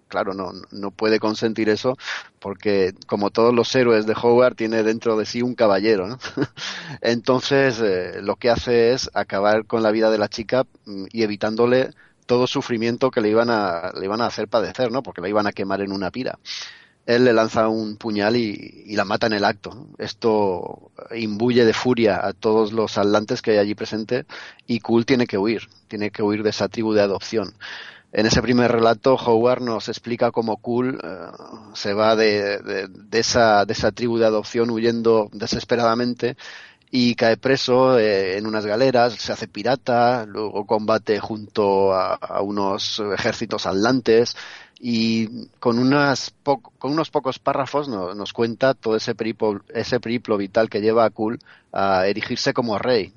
Speaker 4: Claro, no, no puede consentir eso porque, como todos los héroes de Howard, tiene dentro de sí un caballero. Entonces, eh, lo que hace es acabar con la vida de la chica y evitándole todo sufrimiento que le iban a, le iban a hacer padecer, ¿no? porque la iban a quemar en una pira. Él le lanza un puñal y, y la mata en el acto. Esto imbuye de furia a todos los atlantes que hay allí presentes y Cool tiene que huir, tiene que huir de esa tribu de adopción. En ese primer relato, Howard nos explica cómo Cool uh, se va de, esa, de esa tribu de adopción huyendo desesperadamente y cae preso eh, en unas galeras, se hace pirata, luego combate junto a, unos ejércitos atlantes y con, unas con unos pocos párrafos no, nos cuenta todo ese periplo, ese periplo vital que lleva a Cool a erigirse como rey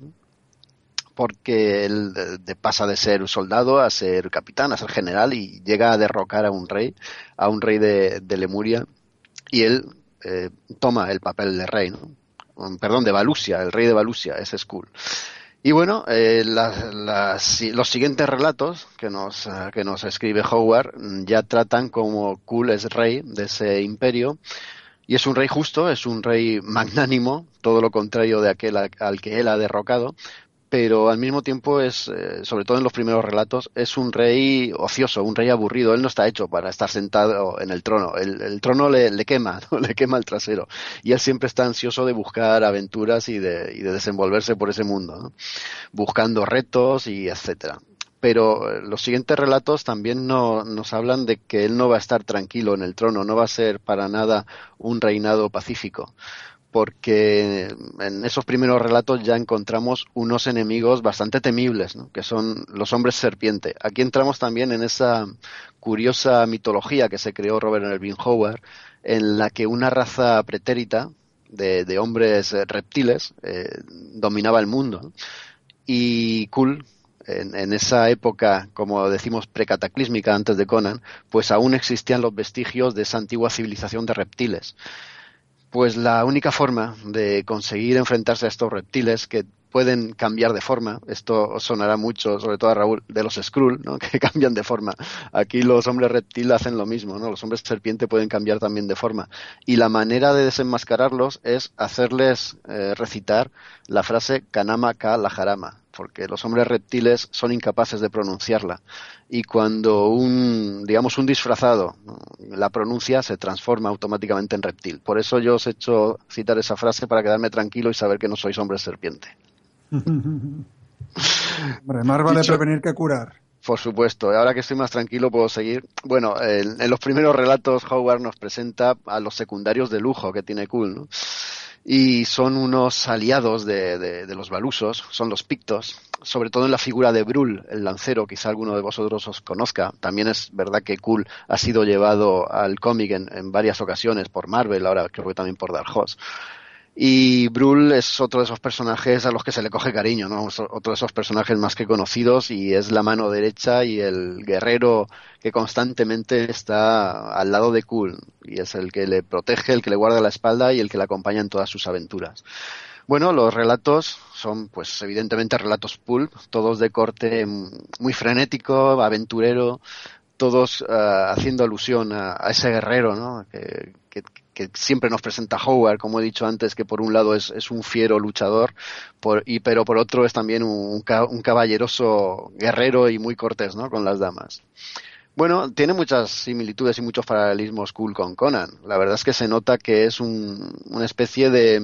Speaker 4: porque él de, pasa de ser un soldado a ser capitán, a ser general y llega a derrocar a un rey, a un rey de, Lemuria y él eh, toma el papel de rey, ¿no? perdón, de Valusia, el rey de Valusia, ese es Cool. Y bueno, eh, los siguientes relatos que nos, uh, que nos escribe Howard ya tratan como Cool es rey de ese imperio y es un rey justo, es un rey magnánimo, todo lo contrario de aquel al que él ha derrocado, pero al mismo tiempo es, eh, sobre todo en los primeros relatos, es un rey ocioso, un rey aburrido. Él no está hecho para estar sentado en el trono. El, trono le, quema, le quema el trasero. Y él siempre está ansioso de buscar aventuras y de, y de desenvolverse por ese mundo, buscando retos y etcétera pero eh, los siguientes relatos también no, nos hablan de que él no va a estar tranquilo en el trono, no va a ser para nada un reinado pacífico, porque en esos primeros relatos ya encontramos unos enemigos bastante temibles, que son los hombres serpiente. Aquí entramos también en esa curiosa mitología que se creó Robert Erwin Howard, en la que una raza pretérita de, hombres reptiles eh, dominaba el mundo. Y Kul, en, esa época, como decimos, precataclísmica antes de Conan, pues aún existían los vestigios de esa antigua civilización de reptiles. Pues la única forma de conseguir enfrentarse a estos reptiles que pueden cambiar de forma, esto sonará mucho, sobre todo a Raúl, de los Skrull, ¿no? que cambian de forma. Aquí los hombres reptil hacen lo mismo, ¿no? los hombres serpiente pueden cambiar también de forma. Y la manera de desenmascararlos es hacerles eh, recitar la frase Kanama Ka Lajarama, porque los hombres reptiles son incapaces de pronunciarla. Y cuando un, digamos, un disfrazado la pronuncia, se transforma automáticamente en reptil. Por eso yo os he hecho citar esa frase para quedarme tranquilo y saber que no sois hombres serpiente.
Speaker 5: Hombre, más vale prevenir que curar.
Speaker 4: Por supuesto, ahora que estoy más tranquilo puedo seguir. Bueno, en, en, los primeros relatos Howard nos presenta a los secundarios de lujo que tiene Cool, ¿no? Y son unos aliados de, de, los balusos, son los pictos, sobre todo en la figura de Brul, el lancero, quizá alguno de vosotros os conozca. También es verdad que Cool ha sido llevado al cómic en, en varias ocasiones por Marvel, ahora creo que también por Dark Horse. Y Brul es otro de esos personajes a los que se le coge cariño, ¿no? Otro de esos personajes más que conocidos y es la mano derecha y el guerrero que constantemente está al lado de Cool y es el que le protege, el que le guarda la espalda y el que le acompaña en todas sus aventuras. Bueno, los relatos son, pues, evidentemente relatos pulp, todos de corte muy frenético, aventurero, todos uh, haciendo alusión a, ese guerrero, ¿no? Que, que siempre nos presenta Howard, como he dicho antes, que por un lado es, es un fiero luchador, por, y, pero por otro es también un, un, caballeroso guerrero y muy cortés ¿no? con las damas. Bueno, tiene muchas similitudes y muchos paralelismos cool con Conan. La verdad es que se nota que es un, una especie de,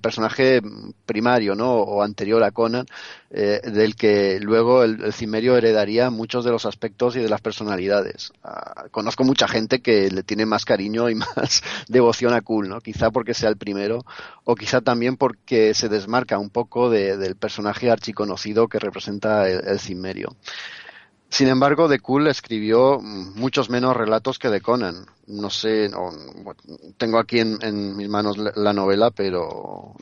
Speaker 4: personaje primario, ¿no? O anterior a Conan, eh, del que luego el, el, Cimerio heredaría muchos de los aspectos y de las personalidades. Ah, conozco mucha gente que le tiene más cariño y más devoción a Cool, ¿no? Quizá porque sea el primero, o quizá también porque se desmarca un poco de, del personaje archiconocido que representa el, el Cimerio. Sin embargo, De Cool escribió muchos menos relatos que de Conan. No sé, no, tengo aquí en, en, mis manos la novela, pero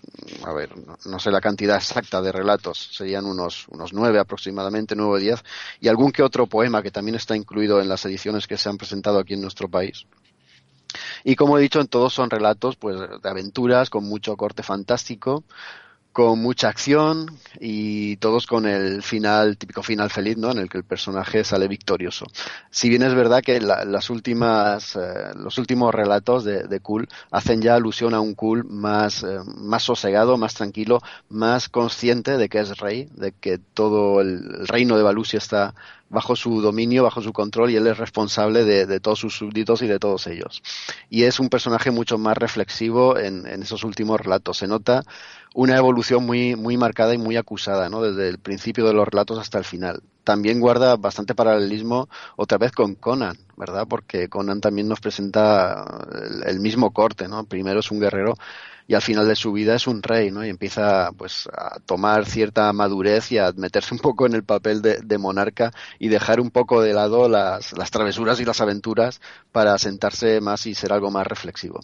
Speaker 4: a ver, no, sé la cantidad exacta de relatos. Serían unos, unos nueve aproximadamente, nueve o diez, y algún que otro poema que también está incluido en las ediciones que se han presentado aquí en nuestro país. Y como he dicho, en todos son relatos pues de aventuras con mucho corte fantástico, con mucha acción y todos con el final, típico final feliz, ¿no? En el que el personaje sale victorioso. Si bien es verdad que la, las últimas, eh, los últimos relatos de, de Cool hacen ya alusión a un Cool más, eh, más sosegado, más tranquilo, más consciente de que es rey, de que todo el, reino de Valusia está bajo su dominio, bajo su control y él es responsable de, de, todos sus súbditos y de todos ellos. Y es un personaje mucho más reflexivo en, en, esos últimos relatos. Se nota una evolución muy, muy marcada y muy acusada, ¿no? Desde el principio de los relatos hasta el final. También guarda bastante paralelismo otra vez con Conan, ¿verdad? Porque Conan también nos presenta el, mismo corte, ¿no? Primero es un guerrero y al final de su vida es un rey, ¿no? Y empieza pues a tomar cierta madurez y a meterse un poco en el papel de, de monarca y dejar un poco de lado las, las travesuras y las aventuras para sentarse más y ser algo más reflexivo.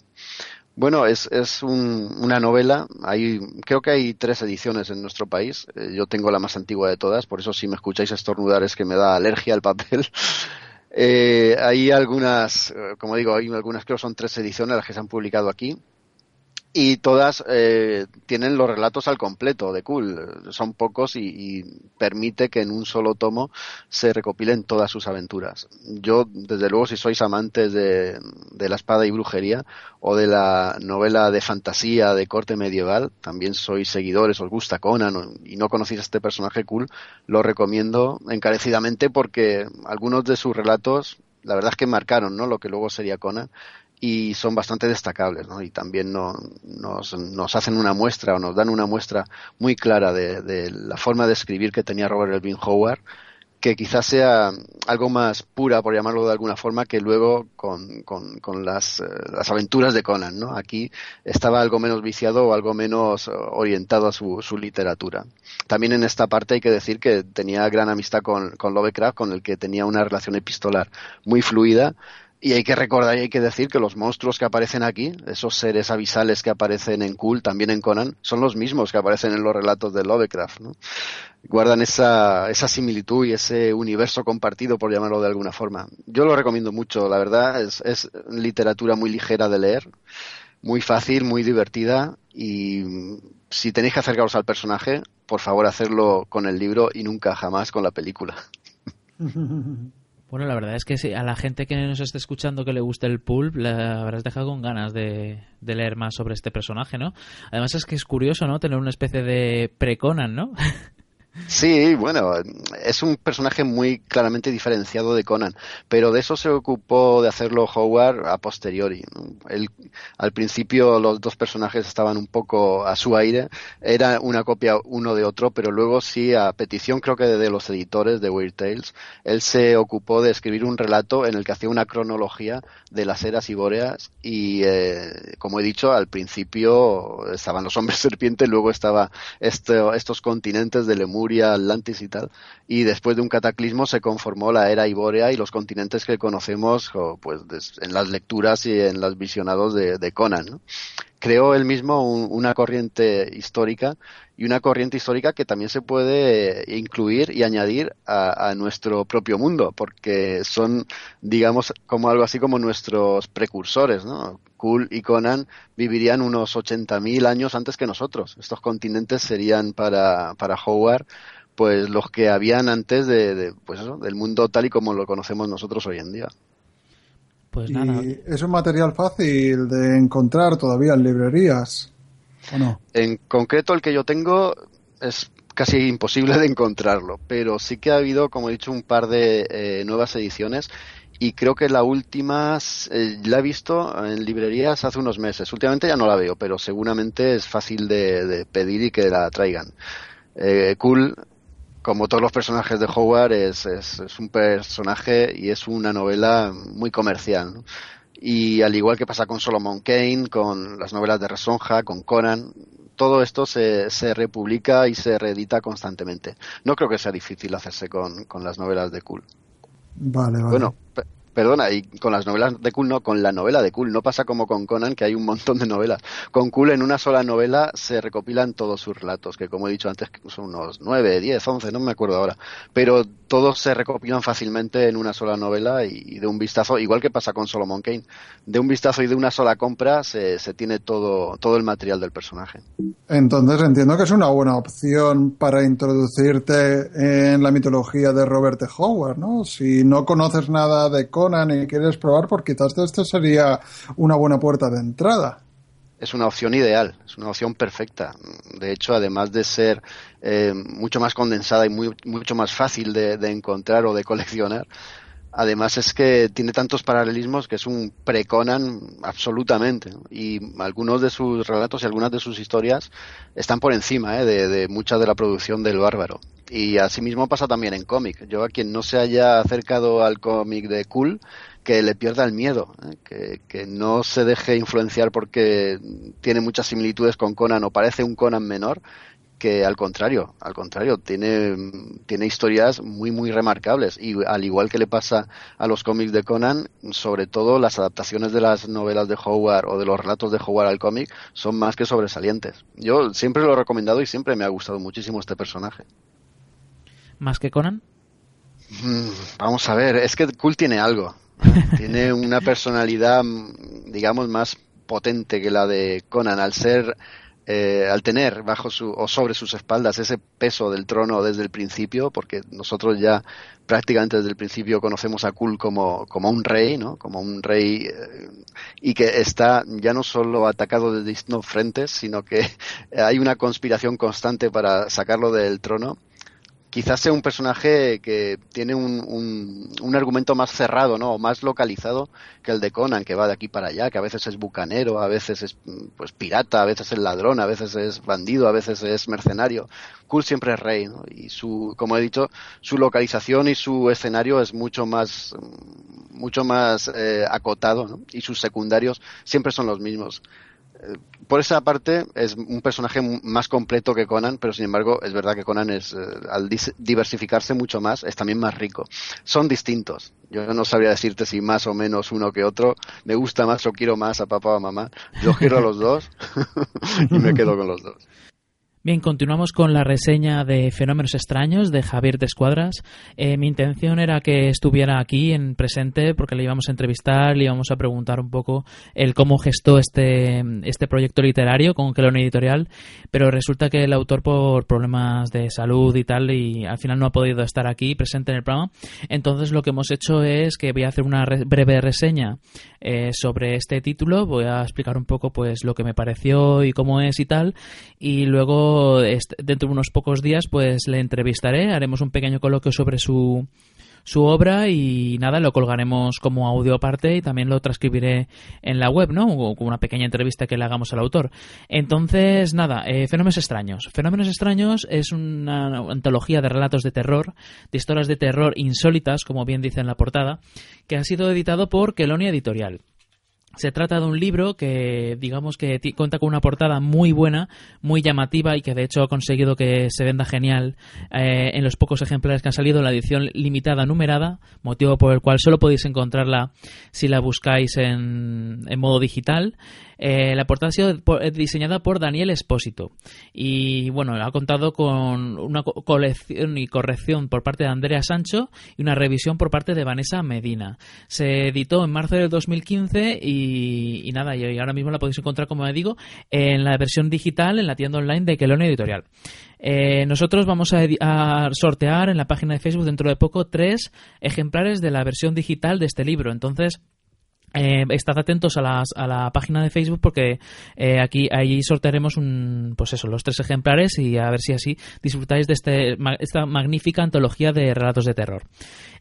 Speaker 4: Bueno, es, es un, una novela. Hay, creo que hay tres ediciones en nuestro país. Eh, yo tengo la más antigua de todas, por eso si me escucháis estornudar es que me da alergia al papel. Eh, hay algunas, como digo, hay algunas, creo son tres ediciones las que se han publicado aquí y todas eh, tienen los relatos al completo de Cool. Son pocos y, permite que en un solo tomo se recopilen todas sus aventuras. Yo, desde luego, si sois amantes de, de la espada y brujería o de la novela de fantasía de corte medieval, también sois seguidores, os gusta Conan y no conocéis a este personaje Cool, lo recomiendo encarecidamente porque algunos de sus relatos la verdad es que marcaron ¿no? lo que luego sería Conan y son bastante destacables. Y también no, nos, nos, hacen una muestra o nos dan una muestra muy clara de, de la forma de escribir que tenía Robert Elvin Howard, que quizás sea algo más pura, por llamarlo de alguna forma, que luego con, con, las, eh, las, aventuras de Conan, ¿no? Aquí estaba algo menos viciado o algo menos orientado a su, su, literatura. También en esta parte hay que decir que tenía gran amistad con Lovecraft, con el que tenía una relación epistolar muy fluida, y hay que recordar y hay que decir que los monstruos que aparecen aquí, esos seres avisales que aparecen en Cool, también en Conan, son los mismos que aparecen en los relatos de Lovecraft. ¿no? Guardan esa, esa similitud y ese universo compartido, por llamarlo de alguna forma. Yo lo recomiendo mucho, la verdad, es, es literatura muy ligera de leer, muy fácil, muy divertida y si tenéis que acercaros al personaje, por favor hacerlo con el libro y nunca jamás con la película.
Speaker 3: Bueno, la verdad es que a la gente que nos esté escuchando que le guste el pulp, la habrás dejado con ganas de, de, leer más sobre este personaje, ¿no? Además es que es curioso, ¿no? Tener una especie de pre-Conan, ¿no?
Speaker 4: Sí, bueno, es un personaje muy claramente diferenciado de Conan, pero de eso se ocupó de hacerlo Howard a posteriori. al principio los dos personajes estaban un poco a su aire, era una copia uno de otro, pero luego sí, a petición creo que de los editores de Weird Tales, él se ocupó de escribir un relato en el que hacía una cronología de las eras ibóreas y, eh, como he dicho, al principio estaban los hombres serpientes, luego estaba estos continentes de Lemur Atlantis y tal. Y después de un cataclismo se conformó la era ibórea y los continentes que conocemos pues en las lecturas y en los visionados de, Conan. Creó él mismo una corriente histórica y una corriente histórica que también se puede incluir y añadir a, nuestro propio mundo, porque son, digamos, como algo así como nuestros precursores, ¿no? Y Conan vivirían unos 80.000 años antes que nosotros. Estos continentes serían para, para Howard pues los que habían antes de, pues eso, del mundo tal y como lo conocemos nosotros hoy en día.
Speaker 5: Pues nada. es un material fácil de encontrar todavía en librerías, ¿o no?
Speaker 4: En concreto, el que yo tengo es casi imposible de encontrarlo, pero sí que ha habido, como he dicho, un par de eh, nuevas ediciones y creo que la última eh, la he visto en librerías hace unos meses. Últimamente ya no la veo, pero seguramente es fácil de, pedir y que la traigan. Eh, cool como todos los personajes de Howard, es, es, un personaje y es una novela muy comercial. Y al igual que pasa con Solomon Kane, con las novelas de Resonja, con Conan, todo esto se, se republica y se reedita constantemente. No creo que sea difícil hacerse con, con las novelas de Cool.
Speaker 5: Vale, vale.
Speaker 4: Bueno, Perdona, y con las novelas de Cool no, con la novela de Cool, no pasa como con Conan, que hay un montón de novelas. Con Cool en una sola novela se recopilan todos sus relatos, que como he dicho antes son unos nueve, diez, once, no me acuerdo ahora. Pero todos se recopilan fácilmente en una sola novela y, de un vistazo, igual que pasa con Solomon Kane, de un vistazo y de una sola compra se, se tiene todo, todo el material del personaje.
Speaker 5: Entonces entiendo que es una buena opción para introducirte en la mitología de Robert. Howard, ¿no? Si no conoces nada de y quieres probar, porque quizás sería una buena puerta de entrada.
Speaker 4: Es una opción ideal, es una opción perfecta. De hecho, además de ser eh, mucho más condensada y mucho más fácil de, encontrar o de coleccionar, Además es que tiene tantos paralelismos que es un pre-Conan absolutamente. Y algunos de sus relatos y algunas de sus historias están por encima ¿eh? de, mucha de la producción del bárbaro. Y asimismo pasa también en cómic. Yo a quien no se haya acercado al cómic de Cool, que le pierda el miedo, ¿eh? que, que, no se deje influenciar porque tiene muchas similitudes con Conan o parece un Conan menor, que al contrario, al contrario, tiene, tiene historias muy, muy remarcables. Y al igual que le pasa a los cómics de Conan, sobre todo las adaptaciones de las novelas de Howard o de los relatos de Howard al cómic son más que sobresalientes. Yo siempre lo he recomendado y siempre me ha gustado muchísimo este personaje.
Speaker 3: ¿Más que Conan?
Speaker 4: Mm, vamos a ver, es que Cool tiene algo. tiene una personalidad, digamos, más potente que la de Conan, al ser eh, al tener bajo su o sobre sus espaldas ese peso del trono desde el principio, porque nosotros ya prácticamente desde el principio conocemos a Kul como, como un rey, ¿no? Como un rey eh, y que está ya no solo atacado de distintos frentes, sino que hay una conspiración constante para sacarlo del trono quizás sea un personaje que tiene un, un, argumento más cerrado, ¿no? O más localizado que el de Conan, que va de aquí para allá, que a veces es bucanero, a veces es pues pirata, a veces es ladrón, a veces es bandido, a veces es mercenario. Kul siempre es rey, ¿no? Y su, como he dicho, su localización y su escenario es mucho más, mucho más eh, acotado, ¿no? Y sus secundarios siempre son los mismos por esa parte es un personaje más completo que Conan, pero sin embargo es verdad que Conan es, eh, al diversificarse mucho más, es también más rico. Son distintos. Yo no sabría decirte si más o menos uno que otro. Me gusta más o quiero más a papá o a mamá. Yo quiero a los dos y me quedo con los dos.
Speaker 3: Bien, continuamos con la reseña de Fenómenos Extraños de Javier de Escuadras. Eh, mi intención era que estuviera aquí en presente porque le íbamos a entrevistar, le íbamos a preguntar un poco el cómo gestó este, este proyecto literario con Kelon Editorial, pero resulta que el autor por problemas de salud y tal y al final no ha podido estar aquí presente en el programa. Entonces lo que hemos hecho es que voy a hacer una breve reseña eh, sobre este título, voy a explicar un poco pues lo que me pareció y cómo es y tal y luego dentro de unos pocos días pues le entrevistaré, haremos un pequeño coloquio sobre su, su obra y nada, lo colgaremos como audio aparte y también lo transcribiré en la web, ¿no? O una pequeña entrevista que le hagamos al autor. Entonces, nada, eh, Fenómenos Extraños. Fenómenos Extraños es una antología de relatos de terror, de historias de terror insólitas, como bien dice en la portada, que ha sido editado por Kelonia Editorial. Se trata de un libro que, digamos que cuenta con una portada muy buena, muy llamativa y que de hecho ha conseguido que se venda genial eh, en los pocos ejemplares que han salido la edición limitada numerada, motivo por el cual solo podéis encontrarla si la buscáis en, en modo digital. Eh, la portada ha sido eh, diseñada por Daniel Espósito y bueno, ha contado con una colección y corrección por parte de Andrea Sancho y una revisión por parte de Vanessa Medina. Se editó en marzo del 2015 y, nada, y ahora mismo la podéis encontrar, como digo, en la versión digital en la tienda online de Quelón Editorial. Eh, nosotros vamos a, a, sortear en la página de Facebook dentro de poco tres ejemplares de la versión digital de este libro. Entonces, eh, estad atentos a, las, a, la página de Facebook porque eh, aquí ahí sortearemos un, pues eso, los tres ejemplares y a ver si así disfrutáis de este, esta magnífica antología de relatos de terror.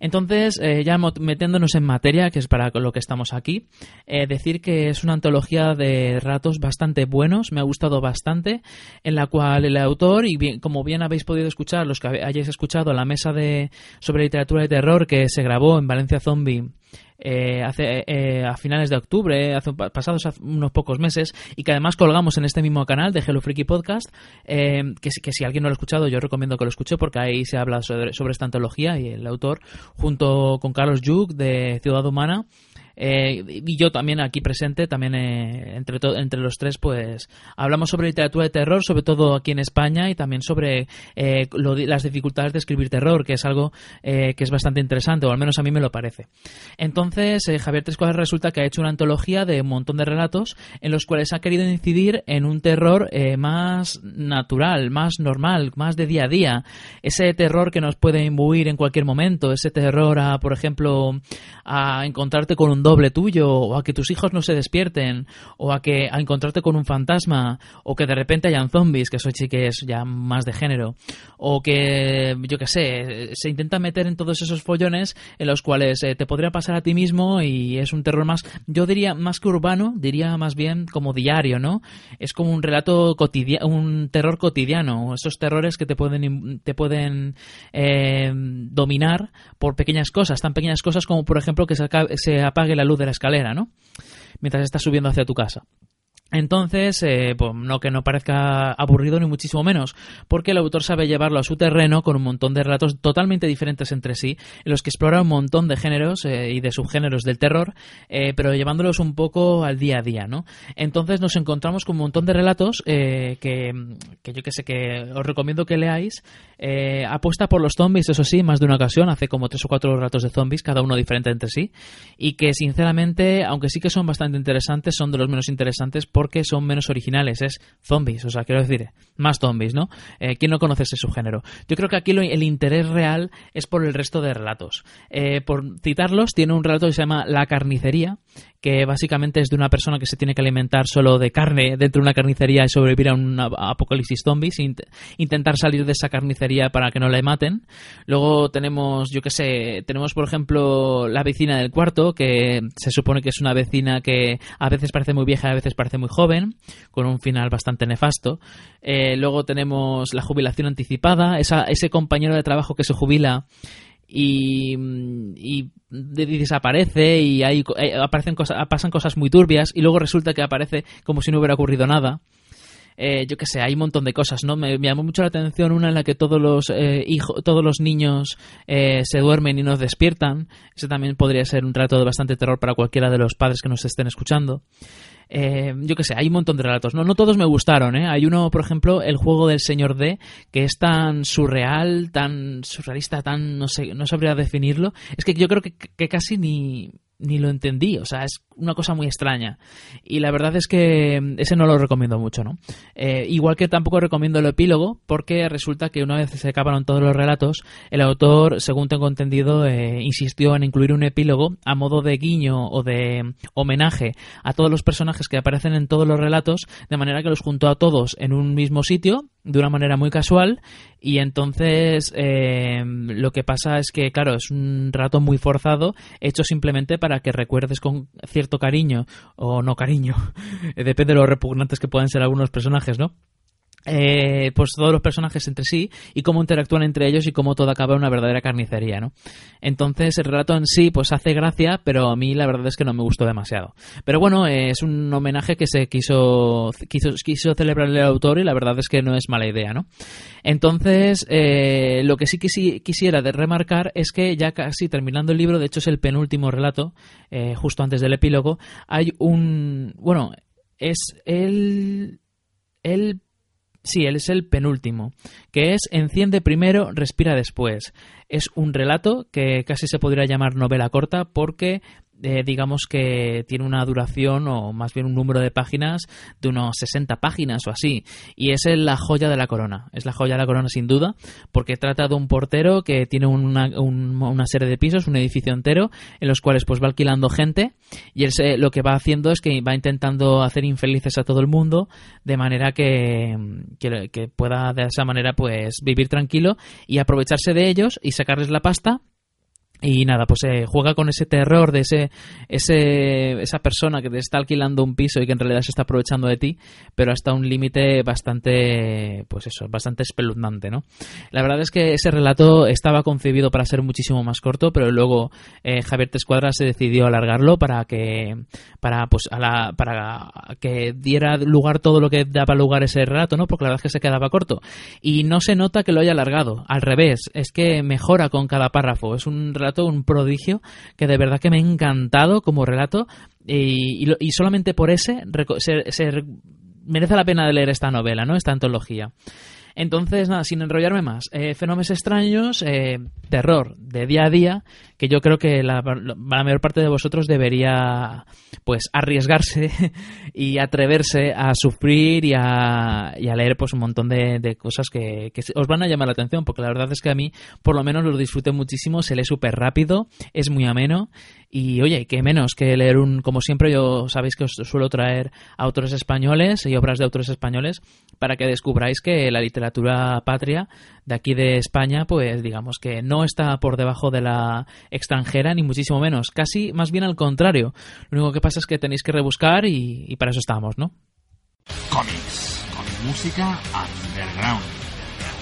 Speaker 3: Entonces, eh, ya metiéndonos en materia, que es para lo que estamos aquí, eh, decir que es una antología de relatos bastante buenos, me ha gustado bastante, en la cual el autor, y bien, como bien habéis podido escuchar, los que hayáis escuchado la mesa de sobre literatura de terror que se grabó en Valencia Zombie eh, hace, eh, a finales de octubre, hace, pasados unos pocos meses, y que además colgamos en este mismo canal de Hello Freaky Podcast, eh, que, que, si alguien no lo ha escuchado, yo recomiendo que lo escuche porque ahí se habla sobre, sobre esta antología y el autor, junto con Carlos Yuk de Ciudad Humana, eh, y yo también aquí presente, también eh, entre, entre los tres, pues hablamos sobre literatura de terror, sobre todo aquí en España, y también sobre eh, las dificultades de escribir terror, que es algo que es bastante interesante, o al menos a mí me lo parece. Entonces, Javier Trescuadras resulta que ha hecho una antología de un montón de relatos en los cuales ha querido incidir en un terror más natural, más normal, más de día a día. Ese terror que nos puede imbuir en cualquier momento, ese terror a, por ejemplo, a encontrarte con un doble tuyo, o a que tus hijos no se despierten, o a que a encontrarte con un fantasma, o que de repente hayan zombies, que eso sí es ya más de género, o que, yo qué sé, se intenta meter en todos esos follones en los cuales eh, te podría pasar a ti mismo y es un terror más, yo diría más que urbano, diría más bien como diario, ¿no? Es como un relato cotidiano, un terror cotidiano, esos terrores que te pueden, te pueden eh, dominar por pequeñas cosas, tan pequeñas cosas como por ejemplo que se, se apague la luz de la escalera, ¿no? Mientras estás subiendo hacia tu casa. Entonces, eh, pues no que no parezca aburrido ni muchísimo menos, porque el autor sabe llevarlo a su terreno con un montón de relatos totalmente diferentes entre sí, en los que explora un montón de géneros eh, y de subgéneros del terror, eh, pero llevándolos un poco al día a día, ¿no? Entonces nos encontramos con un montón de relatos que, que, yo que sé, que os recomiendo que leáis. apuesta por los zombies, eso sí, más de una ocasión, hace como tres o cuatro relatos de zombies, cada uno diferente entre sí, y que sinceramente, aunque sí que son bastante interesantes, son de los menos interesantes porque son menos originales, es zombies, o sea, quiero decir, más zombies, ¿no? Eh, ¿Quién no conoce ese subgénero? Yo creo que aquí el interés real es por el resto de relatos. Eh, por citarlos, tiene un relato que se llama La carnicería, que básicamente es de una persona que se tiene que alimentar solo de carne dentro de una carnicería y sobrevivir a un apocalipsis zombies, intentar salir de esa carnicería para que no le maten. Luego tenemos, yo qué sé, tenemos por ejemplo la vecina del cuarto, que se supone que es una vecina que a veces parece muy vieja, a veces parece muy joven, con un final bastante nefasto. Eh, luego tenemos la jubilación anticipada, ese compañero de trabajo que se jubila y, y, desaparece y hay, eh, aparecen cosas, pasan cosas muy turbias y luego resulta que aparece como si no hubiera ocurrido nada. Eh, yo qué sé, hay un montón de cosas, ¿no? Me, llamó mucho la atención una en la que todos los eh, hijos, todos los niños se duermen y nos despiertan. Ese también podría ser un trato de bastante terror para cualquiera de los padres que nos estén escuchando. Eh, yo qué sé, hay un montón de relatos. No, no todos me gustaron, ¿eh? Hay uno, por ejemplo, el juego del señor D, que es tan surreal, tan surrealista, tan, no sé, no sabría definirlo. Es que yo creo que, que casi ni, ni lo entendí, o sea, es una cosa muy extraña. Y la verdad es que mm, ese no lo recomiendo mucho, ¿no? Eh, igual que tampoco recomiendo el epílogo, porque resulta que una vez se acabaron todos los relatos, el autor, según tengo entendido, eh, insistió en incluir un epílogo a modo de guiño o de mm, homenaje a todos los personajes que aparecen en todos los relatos, de manera que los juntó a todos en un mismo sitio, de una manera muy casual, y entonces eh, lo que pasa es que, claro, es un rato muy forzado, hecho simplemente para que recuerdes con cierto cariño o no cariño, depende de lo repugnantes que puedan ser algunos personajes, ¿no? Eh, pues todos los personajes entre sí y cómo interactúan entre ellos y cómo todo acaba en una verdadera carnicería, ¿no? Entonces el relato en sí pues hace gracia, pero a mí la verdad es que no me gustó demasiado. Pero bueno, eh, es un homenaje que se quiso, quiso, quiso celebrar el autor y la verdad es que no es mala idea, ¿no? Entonces, eh, lo que sí quisiera de remarcar es que ya casi terminando el libro, de hecho es el penúltimo relato, justo antes del epílogo, hay un... bueno, es el... el Sí, él es el penúltimo, que es Enciende primero, respira después. Es un relato que casi se podría llamar novela corta porque eh, digamos que tiene una duración o más bien un número de páginas de unos 60 páginas o así. Y es la joya de la corona. Es la joya de la corona sin duda, porque trata de un portero que tiene una, una serie de pisos, un edificio entero, en los cuales pues va alquilando gente y él lo que va haciendo es que va intentando hacer infelices a todo el mundo de manera que, que, que pueda de esa manera pues vivir tranquilo y aprovecharse de ellos y sacarles la pasta y nada, pues eh, juega con ese terror de ese, ese, esa persona que te está alquilando un piso y que en realidad se está aprovechando de ti, pero hasta un límite bastante, pues eso, bastante espeluznante, ¿no? La verdad es que ese relato estaba concebido para ser muchísimo más corto, pero luego eh, Javier Tescuadra se decidió alargarlo para que, para, pues, a la, para que diera lugar todo lo que daba lugar ese relato, ¿no? Porque la verdad es que se quedaba corto. Y no se nota que lo haya alargado, al revés, es que mejora con cada párrafo, es un relato un prodigio que de verdad que me ha encantado como relato y, solamente por ese merece la pena leer esta novela, ¿no? Esta antología. Entonces, nada, sin enrollarme más, eh, fenómenos extraños, eh, terror de día a día, que yo creo que la, mayor parte de vosotros debería, pues, arriesgarse y atreverse a sufrir y a, leer, pues, un montón de, cosas que, que, os van a llamar la atención, porque la verdad es que a mí, por lo menos, lo disfruté muchísimo, se lee súper rápido, es muy ameno y oye, qué menos que leer un, como siempre yo sabéis que os suelo traer autores españoles y obras de autores españoles para que descubráis que la literatura patria de aquí de España, pues digamos que no está por debajo de la extranjera, ni muchísimo menos, casi más bien al contrario. Lo único que pasa es que tenéis que rebuscar y, para eso estamos, ¿no?
Speaker 6: Comics, con música underground,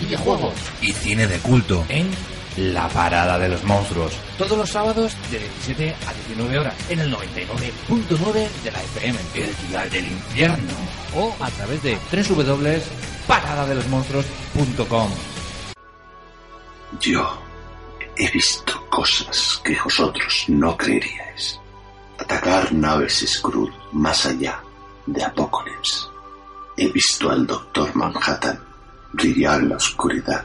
Speaker 7: videojuegos.
Speaker 6: Y cine de culto.
Speaker 7: En La Parada de los Monstruos.
Speaker 8: Todos los sábados de 17 a 19 horas en el 99.9 de la FM. El día del infierno. O a través de www.paradadelosmonstruos.com.
Speaker 9: Yo he visto cosas que vosotros no creeríais. Atacar naves Skrull más allá de Apocalypse. He visto al Doctor Manhattan brillar en la oscuridad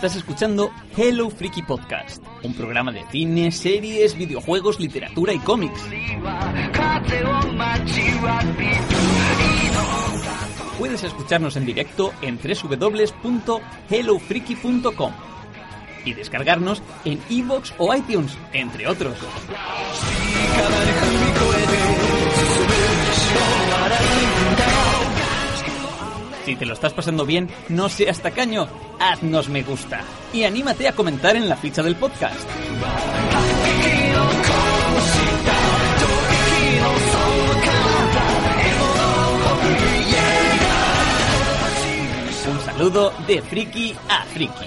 Speaker 1: Estás escuchando Hello Freaky Podcast, un programa de cine, series, videojuegos, literatura y cómics. Puedes escucharnos en directo en www.hellofreaky.com y descargarnos en iVoox o iTunes, entre otros. Si te lo estás pasando bien, no seas tacaño, haznos me gusta y anímate a comentar en la ficha del podcast. Saludo de friki a friki.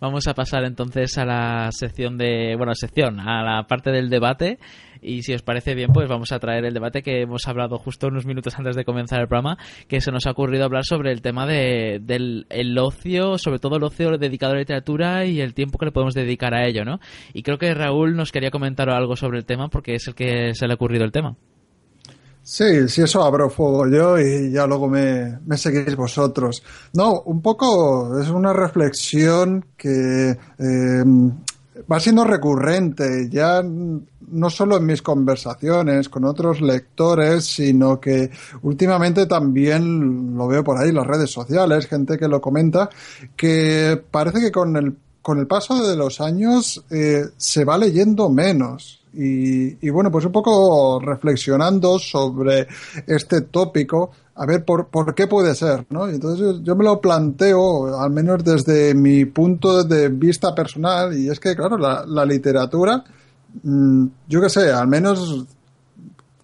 Speaker 3: Vamos a pasar entonces a la sección de, bueno, sección, a la parte del debate y si os parece bien, pues vamos a traer el debate que hemos hablado justo unos minutos antes de comenzar el programa, que se nos ha ocurrido hablar sobre el tema de, del el ocio, sobre todo el ocio dedicado a la literatura y el tiempo que le podemos dedicar a ello, ¿no? Y creo que Raúl nos quería comentar algo sobre el tema porque es el que se le ha ocurrido el tema.
Speaker 5: Sí, sí, eso abro fuego yo y ya luego me, me, seguís vosotros. No, un poco es una reflexión que eh, va siendo recurrente, ya no solo en mis conversaciones con otros lectores, sino que últimamente también lo veo por ahí en las redes sociales, gente que lo comenta, que parece que con el, con el paso de los años eh, se va leyendo menos. Y, y, bueno, pues un poco reflexionando sobre este tópico, a ver por, por qué puede ser, ¿no? Entonces yo me lo planteo, al menos desde mi punto de vista personal, y es que, claro, la, la literatura, mmm, yo qué sé, al menos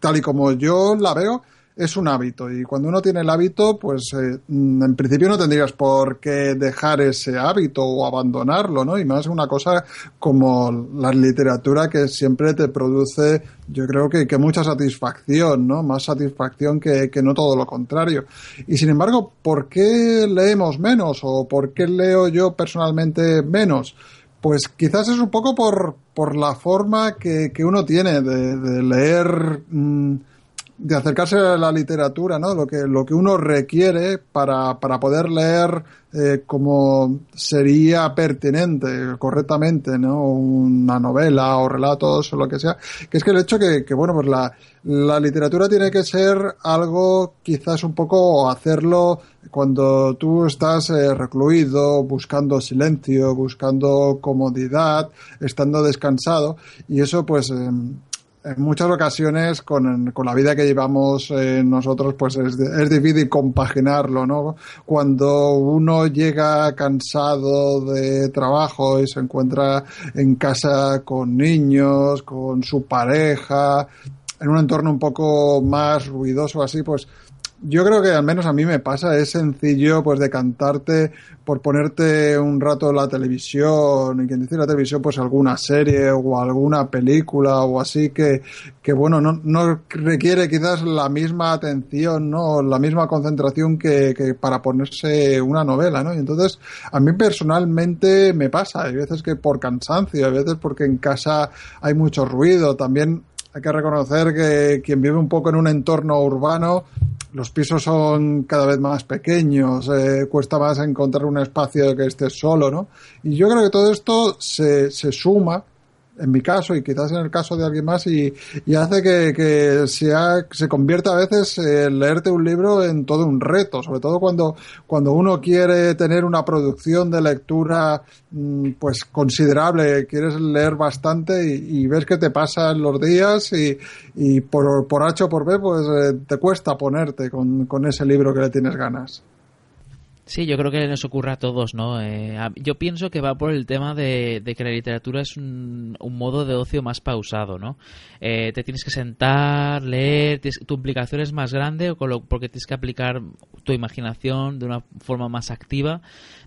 Speaker 5: tal y como yo la veo, es un hábito y cuando uno tiene el hábito, pues eh, en principio no tendrías por qué dejar ese hábito o abandonarlo, ¿no? Y más una cosa como la literatura que siempre te produce, yo creo que, que mucha satisfacción, ¿no? Más satisfacción que, que, no todo lo contrario. Y sin embargo, ¿por qué leemos menos o por qué leo yo personalmente menos? Pues quizás es un poco por, por la forma que, que uno tiene de, leer. Mmm, de acercarse a la literatura, ¿no? Lo que, lo que uno requiere para, para poder leer eh, como sería pertinente, correctamente, ¿no? Una novela o relatos o lo que sea, que es que el hecho que, que bueno, pues la, la literatura tiene que ser algo quizás un poco hacerlo cuando tú estás eh, recluido, buscando silencio, buscando comodidad, estando descansado, y eso pues en muchas ocasiones con, con, la vida que llevamos eh, nosotros pues es, es, difícil compaginarlo, ¿no? Cuando uno llega cansado de trabajo y se encuentra en casa con niños, con su pareja, en un entorno un poco más ruidoso así, pues yo creo que al menos a mí me pasa, es sencillo pues de cantarte por ponerte un rato la televisión, y quien dice la televisión pues alguna serie o alguna película o así que, que bueno, no, no requiere quizás la misma atención, ¿no? La misma concentración que, que para ponerse una novela, ¿no? Y entonces a mí personalmente me pasa, hay veces que por cansancio, hay veces porque en casa hay mucho ruido, también hay que reconocer que quien vive un poco en un entorno urbano los pisos son cada vez más pequeños, eh, cuesta más encontrar un espacio que esté solo, ¿no? Y yo creo que todo esto se, se suma en mi caso y quizás en el caso de alguien más y, hace que, que sea, se convierta a veces el leerte un libro en todo un reto, sobre todo cuando, cuando uno quiere tener una producción de lectura mm, pues considerable, quieres leer bastante y, ves que te pasan los días y, y por, por H o por B pues eh, te cuesta ponerte con, con ese libro que le tienes ganas.
Speaker 3: Sí, yo creo que nos ocurre a todos, ¿no? Eh, yo pienso que va por el tema de, de que la literatura es un, un, modo de ocio más pausado, ¿no? Eh, te tienes que sentar, leer, tu implicación es más grande o porque tienes que aplicar tu imaginación de una forma más activa,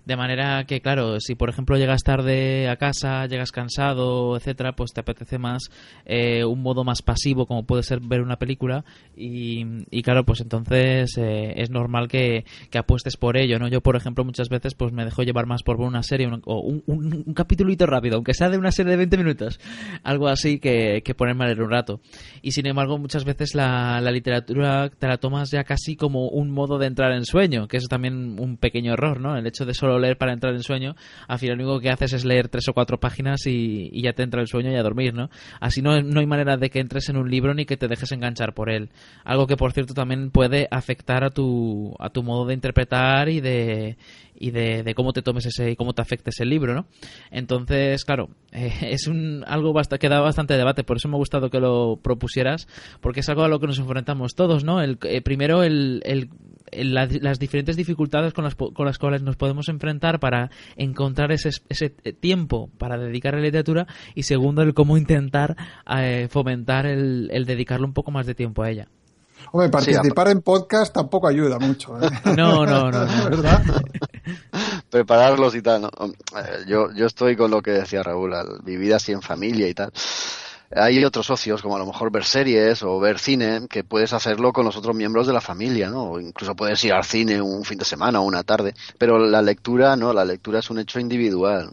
Speaker 3: de manera que, claro, si por ejemplo llegas tarde a casa, llegas cansado, etcétera, pues te apetece más eh, un modo más pasivo, como puede ser ver una película, y, y claro, pues entonces eh, es normal que, que apuestes por ello, ¿no? Yo, por ejemplo, muchas veces pues me dejo llevar más por una serie o un, un, un capítulito rápido, aunque sea de una serie de 20 minutos, algo así que, que ponerme a leer un rato. Y sin embargo, muchas veces la, la, literatura te la tomas ya casi como un modo de entrar en sueño, que es también un pequeño error, ¿no? El hecho de solo leer para entrar en sueño, al final lo único que haces es leer tres o cuatro páginas y, y ya te entra el sueño y a dormir, ¿no? Así no, no hay manera de que entres en un libro ni que te dejes enganchar por él. Algo que, por cierto, también puede afectar a tu, a tu modo de interpretar y de y de, de, cómo te tomes ese y cómo te afecte ese libro, ¿no? Entonces, claro, eh, es un algo basta, que da bastante debate, por eso me ha gustado que lo propusieras, porque es algo a lo que nos enfrentamos todos, ¿no? El, eh, primero, el, el, el la, las diferentes dificultades con las, con las cuales nos podemos enfrentar para encontrar ese, ese tiempo para dedicar a la literatura y segundo, el cómo intentar eh, fomentar el, el dedicarle un poco más de tiempo a ella.
Speaker 5: Hombre, participar sí, en podcast tampoco ayuda mucho. ¿eh?
Speaker 3: No, no, no, no.
Speaker 5: ¿verdad?
Speaker 4: Prepararlos y tal. ¿no? Yo, yo estoy con lo que decía Raúl, al vivir así en familia y tal. Hay otros socios, como a lo mejor ver series o ver cine, que puedes hacerlo con los otros miembros de la familia, ¿no? O incluso puedes ir al cine un fin de semana o una tarde. Pero la lectura, no, la lectura es un hecho individual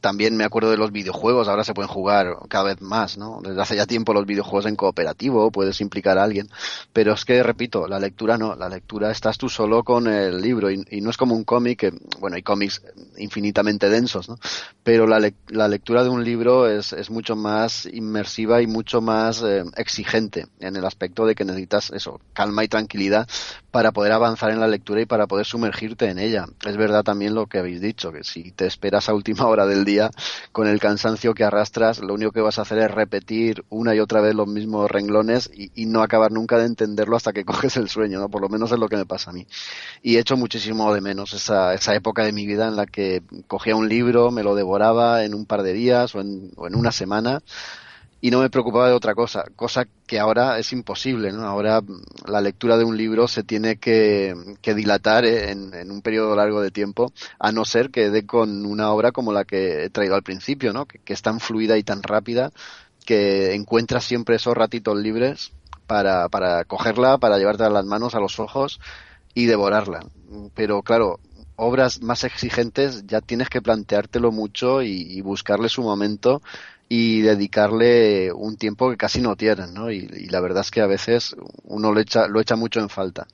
Speaker 4: también me acuerdo de los videojuegos, ahora se pueden jugar cada vez más, ¿no? Desde hace ya tiempo los videojuegos en cooperativo, puedes implicar a alguien, pero es que, repito, la lectura no, la lectura estás tú solo con el libro y, no es como un cómic, bueno, hay cómics infinitamente densos, ¿no? Pero la, le la lectura de un libro es, es, mucho más inmersiva y mucho más eh, exigente en el aspecto de que necesitas eso, calma y tranquilidad para poder avanzar en la lectura y para poder sumergirte en ella. Es verdad también lo que habéis dicho, que si te esperas a última hora del día, con el cansancio que arrastras, lo único que vas a hacer es repetir una y otra vez los mismos renglones y, no acabar nunca de entenderlo hasta que coges el sueño, ¿no? Por lo menos es lo que me pasa a mí. Y he hecho muchísimo de menos esa, esa época de mi vida en la que cogía un libro, me lo devoraba en un par de días o en, o en una semana y no me preocupaba de otra cosa, cosa que ahora es imposible, ¿no? Ahora la lectura de un libro se tiene que, que dilatar en, en, un periodo largo de tiempo, a no ser que dé con una obra como la que he traído al principio, ¿no? Que, es tan fluida y tan rápida que encuentras siempre esos ratitos libres para, para cogerla, para llevarte a las manos, a los ojos y devorarla. Pero claro, obras más exigentes ya tienes que planteártelo mucho y buscarle su momento y dedicarle un tiempo que casi no tienen, ¿no? Y, y la verdad es que a veces uno lo echa, lo echa mucho en falta.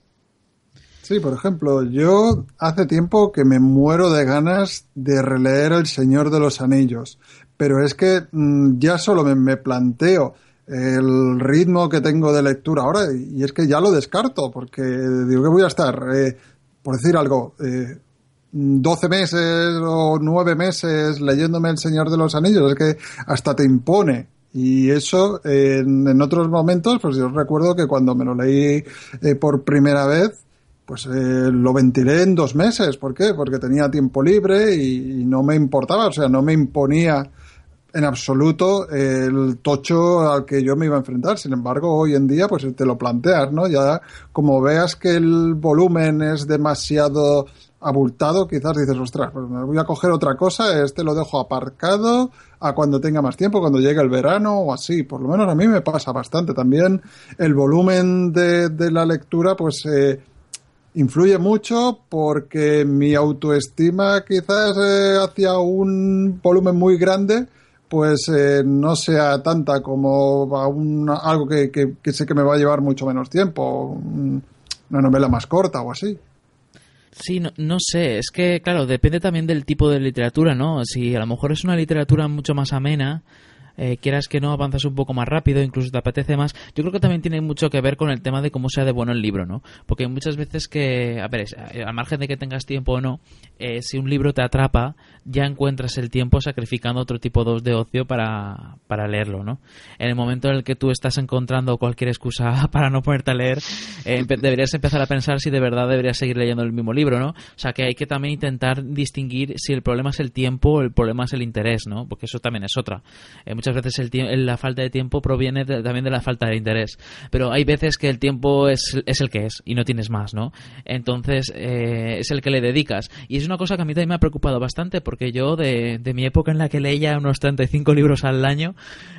Speaker 5: Sí, por ejemplo, yo hace tiempo que me muero de ganas de releer El Señor de los Anillos, pero es que mm, ya solo me, planteo el ritmo que tengo de lectura ahora y es que ya lo descarto, porque digo que voy a estar, eh, por decir algo, eh, 12 meses o 9 meses leyéndome El Señor de los Anillos, es que hasta te impone. Y eso en, otros momentos, pues yo recuerdo que cuando me lo leí eh, por primera vez, pues eh, lo ventilé en dos meses. ¿Por qué? Porque tenía tiempo libre y, y, no me importaba, o sea, no me imponía en absoluto el tocho al que yo me iba a enfrentar. Sin embargo, hoy en día, pues te lo planteas, ¿no? Ya como veas que el volumen es demasiado abultado, quizás dices, ostras, pues me voy a coger otra cosa, este lo dejo aparcado a cuando tenga más tiempo, cuando llegue el verano o así. Por lo menos a mí me pasa bastante. También el volumen de, de la lectura, pues eh, influye mucho porque mi autoestima quizás eh, hacia un volumen muy grande pues eh, no sea tanta como a un, algo que, que, que, sé que me va a llevar mucho menos tiempo, una novela más corta o así.
Speaker 3: Sí, no, no, sé, es que claro, depende también del tipo de literatura, ¿no? Si a lo mejor es una literatura mucho más amena, eh, quieras que no avanzas un poco más rápido, incluso te apetece más. Yo creo que también tiene mucho que ver con el tema de cómo sea de bueno el libro, ¿no? Porque muchas veces que, a ver, al margen de que tengas tiempo o no, eh, si un libro te atrapa, ya encuentras el tiempo sacrificando otro tipo de ocio para, para leerlo, ¿no? En el momento en el que tú estás encontrando cualquier excusa para no ponerte a leer, eh, deberías empezar a pensar si de verdad deberías seguir leyendo el mismo libro, ¿no? O sea, que hay que también intentar distinguir si el problema es el tiempo o el problema es el interés, ¿no? Porque eso también es otra. Eh, muchas veces el la falta de tiempo proviene de, también de la falta de interés. Pero hay veces que el tiempo es, es el que es y no tienes más, ¿no? Entonces eh, es el que le dedicas. Y es una cosa que a mí también me ha preocupado bastante porque yo de, de mi época en la que leía unos 35 libros al año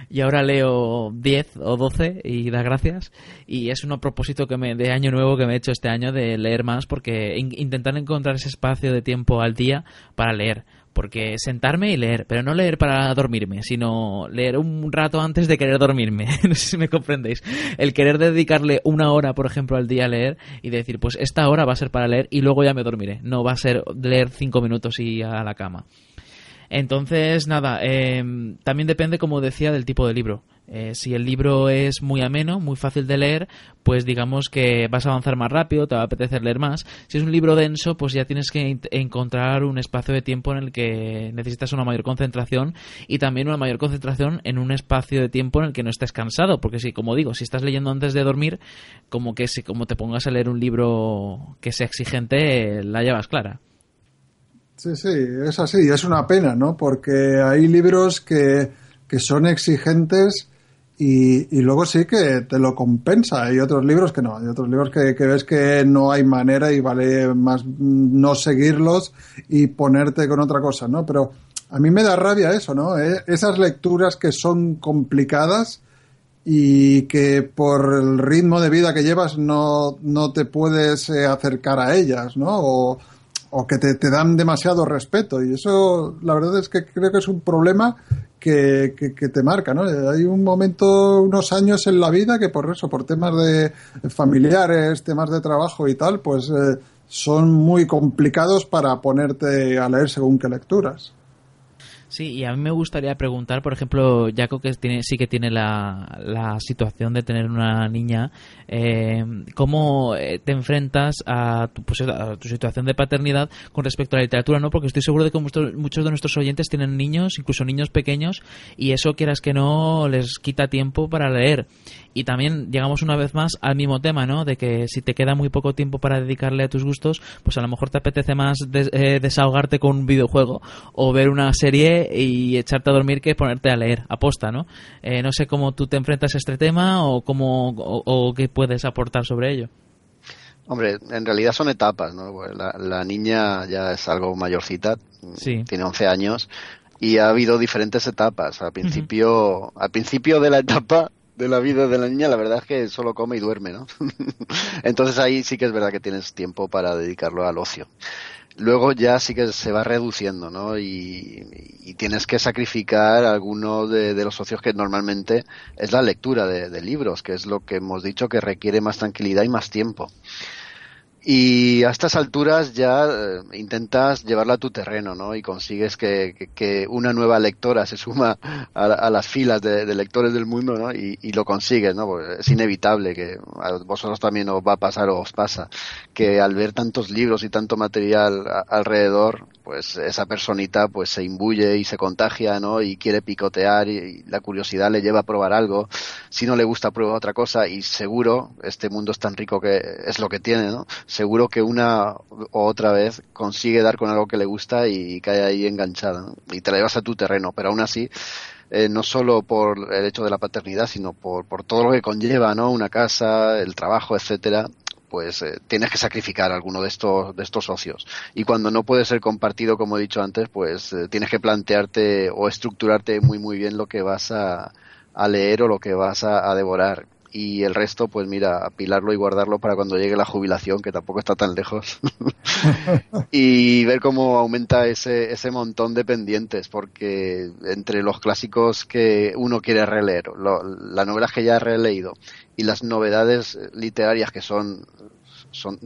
Speaker 3: y ahora leo 10 o 12 y da gracias. Y es un propósito que me, de año nuevo que me he hecho este año de leer más porque in, intentar encontrar ese espacio de tiempo al día para leer porque sentarme y leer, pero no leer para dormirme, sino leer un rato antes de querer dormirme. no sé si me comprendéis. El querer dedicarle una hora, por ejemplo, al día a leer y decir, pues esta hora va a ser para leer y luego ya me dormiré. No va a ser leer cinco minutos y a la cama. Entonces, nada, eh, también depende, como decía, del tipo de libro. Eh, si el libro es muy ameno, muy fácil de leer, pues digamos que vas a avanzar más rápido, te va a apetecer leer más. Si es un libro denso, pues ya tienes que encontrar un espacio de tiempo en el que necesitas una mayor concentración y también una mayor concentración en un espacio de tiempo en el que no estés cansado, porque si, como digo, si estás leyendo antes de dormir, como que si como te pongas a leer un libro que sea exigente, la llevas clara.
Speaker 5: Sí, sí, es así, es una pena, ¿no? Porque hay libros que, que son exigentes y, y, luego sí que te lo compensa. Hay otros libros que no, hay otros libros que, ves que no hay manera y vale más no seguirlos y ponerte con otra cosa, ¿no? Pero a mí me da rabia eso, ¿no? Eh, esas lecturas que son complicadas y que por el ritmo de vida que llevas no, no te puedes eh, acercar a ellas, ¿no? O que te, dan demasiado respeto. Y eso, la verdad es que creo que es un problema que, te marca, ¿no? Hay un momento, unos años en la vida que por eso, por temas de familiares, temas de trabajo y tal, pues eh, son muy complicados para ponerte a leer según qué lecturas.
Speaker 3: Sí, y a mí me gustaría preguntar, por ejemplo, Jaco, que sí que tiene la, situación de tener una niña, eh, ¿cómo eh, te enfrentas a tu, pues, a tu, situación de paternidad con respecto a la literatura? no Porque estoy seguro de que muchos de nuestros oyentes tienen niños, incluso niños pequeños, y eso, quieras que no, les quita tiempo para leer. Y también llegamos una vez más al mismo tema, ¿no? De que si te queda muy poco tiempo para dedicarle a tus gustos, pues a lo mejor te apetece más des, eh, desahogarte con un videojuego o ver una serie y echarte a dormir que ponerte a leer, aposta, ¿no? Eh, no sé cómo tú te enfrentas a este tema o cómo o, o qué puedes aportar sobre ello.
Speaker 4: Hombre, en realidad son etapas, ¿no? La, la niña ya es algo mayorcita,
Speaker 3: sí.
Speaker 4: tiene 11 años y ha habido diferentes etapas. Al principio, uh -huh. al principio de la etapa de la vida de la niña, la verdad es que solo come y duerme, ¿no? Entonces ahí sí que es verdad que tienes tiempo para dedicarlo al ocio. luego ya sí que se va reduciendo, ¿no? Y, tienes que sacrificar algunos de, de, los socios que normalmente es la lectura de, de libros, que es lo que hemos dicho que requiere más tranquilidad y más tiempo. Y a estas alturas ya eh, intentas llevarla a tu terreno, ¿no? Y consigues que, una nueva lectora se suma a, las filas de, lectores del mundo, ¿no? Y, y lo consigues, ¿no? Pues es inevitable que a vosotros también os va a pasar o os pasa que al ver tantos libros y tanto material alrededor, pues esa personita pues se imbuye y se contagia, ¿no? Y quiere picotear y, la curiosidad le lleva a probar algo. Si no le gusta, prueba otra cosa y seguro, este mundo es tan rico que es lo que tiene, ¿no? Seguro que una u otra vez consigue dar con algo que le gusta y, cae ahí enganchada, Y te la llevas a tu terreno, pero aún así, eh, no solo por el hecho de la paternidad, sino por, por todo lo que conlleva, ¿no? Una casa, el trabajo, etcétera, pues eh, tienes que sacrificar alguno de estos, de estos socios. Y cuando no puede ser compartido, como he dicho antes, pues eh, tienes que plantearte o estructurarte muy, muy bien lo que vas a, a leer o lo que vas a, devorar y el resto, pues mira, apilarlo y guardarlo para cuando llegue la jubilación, que tampoco está tan lejos. y ver cómo aumenta ese, ese montón de pendientes, porque entre los clásicos que uno quiere releer, las novelas que ya ha releído y las novedades literarias que son son,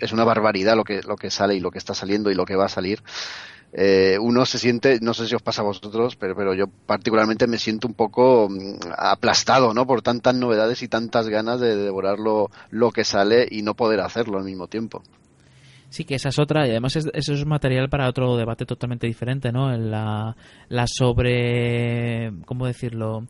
Speaker 4: es, una barbaridad lo que, lo que sale y lo que está saliendo y lo que va a salir. Eh, uno se siente, no sé si os pasa a vosotros, pero, pero yo particularmente me siento un poco mm, aplastado, ¿no? Por tantas novedades y tantas ganas de devorar lo, lo que sale y no poder hacerlo al mismo tiempo.
Speaker 3: Sí, que esa es otra, y además eso es material para otro debate totalmente diferente, ¿no? La, la sobre, ¿cómo decirlo?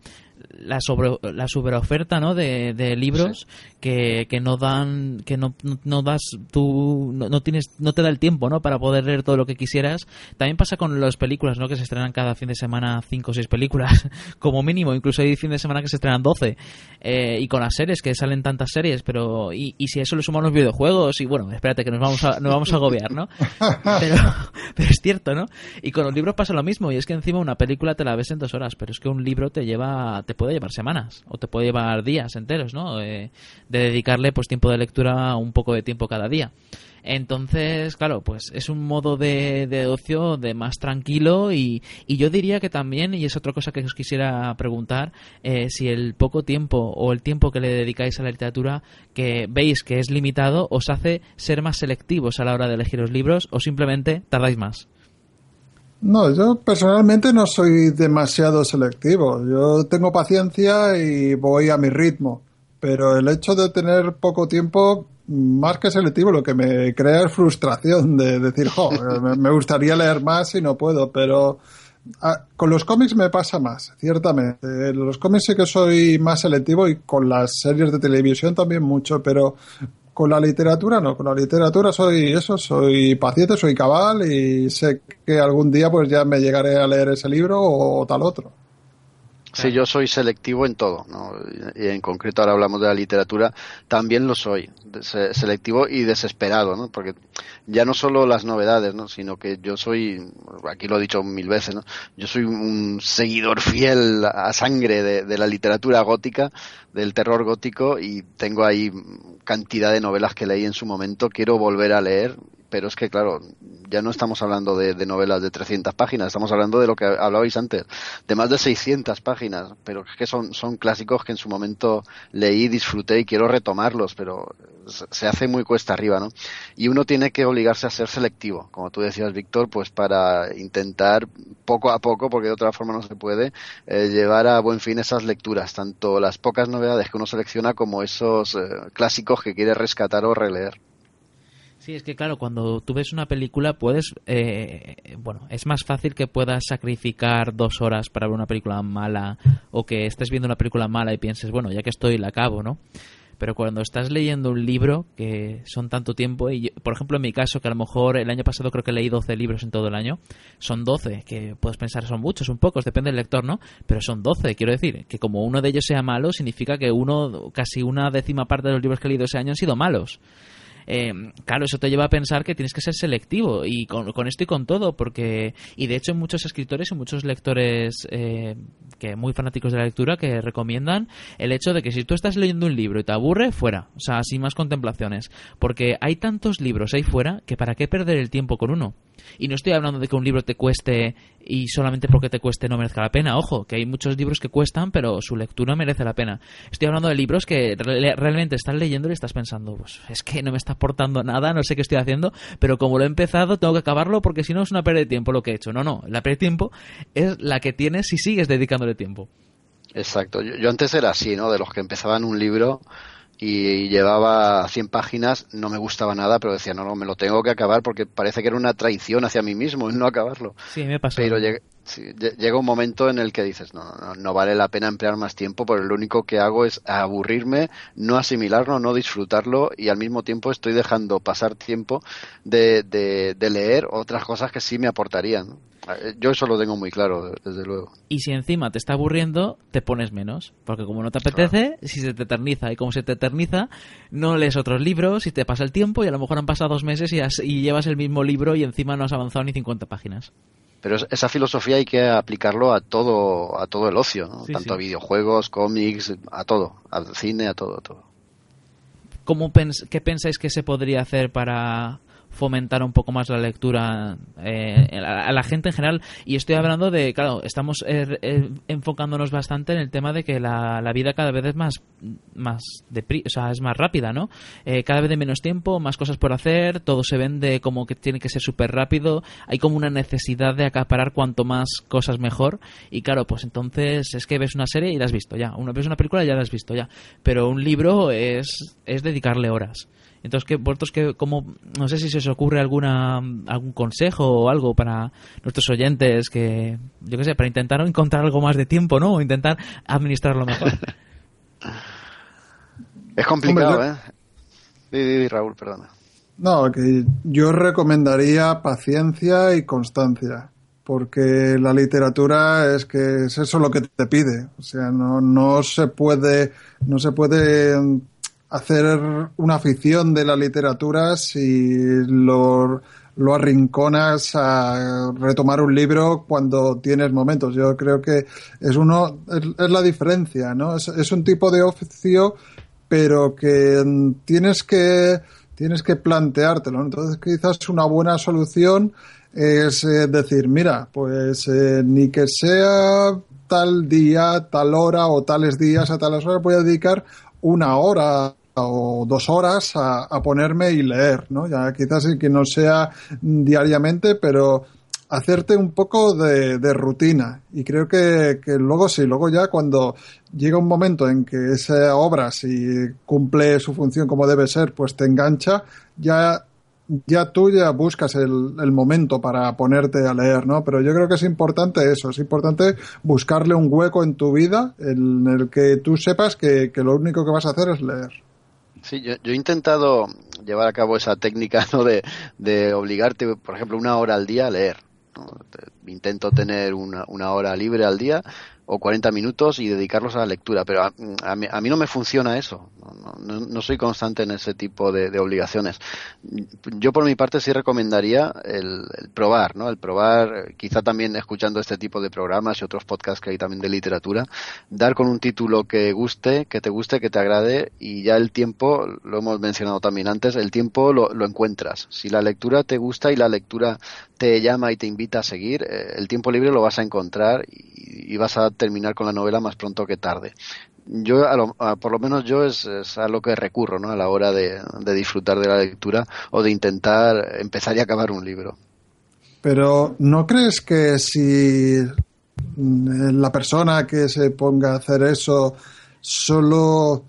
Speaker 3: La sobre la sobreoferta ¿no? de, de libros que, que no dan que no, no das tú no, tienes no te da el tiempo ¿no? para poder leer todo lo que quisieras también pasa con las películas ¿no? que se estrenan cada fin de semana cinco o seis películas como mínimo incluso hay fin de semana que se estrenan doce eh, y con las series que salen tantas series pero y, y si a eso le sumamos videojuegos y bueno espérate que nos vamos a, nos vamos a agobiar ¿no? pero, pero es cierto ¿no? y con los libros pasa lo mismo y es que encima una película te la ves en dos horas pero es que un libro te lleva te puede llevar semanas o te puede llevar días enteros, ¿no? Eh, de dedicarle pues tiempo de lectura un poco de tiempo cada día. Entonces, claro, pues es un modo de, ocio de más tranquilo y, y, yo diría que también, y es otra cosa que os quisiera preguntar, eh, si el poco tiempo o el tiempo que le dedicáis a la literatura que veis que es limitado os hace ser más selectivos a la hora de elegir los libros o simplemente tardáis más.
Speaker 5: No, yo personalmente no soy demasiado selectivo. Yo tengo paciencia y voy a mi ritmo. Pero el hecho de tener poco tiempo, más que selectivo, lo que me crea es frustración de decir, jo, me gustaría leer más y no puedo. Pero ah, con los cómics me pasa más, ciertamente. Los cómics sí que soy más selectivo y con las series de televisión también mucho, pero con la literatura no, con la literatura soy eso, soy paciente, soy cabal y sé que algún día pues ya me llegaré a leer ese libro o, tal otro.
Speaker 4: Sí, yo soy selectivo en todo, ¿no? y en concreto ahora hablamos de la literatura, también lo soy, selectivo y desesperado, ¿no? porque ya no solo las novedades, ¿no? sino que yo soy, aquí lo he dicho mil veces, ¿no? yo soy un seguidor fiel a sangre de, de la literatura gótica, del terror gótico y tengo ahí cantidad de novelas que leí en su momento, quiero volver a leer pero es que, claro, ya no estamos hablando de, novelas de 300 páginas, estamos hablando de lo que hablabais antes, de más de 600 páginas, pero es que son, son clásicos que en su momento leí, disfruté y quiero retomarlos, pero se hace muy cuesta arriba, ¿no? Y uno tiene que obligarse a ser selectivo, como tú decías, Víctor, pues para intentar poco a poco, porque de otra forma no se puede, eh, llevar a buen fin esas lecturas, tanto las pocas novedades que uno selecciona como esos eh, clásicos que quiere rescatar o releer.
Speaker 3: Sí, es que claro, cuando tú ves una película puedes, eh, bueno, es más fácil que puedas sacrificar dos horas para ver una película mala o que estés viendo una película mala y pienses, bueno, ya que estoy la acabo, ¿no? Pero cuando estás leyendo un libro, que son tanto tiempo, y por ejemplo en mi caso, que a lo mejor el año pasado creo que leí 12 libros en todo el año, son 12, que puedes pensar son muchos, son pocos, depende del lector, ¿no? Pero son 12, quiero decir, que como uno de ellos sea malo, significa que uno, casi una décima parte de los libros que he leído ese año han sido malos. Eh, claro, eso te lleva a pensar que tienes que ser selectivo y con, esto y con todo, porque, y de hecho, muchos escritores y muchos lectores eh, que muy fanáticos de la lectura que recomiendan el hecho de que si tú estás leyendo un libro y te aburre, fuera, o sea, sin más contemplaciones, porque hay tantos libros ahí fuera que para qué perder el tiempo con uno. Y no estoy hablando de que un libro te cueste y solamente porque te cueste no merezca la pena. Ojo, que hay muchos libros que cuestan, pero su lectura merece la pena. Estoy hablando de libros que realmente estás leyendo y estás pensando, pues es que no me está aportando nada, no sé qué estoy haciendo, pero como lo he empezado, tengo que acabarlo porque si no es una pérdida de tiempo lo que he hecho. No, no, la pérdida de tiempo es la que tienes si sigues dedicándole tiempo.
Speaker 4: Exacto. yo antes era así, ¿no? De los que empezaban un libro y llevaba 100 páginas, no me gustaba nada, pero decía, no, no, me lo tengo que acabar porque parece que era una traición hacia mí mismo el no acabarlo.
Speaker 3: Sí, me pasa.
Speaker 4: Pero llega, llega un momento en el que dices, no, no, no, vale la pena emplear más tiempo porque lo único que hago es aburrirme, no asimilarlo, no disfrutarlo y al mismo tiempo estoy dejando pasar tiempo de, de, de leer otras cosas que sí me aportarían. Eh, yo eso lo tengo muy claro, desde luego.
Speaker 3: Y si encima te está aburriendo, te pones menos. Porque como no te apetece, si se te eterniza. Y como se te eterniza, no lees otros libros y te pasa el tiempo y a lo mejor han pasado dos meses y, y llevas el mismo libro y encima no has avanzado ni 50 páginas.
Speaker 4: Pero esa filosofía hay que aplicarlo a todo, a todo el ocio, tanto a videojuegos, cómics, a todo, al cine, a todo, a todo.
Speaker 3: ¿Cómo ¿Qué pensáis que se podría hacer para fomentar un poco más la lectura eh, a la gente en general. Y estoy hablando de, claro, estamos eh, eh, enfocándonos bastante en el tema de que la, la vida cada vez es más, más o sea, es más rápida, ¿no? cada vez de menos tiempo, más cosas por hacer, todo se vende como que tiene que ser súper rápido, hay como una necesidad de acaparar cuanto más cosas mejor. Y claro, pues entonces es que ves una serie y la has visto ya, una, ves una película ya la has visto ya. Pero un libro es, es dedicarle horas. Entonces, ¿qué, vosotros que como no sé si se os ocurre alguna algún consejo o algo para nuestros oyentes que yo qué sé, para intentar encontrar algo más de tiempo, ¿no? O intentar administrarlo mejor.
Speaker 4: es complicado, ¿eh? Sí, Raúl, perdona.
Speaker 5: No, que yo recomendaría paciencia y constancia, porque la literatura es que es eso lo que te pide, o sea, no, no se puede no se puede hacer una afición de la literatura si lo, lo arrinconas a retomar un libro cuando tienes momentos. Yo creo que es uno, es, la diferencia, ¿no? Es, un tipo de oficio, pero que tienes que, tienes que planteártelo. Entonces quizás una buena solución es eh, decir, mira, pues eh, ni que sea tal día, tal hora o tales días a tales horas voy a dedicar una hora o dos horas a, ponerme y leer, ¿no? Ya quizás que no sea diariamente, pero hacerte un poco de, rutina. Y creo que, luego sí, luego ya cuando llega un momento en que esa obra, si cumple su función como debe ser, pues te engancha, ya ya tú ya buscas el, momento para ponerte a leer, ¿no? Pero yo creo que es importante eso, es importante buscarle un hueco en tu vida en el que tú sepas que lo único que vas a hacer es leer.
Speaker 4: Sí, yo, he intentado llevar a cabo esa técnica ¿no? de, obligarte, por ejemplo, una hora al día a leer. Intento tener una, una hora libre al día o 40 minutos y dedicarlos a la lectura, pero a, mí, a no me funciona eso, no, no, soy constante en ese tipo de, de, obligaciones. Yo por mi parte sí recomendaría el, probar, ¿no? El probar, quizá también escuchando este tipo de programas y otros podcasts que hay también de literatura, dar con un título que guste, que te guste, que te agrade y ya el tiempo, lo hemos mencionado también antes, el tiempo lo, lo encuentras. Si la lectura te gusta y la lectura te llama y te invita a seguir, eh, el tiempo libre lo vas a encontrar y, vas a terminar con la novela más pronto que tarde. Yo, por lo menos yo es, a lo que recurro, ¿no? A la hora de, disfrutar de la lectura o de intentar empezar y acabar un libro.
Speaker 5: Pero ¿no crees que si la persona que se ponga a hacer eso solo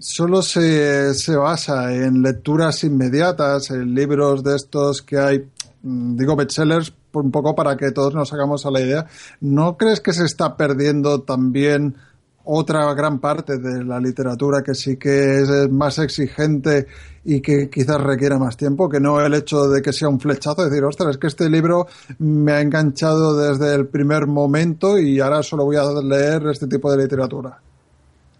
Speaker 5: solo se, se basa en lecturas inmediatas, en libros de estos que hay Mm, digo bestsellers un poco para que todos nos hagamos a la idea. ¿No crees que se está perdiendo también otra gran parte de la literatura que sí que es más exigente y que quizás requiere más tiempo, que no el hecho de que sea un flechazo, decir, ostras, es que este libro me ha enganchado desde el primer momento y ahora solo voy a leer este tipo de literatura.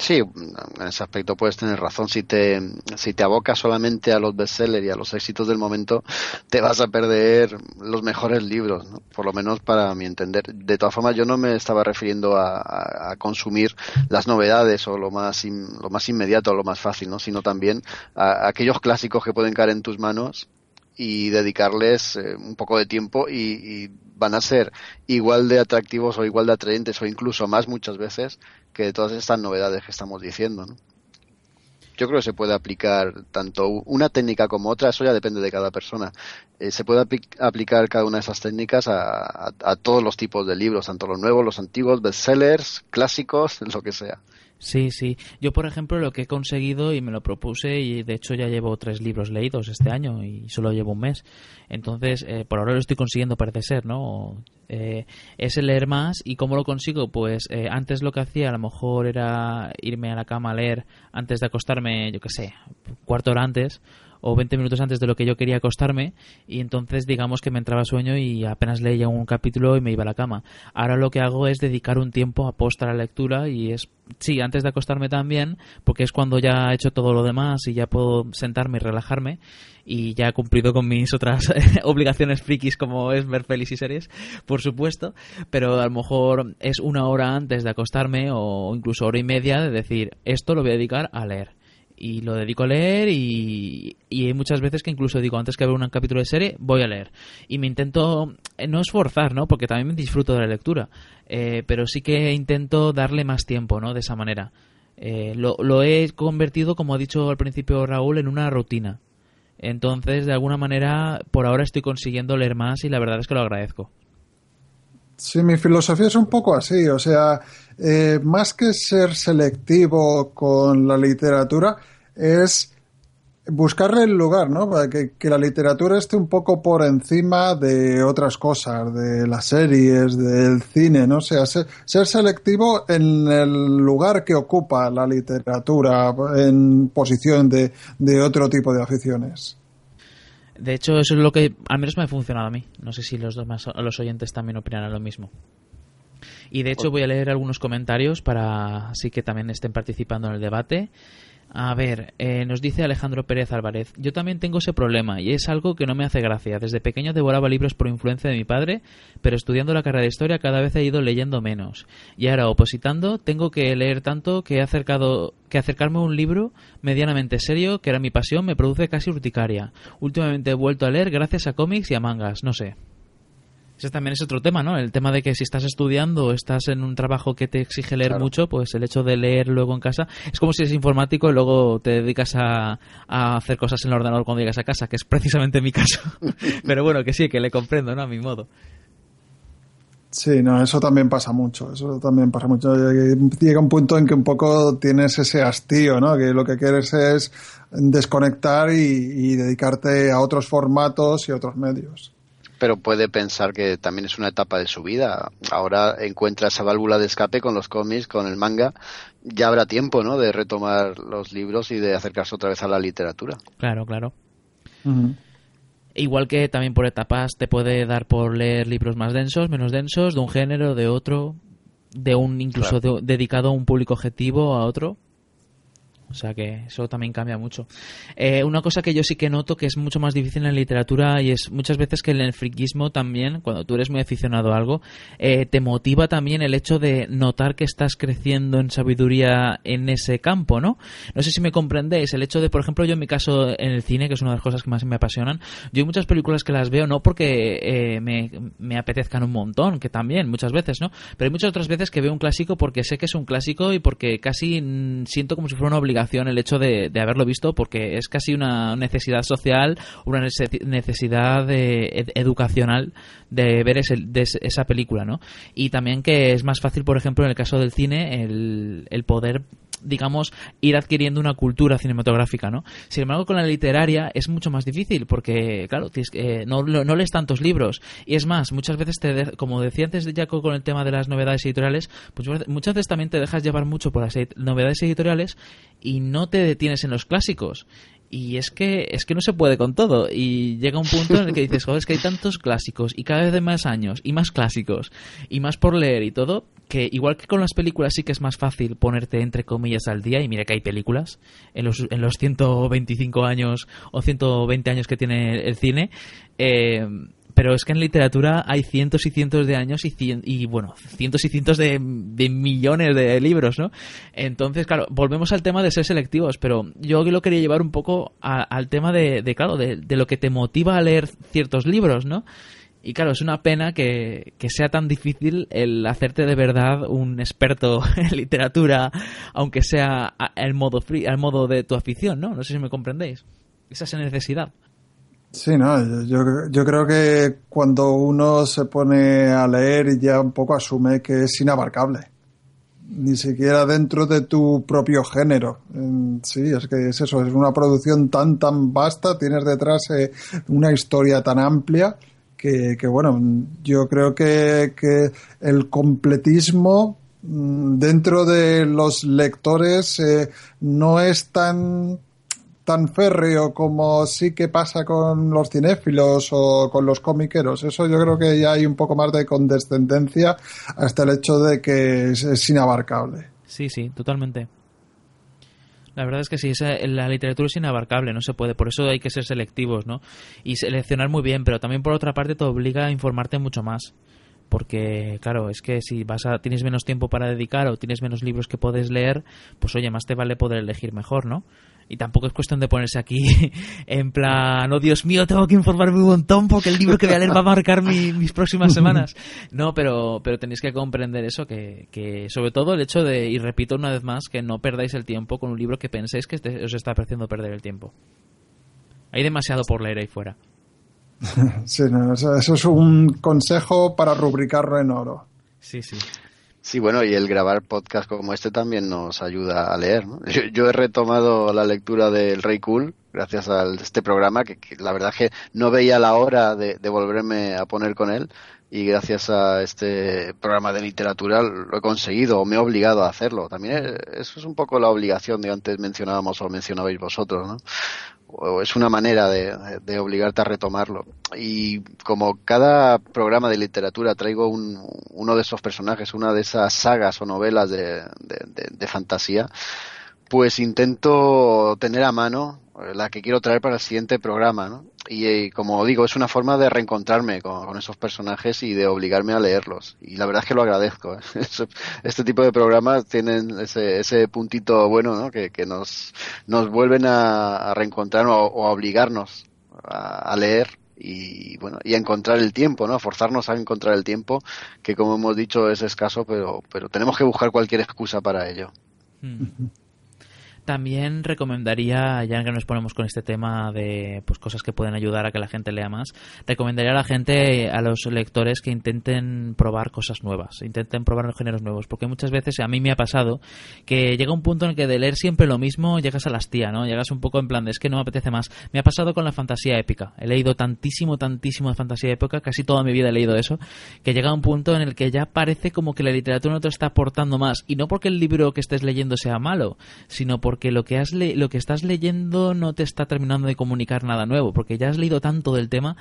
Speaker 4: Sí, en ese aspecto puedes tener razón. Si te, si te abocas solamente a los bestsellers y a los éxitos del momento, te vas a perder los mejores libros, por lo menos para mi entender. De todas formas, yo no me estaba refiriendo a, consumir las novedades o lo más, lo más inmediato o lo más fácil, ¿no? sino también a, aquellos clásicos que pueden caer en tus manos y dedicarles eh, un poco de tiempo y, van a ser igual de atractivos o igual de atraentes o incluso más muchas veces que todas estas novedades que estamos diciendo. ¿no? Yo creo que se puede aplicar tanto una técnica como otra, eso ya depende de cada persona. Eh, se puede aplicar cada una de esas técnicas a, a, todos los tipos de libros, tanto los nuevos, los antiguos, bestsellers, clásicos, lo que sea.
Speaker 3: Sí, sí. Yo, por ejemplo, lo que he conseguido y me lo propuse, y de hecho ya llevo tres libros leídos este año y solo llevo un mes. Entonces, eh, por ahora lo estoy consiguiendo, parece ser, ¿no? Eh, es leer más. ¿Y cómo lo consigo? Pues eh, antes lo que hacía a lo mejor era irme a la cama a leer antes de acostarme, yo qué sé, cuarto hora antes o 20 minutos antes de lo que yo quería acostarme y entonces digamos que me entraba sueño y apenas leía un capítulo y me iba a la cama. Ahora lo que hago es dedicar un tiempo a posta la lectura y es, sí, antes de acostarme también, porque es cuando ya he hecho todo lo demás y ya puedo sentarme y relajarme y ya he cumplido con mis otras obligaciones frikis como es ver pelis y series, por supuesto, pero a lo mejor es una hora antes de acostarme o incluso hora y media de decir, esto lo voy a dedicar a leer y lo dedico a leer y, y hay muchas veces que incluso digo antes que ver un capítulo de serie voy a leer. Y me intento eh, no esforzar no porque también disfruto de la lectura eh, pero sí que intento darle más tiempo no de esa manera. Eh, lo, lo he convertido como ha dicho al principio Raúl en una rutina. Entonces de alguna manera por ahora estoy consiguiendo leer más y la verdad es que lo agradezco.
Speaker 5: Sí, mi filosofía es un poco así, o sea, eh, más que ser selectivo con la literatura, es buscarle el lugar, ¿no? Para que, la literatura esté un poco por encima de otras cosas, de las series, del cine, ¿no? O sea, ser, selectivo en el lugar que ocupa la literatura en posición de, de otro tipo de aficiones.
Speaker 3: De hecho, eso es lo que al menos me ha funcionado a mí. No sé si los demás, los oyentes también opinarán lo mismo. Y de hecho voy a leer algunos comentarios para así que también estén participando en el debate. A ver, eh, nos dice Alejandro Pérez Álvarez, yo también tengo ese problema y es algo que no me hace gracia. Desde pequeño devoraba libros por influencia de mi padre, pero estudiando la carrera de historia cada vez he ido leyendo menos. Y ahora, opositando, tengo que leer tanto que he acercado que acercarme a un libro medianamente serio, que era mi pasión, me produce casi urticaria. Últimamente he vuelto a leer gracias a cómics y a mangas, no sé. Ese también es otro tema, ¿no? El tema de que si estás estudiando o estás en un trabajo que te exige leer mucho, pues el hecho de leer luego en casa es como si eres informático y luego te dedicas a, hacer cosas en el ordenador cuando llegas a casa, que es precisamente mi caso. Pero bueno, que sí, que le comprendo, ¿no? A mi modo.
Speaker 5: Sí, no, eso también pasa mucho, eso también pasa mucho. Llega un punto en que un poco tienes ese hastío, ¿no? Que lo que quieres es desconectar y dedicarte a otros formatos y otros medios
Speaker 4: pero puede pensar que también es una etapa de su vida. Ahora encuentra esa válvula de escape con los cómics, con el manga. Ya habrá tiempo, ¿no? De retomar los libros y de acercarse otra vez a la literatura.
Speaker 3: Claro, claro. Igual que también por etapas te puede dar por leer libros más densos, menos densos, de un género, de otro, de un incluso dedicado a un público objetivo, a otro. O sea que eso también cambia mucho. Eh, una cosa que yo sí que noto que es mucho más difícil en la literatura y es muchas veces que en el friquismo también, cuando tú eres muy aficionado a algo, eh, te motiva también el hecho de notar que estás creciendo en sabiduría en ese campo, ¿no? No sé si me comprendéis. El hecho de, por ejemplo, yo en mi caso en el cine, que es una de las cosas que más me apasionan, yo hay muchas películas que las veo no porque eh, me, me apetezcan un montón, que también muchas veces, ¿no? Pero hay muchas otras veces que veo un clásico porque sé que es un clásico y porque casi mm, siento como si fuera una obligación el hecho de, haberlo visto porque es casi una necesidad social, una necesidad educacional de ver esa película, ¿no? Y también que es más fácil, por ejemplo, en el caso del cine, el, el poder digamos, ir adquiriendo una cultura cinematográfica, ¿no? Sin embargo, con la literaria es mucho más difícil porque, claro, eh, no, no, lees tantos libros. Y es más, muchas veces, te como decía antes Jaco con el tema de las novedades editoriales, pues muchas veces también te dejas llevar mucho por las novedades editoriales y no te detienes en los clásicos. Y es que, es que no se puede con todo. Y llega un punto en el que dices, joder, es que hay tantos clásicos y cada vez de más años y más clásicos y más por leer y todo, que igual que con las películas sí que es más fácil ponerte entre comillas al día y mira que hay películas en los, en los 125 años o 120 años que tiene el cine. Eh, pero es que en literatura hay cientos y cientos de años y, y bueno, cientos y cientos de, millones de libros, ¿no? Entonces, claro, volvemos al tema de ser selectivos, pero yo lo quería llevar un poco al tema de, claro, de, lo que te motiva a leer ciertos libros, ¿no? Y claro, es una pena que, sea tan difícil el hacerte de verdad un experto en literatura, aunque sea al modo, al modo de tu afición, ¿no? No sé si me comprendéis. Esa es necesidad.
Speaker 5: Sí, no, yo, yo creo que cuando uno se pone a leer ya un poco asume que es inabarcable. Ni siquiera dentro de tu propio género. Sí, es que es eso, es una producción tan, tan vasta, tienes detrás eh, una historia tan amplia que, que bueno, yo creo que, que el completismo mm, dentro de los lectores eh, no es tan tan férreo como sí que pasa con los cinéfilos o con los comiqueros. Eso yo creo que ya hay un poco más de condescendencia hasta el hecho de que es, inabarcable.
Speaker 3: Sí, sí, totalmente. La verdad es que sí, la literatura es inabarcable, no se puede, por eso hay que ser selectivos, ¿no? Y seleccionar muy bien, pero también por otra parte te obliga a informarte mucho más. Porque, claro, es que si vas a, tienes menos tiempo para dedicar o tienes menos libros que puedes leer, pues oye, más te vale poder elegir mejor, ¿no? Y tampoco es cuestión de ponerse aquí en plan, oh Dios mío, tengo que informarme un montón porque el libro que voy a leer va a marcar mis próximas semanas. No, pero, pero tenéis que comprender eso, que, que sobre todo el hecho de, y repito una vez más, que no perdáis el tiempo con un libro que penséis que os está pareciendo perder el tiempo. Hay demasiado por leer ahí fuera.
Speaker 5: Sí, eso es un consejo para rubricarlo en oro.
Speaker 3: Sí, sí.
Speaker 4: Sí, bueno, y el grabar podcast como este también nos ayuda a leer. ¿no? Yo, he retomado la lectura del Rey Cool gracias a este programa, que, la verdad es que no veía la hora de, volverme a poner con él y gracias a este programa de literatura lo he conseguido o me he obligado a hacerlo. También eso es un poco la obligación de antes mencionábamos o mencionabais vosotros, ¿no? O es una manera de, obligarte a retomarlo. Y como cada programa de literatura traigo un, uno de esos personajes, una de esas sagas o novelas de, de fantasía, pues intento tener a mano la que quiero traer para el siguiente programa, ¿no? Y, eh, como digo, es una forma de reencontrarme con, esos personajes y de obligarme a leerlos. Y la verdad es que lo agradezco. ¿eh? Este tipo de programas tienen ese, ese puntito bueno, ¿no? Que, nos, nos vuelven a, reencontrar o, a obligarnos a, leer y bueno y encontrar el tiempo no a forzarnos a encontrar el tiempo que como hemos dicho es escaso pero pero tenemos que buscar cualquier excusa para ello
Speaker 3: hmm. También recomendaría, ya que nos ponemos con este tema de pues cosas que pueden ayudar a que la gente lea más, recomendaría a la gente, a los lectores que intenten probar cosas nuevas, intenten probar los géneros nuevos, porque muchas veces a mí me ha pasado que llega un punto en el que de leer siempre lo mismo llegas a la hastía, ¿no? Llegas un poco en plan de es que no me apetece más. Me ha pasado con la fantasía épica. He leído tantísimo, tantísimo de fantasía épica, casi toda mi vida he leído eso, que llega un punto en el que ya parece como que la literatura no te está aportando más, y no porque el libro que estés leyendo sea malo, sino porque porque lo que, has lo que estás leyendo no te está terminando de comunicar nada nuevo, porque ya has leído tanto del tema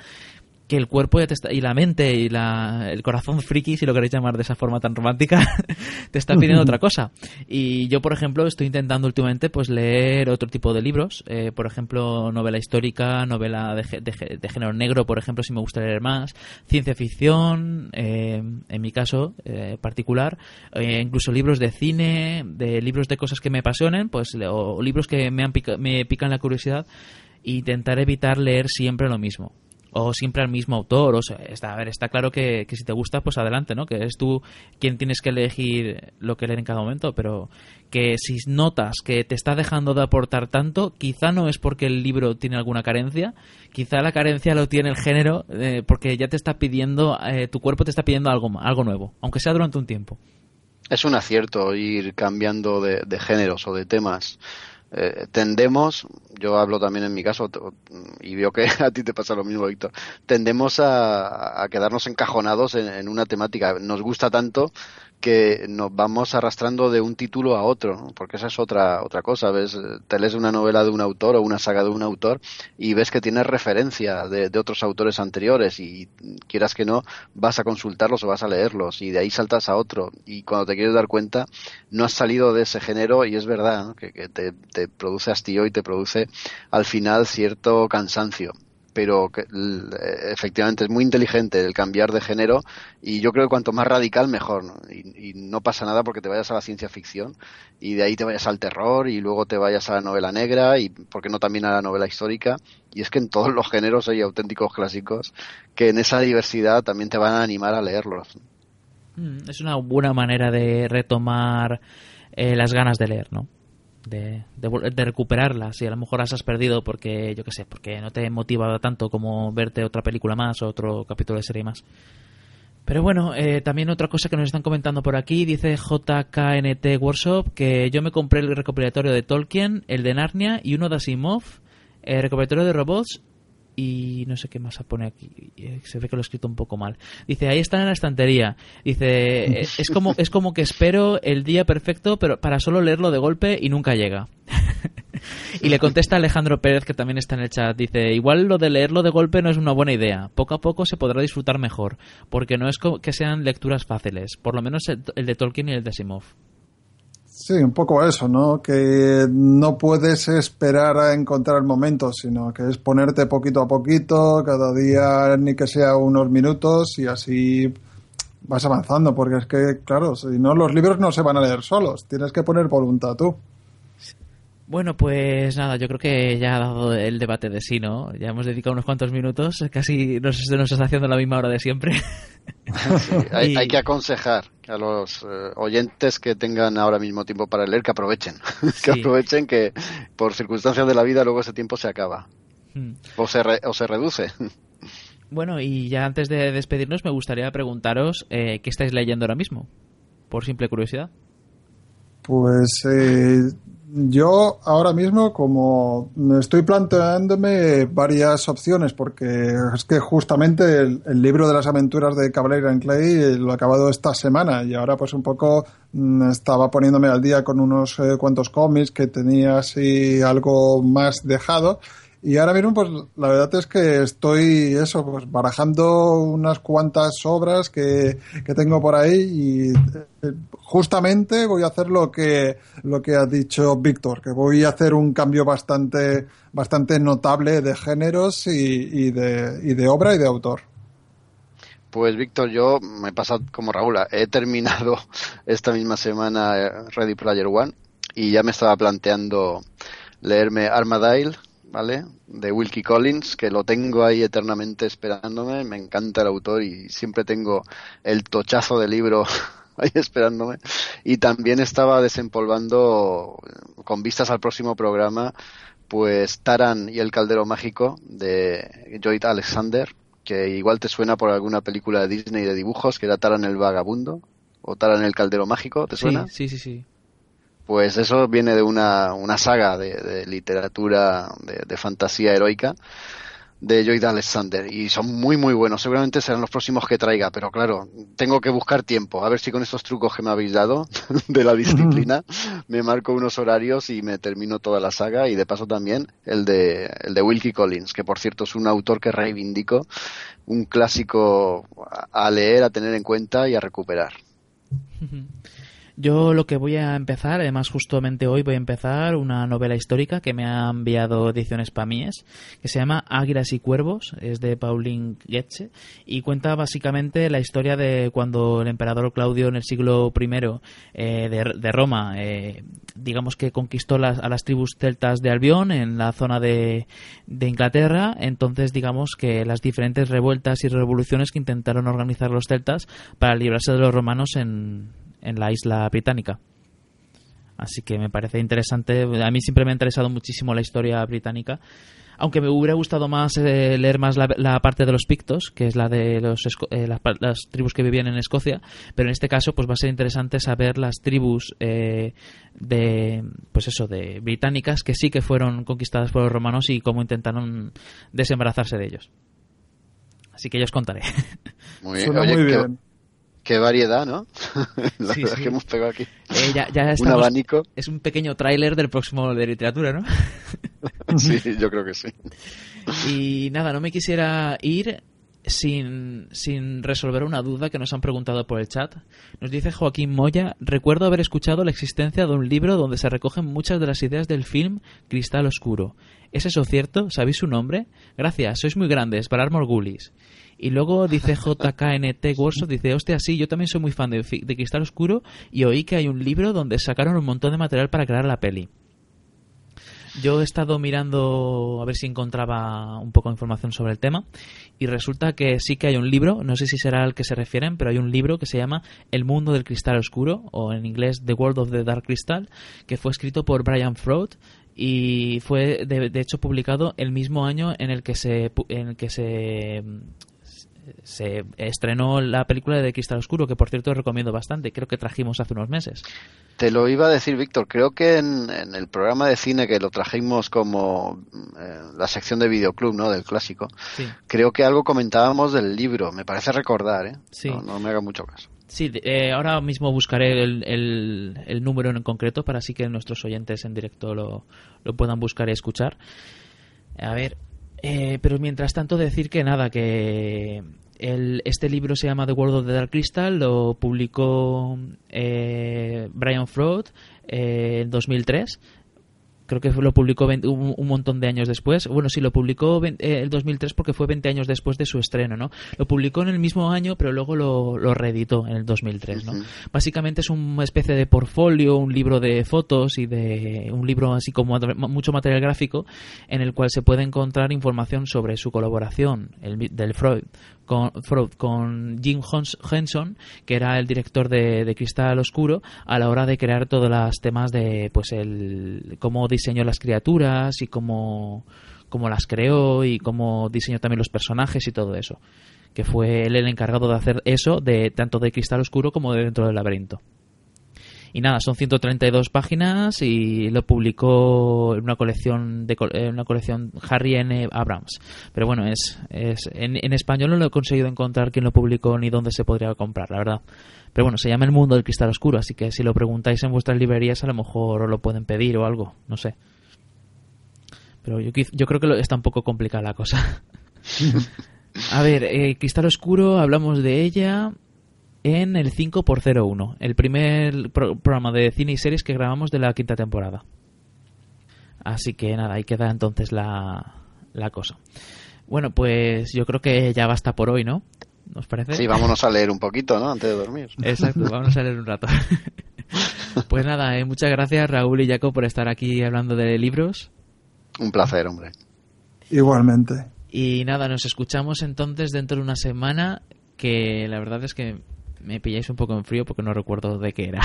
Speaker 3: que el cuerpo te está, y la mente y la, el corazón friki, si lo queréis llamar de esa forma tan romántica, te está pidiendo otra cosa. Y yo, por ejemplo, estoy intentando últimamente pues leer otro tipo de libros, eh, por ejemplo, novela histórica, novela de, de, género negro, por ejemplo, si me gusta leer más, ciencia ficción, eh, en mi caso eh, particular, incluso libros de cine, de libros de cosas que me apasionen, pues, o libros que me, han me pican la curiosidad, e intentar evitar leer siempre lo mismo o siempre al mismo autor. O sea, está, a ver, está claro que, si te gusta, pues adelante, ¿no? Que eres tú quien tienes que elegir lo que leer en cada momento, pero que si notas que te está dejando de aportar tanto, quizá no es porque el libro tiene alguna carencia, quizá la carencia lo tiene el género, eh, porque ya te está pidiendo, eh, tu cuerpo te está pidiendo algo, algo nuevo, aunque sea durante un tiempo.
Speaker 4: Es un acierto ir cambiando de géneros o de temas. Eh, tendemos, yo hablo también en mi caso, y veo que a ti te pasa lo mismo, Víctor, tendemos a, quedarnos encajonados en, una temática. Nos gusta tanto que nos vamos arrastrando de un título a otro, porque esa es otra otra cosa, ves, te lees una novela de un autor o una saga de un autor y ves que tiene referencia de, otros autores anteriores y quieras que no, vas a consultarlos o vas a leerlos y de ahí saltas a otro. Y cuando te quieres dar cuenta no has salido de ese género y es verdad que te, te produce hastío y te produce al final cierto cansancio pero que, efectivamente es muy inteligente el cambiar de género y yo creo que cuanto más radical mejor. Y, no pasa nada porque te vayas a la ciencia ficción y de ahí te vayas al terror y luego te vayas a la novela negra y porque no también a la novela histórica y es que en todos los géneros hay auténticos clásicos que en esa diversidad también te van a animar a leerlos.
Speaker 3: Mm, es una buena manera de retomar eh, las ganas de leer no de, de, recuperarlas y a lo mejor las has perdido porque yo qué sé porque no te he motivado tanto como verte otra película más o otro capítulo de serie más. Pero bueno eh, también otra cosa que nos están comentando por aquí dice JKNT Workshop que yo me compré el recopilatorio de Tolkien el de Narnia y uno de Asimov el recopilatorio de robots y no sé qué más pone aquí. Se ve que lo he escrito un poco mal. Dice, ahí está en la estantería. Dice, es como, es como que espero el día perfecto pero para solo leerlo de golpe y nunca llega. y le contesta Alejandro Pérez, que también está en el chat. Dice, igual lo de leerlo de golpe no es una buena idea. Poco a poco se podrá disfrutar mejor, porque no es que sean lecturas fáciles. Por lo menos el de Tolkien y el de Asimov.
Speaker 5: Sí, un poco eso, ¿no? Que no puedes esperar a encontrar el momento, sino que es ponerte poquito a poquito, cada día ni que sea unos minutos y así vas avanzando, porque es que, claro, si no, los libros no se van a leer solos, tienes que poner voluntad tú.
Speaker 3: Bueno, pues nada, yo creo que ya ha dado el debate de sí, ¿no? Ya hemos dedicado unos cuantos minutos, casi nos, nos está haciendo la misma hora de siempre.
Speaker 4: Sí, hay, y... hay, que aconsejar a los eh, oyentes que tengan ahora mismo tiempo para leer que aprovechen, que aprovechen que por circunstancias de la vida luego ese tiempo se acaba hmm. o, se re, o se reduce.
Speaker 3: Bueno, y ya antes de despedirnos me gustaría preguntaros eh, qué estáis leyendo ahora mismo, por simple curiosidad.
Speaker 5: Pues eh, yo ahora mismo, como estoy planteándome varias opciones, porque es que justamente el, libro de las aventuras de Caballero en Clay lo he acabado esta semana y ahora pues un poco mm, estaba poniéndome al día con unos eh, cuantos cómics que tenía así algo más dejado y ahora mismo, pues la verdad es que estoy eso, pues barajando unas cuantas obras que, que tengo por ahí y eh, justamente voy a hacer lo que lo que ha dicho Víctor, que voy a hacer un cambio bastante bastante notable de géneros y, y de, y de obra y de autor.
Speaker 4: Pues Víctor, yo me he pasado como Raúl, he terminado esta misma semana Ready Player One y ya me estaba planteando leerme Armadale ¿vale? De Wilkie Collins, que lo tengo ahí eternamente esperándome, me encanta el autor y siempre tengo el tochazo del libro ahí esperándome. Y también estaba desempolvando, con vistas al próximo programa, pues Taran y el Caldero Mágico de Joy Alexander, que igual te suena por alguna película de Disney de dibujos, que era Taran el Vagabundo, o Taran el Caldero Mágico, ¿te suena?
Speaker 3: Sí, sí, sí. sí
Speaker 4: pues eso viene de una, una saga de, de literatura de, de, fantasía heroica de Joy Alexander y son muy muy buenos. Seguramente serán los próximos que traiga pero claro tengo que buscar tiempo. A ver si con estos trucos que me habéis dado de la disciplina me marco unos horarios y me termino toda la saga y de paso también el de el de Wilkie Collins que por cierto es un autor que reivindico un clásico a leer a tener en cuenta y a recuperar
Speaker 3: yo lo que voy a empezar, además justamente hoy voy a empezar una novela histórica que me ha enviado Ediciones Pamies, que se llama Águilas y Cuervos, es de Pauline Goetze, y cuenta básicamente la historia de cuando el emperador Claudio en el siglo I eh, de, de, Roma, eh, digamos que conquistó las, a las tribus celtas de Albión en la zona de, de Inglaterra, entonces digamos que las diferentes revueltas y revoluciones que intentaron organizar los celtas para librarse de los romanos en en la isla británica. Así que me parece interesante. A mí siempre me ha interesado muchísimo la historia británica. Aunque me hubiera gustado más eh, leer más la, la, parte de los pictos, que es la de los, eh, las, las, tribus que vivían en Escocia, pero en este caso pues va a ser interesante saber las tribus eh, de pues eso de británicas que sí que fueron conquistadas por los romanos y cómo intentaron desembarazarse de ellos. Así que yo os contaré.
Speaker 4: Muy bien. Oye, muy bien Qué variedad, ¿no? La
Speaker 3: Sí,
Speaker 4: verdad
Speaker 3: sí.
Speaker 4: que hemos pegado aquí.
Speaker 3: Eh, ya, ya
Speaker 4: Un abanico.
Speaker 3: Es un pequeño tráiler del próximo de literatura, ¿no?
Speaker 4: Sí, yo creo que sí.
Speaker 3: Y nada, no me quisiera ir sin, sin resolver una duda que nos han preguntado por el chat. Nos dice Joaquín Moya, recuerdo haber escuchado la existencia de un libro donde se recogen muchas de las ideas del film Cristal Oscuro. ¿Es eso cierto? ¿Sabéis su nombre? Gracias, sois muy grandes, Valar Morgulis. Y luego dice JKNT Workshop, dice, hostia, sí, yo también soy muy fan de, de Cristal Oscuro y oí que hay un libro donde sacaron un montón de material para crear la peli. Yo he estado mirando a ver si encontraba un poco de información sobre el tema y resulta que sí que hay un libro, no sé si será al que se refieren, pero hay un libro que se llama El mundo del cristal oscuro o en inglés The World of the Dark Crystal, que fue escrito por Brian Froud y fue de, de hecho publicado el mismo año en el que se en el que se se estrenó la película de Cristal Oscuro, que por cierto recomiendo bastante, creo que trajimos hace unos meses.
Speaker 4: Te lo iba a decir, Víctor. Creo que en, en el programa de cine que lo trajimos como eh, la sección de videoclub, ¿no? Del clásico.
Speaker 3: Sí.
Speaker 4: Creo que algo comentábamos del libro. Me parece recordar, ¿eh?
Speaker 3: Sí.
Speaker 4: No, no me haga mucho caso.
Speaker 3: Sí, eh, ahora mismo buscaré el, el- el número en concreto para así que nuestros oyentes en directo lo, lo puedan buscar y escuchar. A ver, eh, pero mientras tanto decir que nada, que el, este libro se llama The World of the Dark Crystal, lo publicó eh, Brian Froud eh, en 2003. Creo que lo publicó 20 un, un montón de años después. Bueno, sí, lo publicó 20 eh, el 2003 porque fue 20 años después de su estreno, ¿no? Lo publicó en el mismo año, pero luego lo, lo reeditó en el 2003, ¿no? Básicamente es una especie de portfolio, un libro de fotos y de un libro así como mucho material gráfico en el cual se puede encontrar información sobre su colaboración el, del Freud con, Jim Henson, que era el director de, de Cristal Oscuro, a la hora de crear todos los temas de pues el cómo diseñó las criaturas y cómo, cómo las creó y cómo diseñó también los personajes y todo eso. Que fue él el encargado de hacer eso de tanto de Cristal Oscuro como de dentro del laberinto. Y nada, son 132 páginas y lo publicó en una colección de una colección Harry N. Abrams. Pero bueno, es, es en, español no lo he conseguido encontrar quién lo publicó ni dónde se podría comprar, la verdad. Pero bueno, se llama El Mundo del Cristal Oscuro, así que si lo preguntáis en vuestras librerías a lo mejor os lo pueden pedir o algo, no sé. Pero yo, yo creo que está un poco complicada la cosa. A ver, eh, Cristal Oscuro, hablamos de ella en el 5x01, el primer pro- programa de cine y series que grabamos de la quinta temporada. Así que nada, ahí queda entonces la, la cosa. Bueno, pues yo creo que ya basta por hoy, ¿no? ¿Nos parece?
Speaker 4: Sí, vámonos a leer un poquito, ¿no? Antes de dormir.
Speaker 3: Exacto, vamos a leer un rato. pues nada, eh, muchas gracias Raúl y Jaco por estar aquí hablando de libros.
Speaker 4: Un placer, hombre.
Speaker 5: Igualmente.
Speaker 3: Y nada, nos escuchamos entonces dentro de una semana que la verdad es que me pilláis un poco en frío porque no recuerdo de qué era.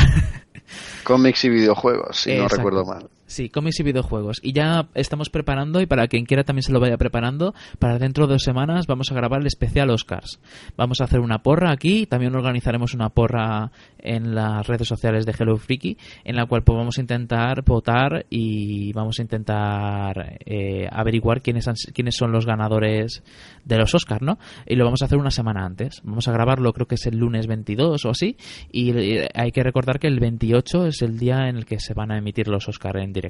Speaker 4: Cómics y videojuegos, si no recuerdo mal.
Speaker 3: Sí, cómics y videojuegos. Y ya estamos preparando, y para quien quiera también se lo vaya preparando, para dentro de dos semanas vamos a grabar el especial Oscars. Vamos a hacer una porra aquí, también organizaremos una porra en las redes sociales de Hello Freaky, en la cual pues, vamos a intentar votar y vamos a intentar eh, averiguar quiénes, han- quiénes son los ganadores de los Oscars, ¿no? Y lo vamos a hacer una semana antes. Vamos a grabarlo, creo que es el lunes 22 o así, y eh, hay que recordar que el 28 es el día en el que se van a emitir los Oscars en directo.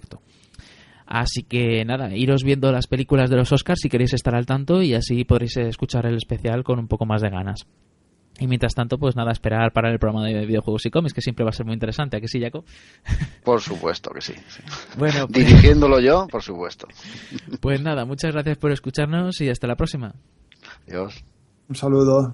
Speaker 3: Así que nada, iros viendo las películas de los Oscars si queréis estar al tanto y así podréis escuchar el especial con un poco más de ganas. Y mientras tanto, pues nada, esperar para el programa de videojuegos y cómics, que siempre va a ser muy interesante, ¿a que sí, Jaco?
Speaker 4: Por supuesto que sí. sí.
Speaker 3: Bueno, pues-
Speaker 4: Dirigiéndolo yo, por supuesto.
Speaker 3: Pues nada, muchas gracias por escucharnos y hasta la próxima.
Speaker 4: Adiós.
Speaker 5: Un saludo.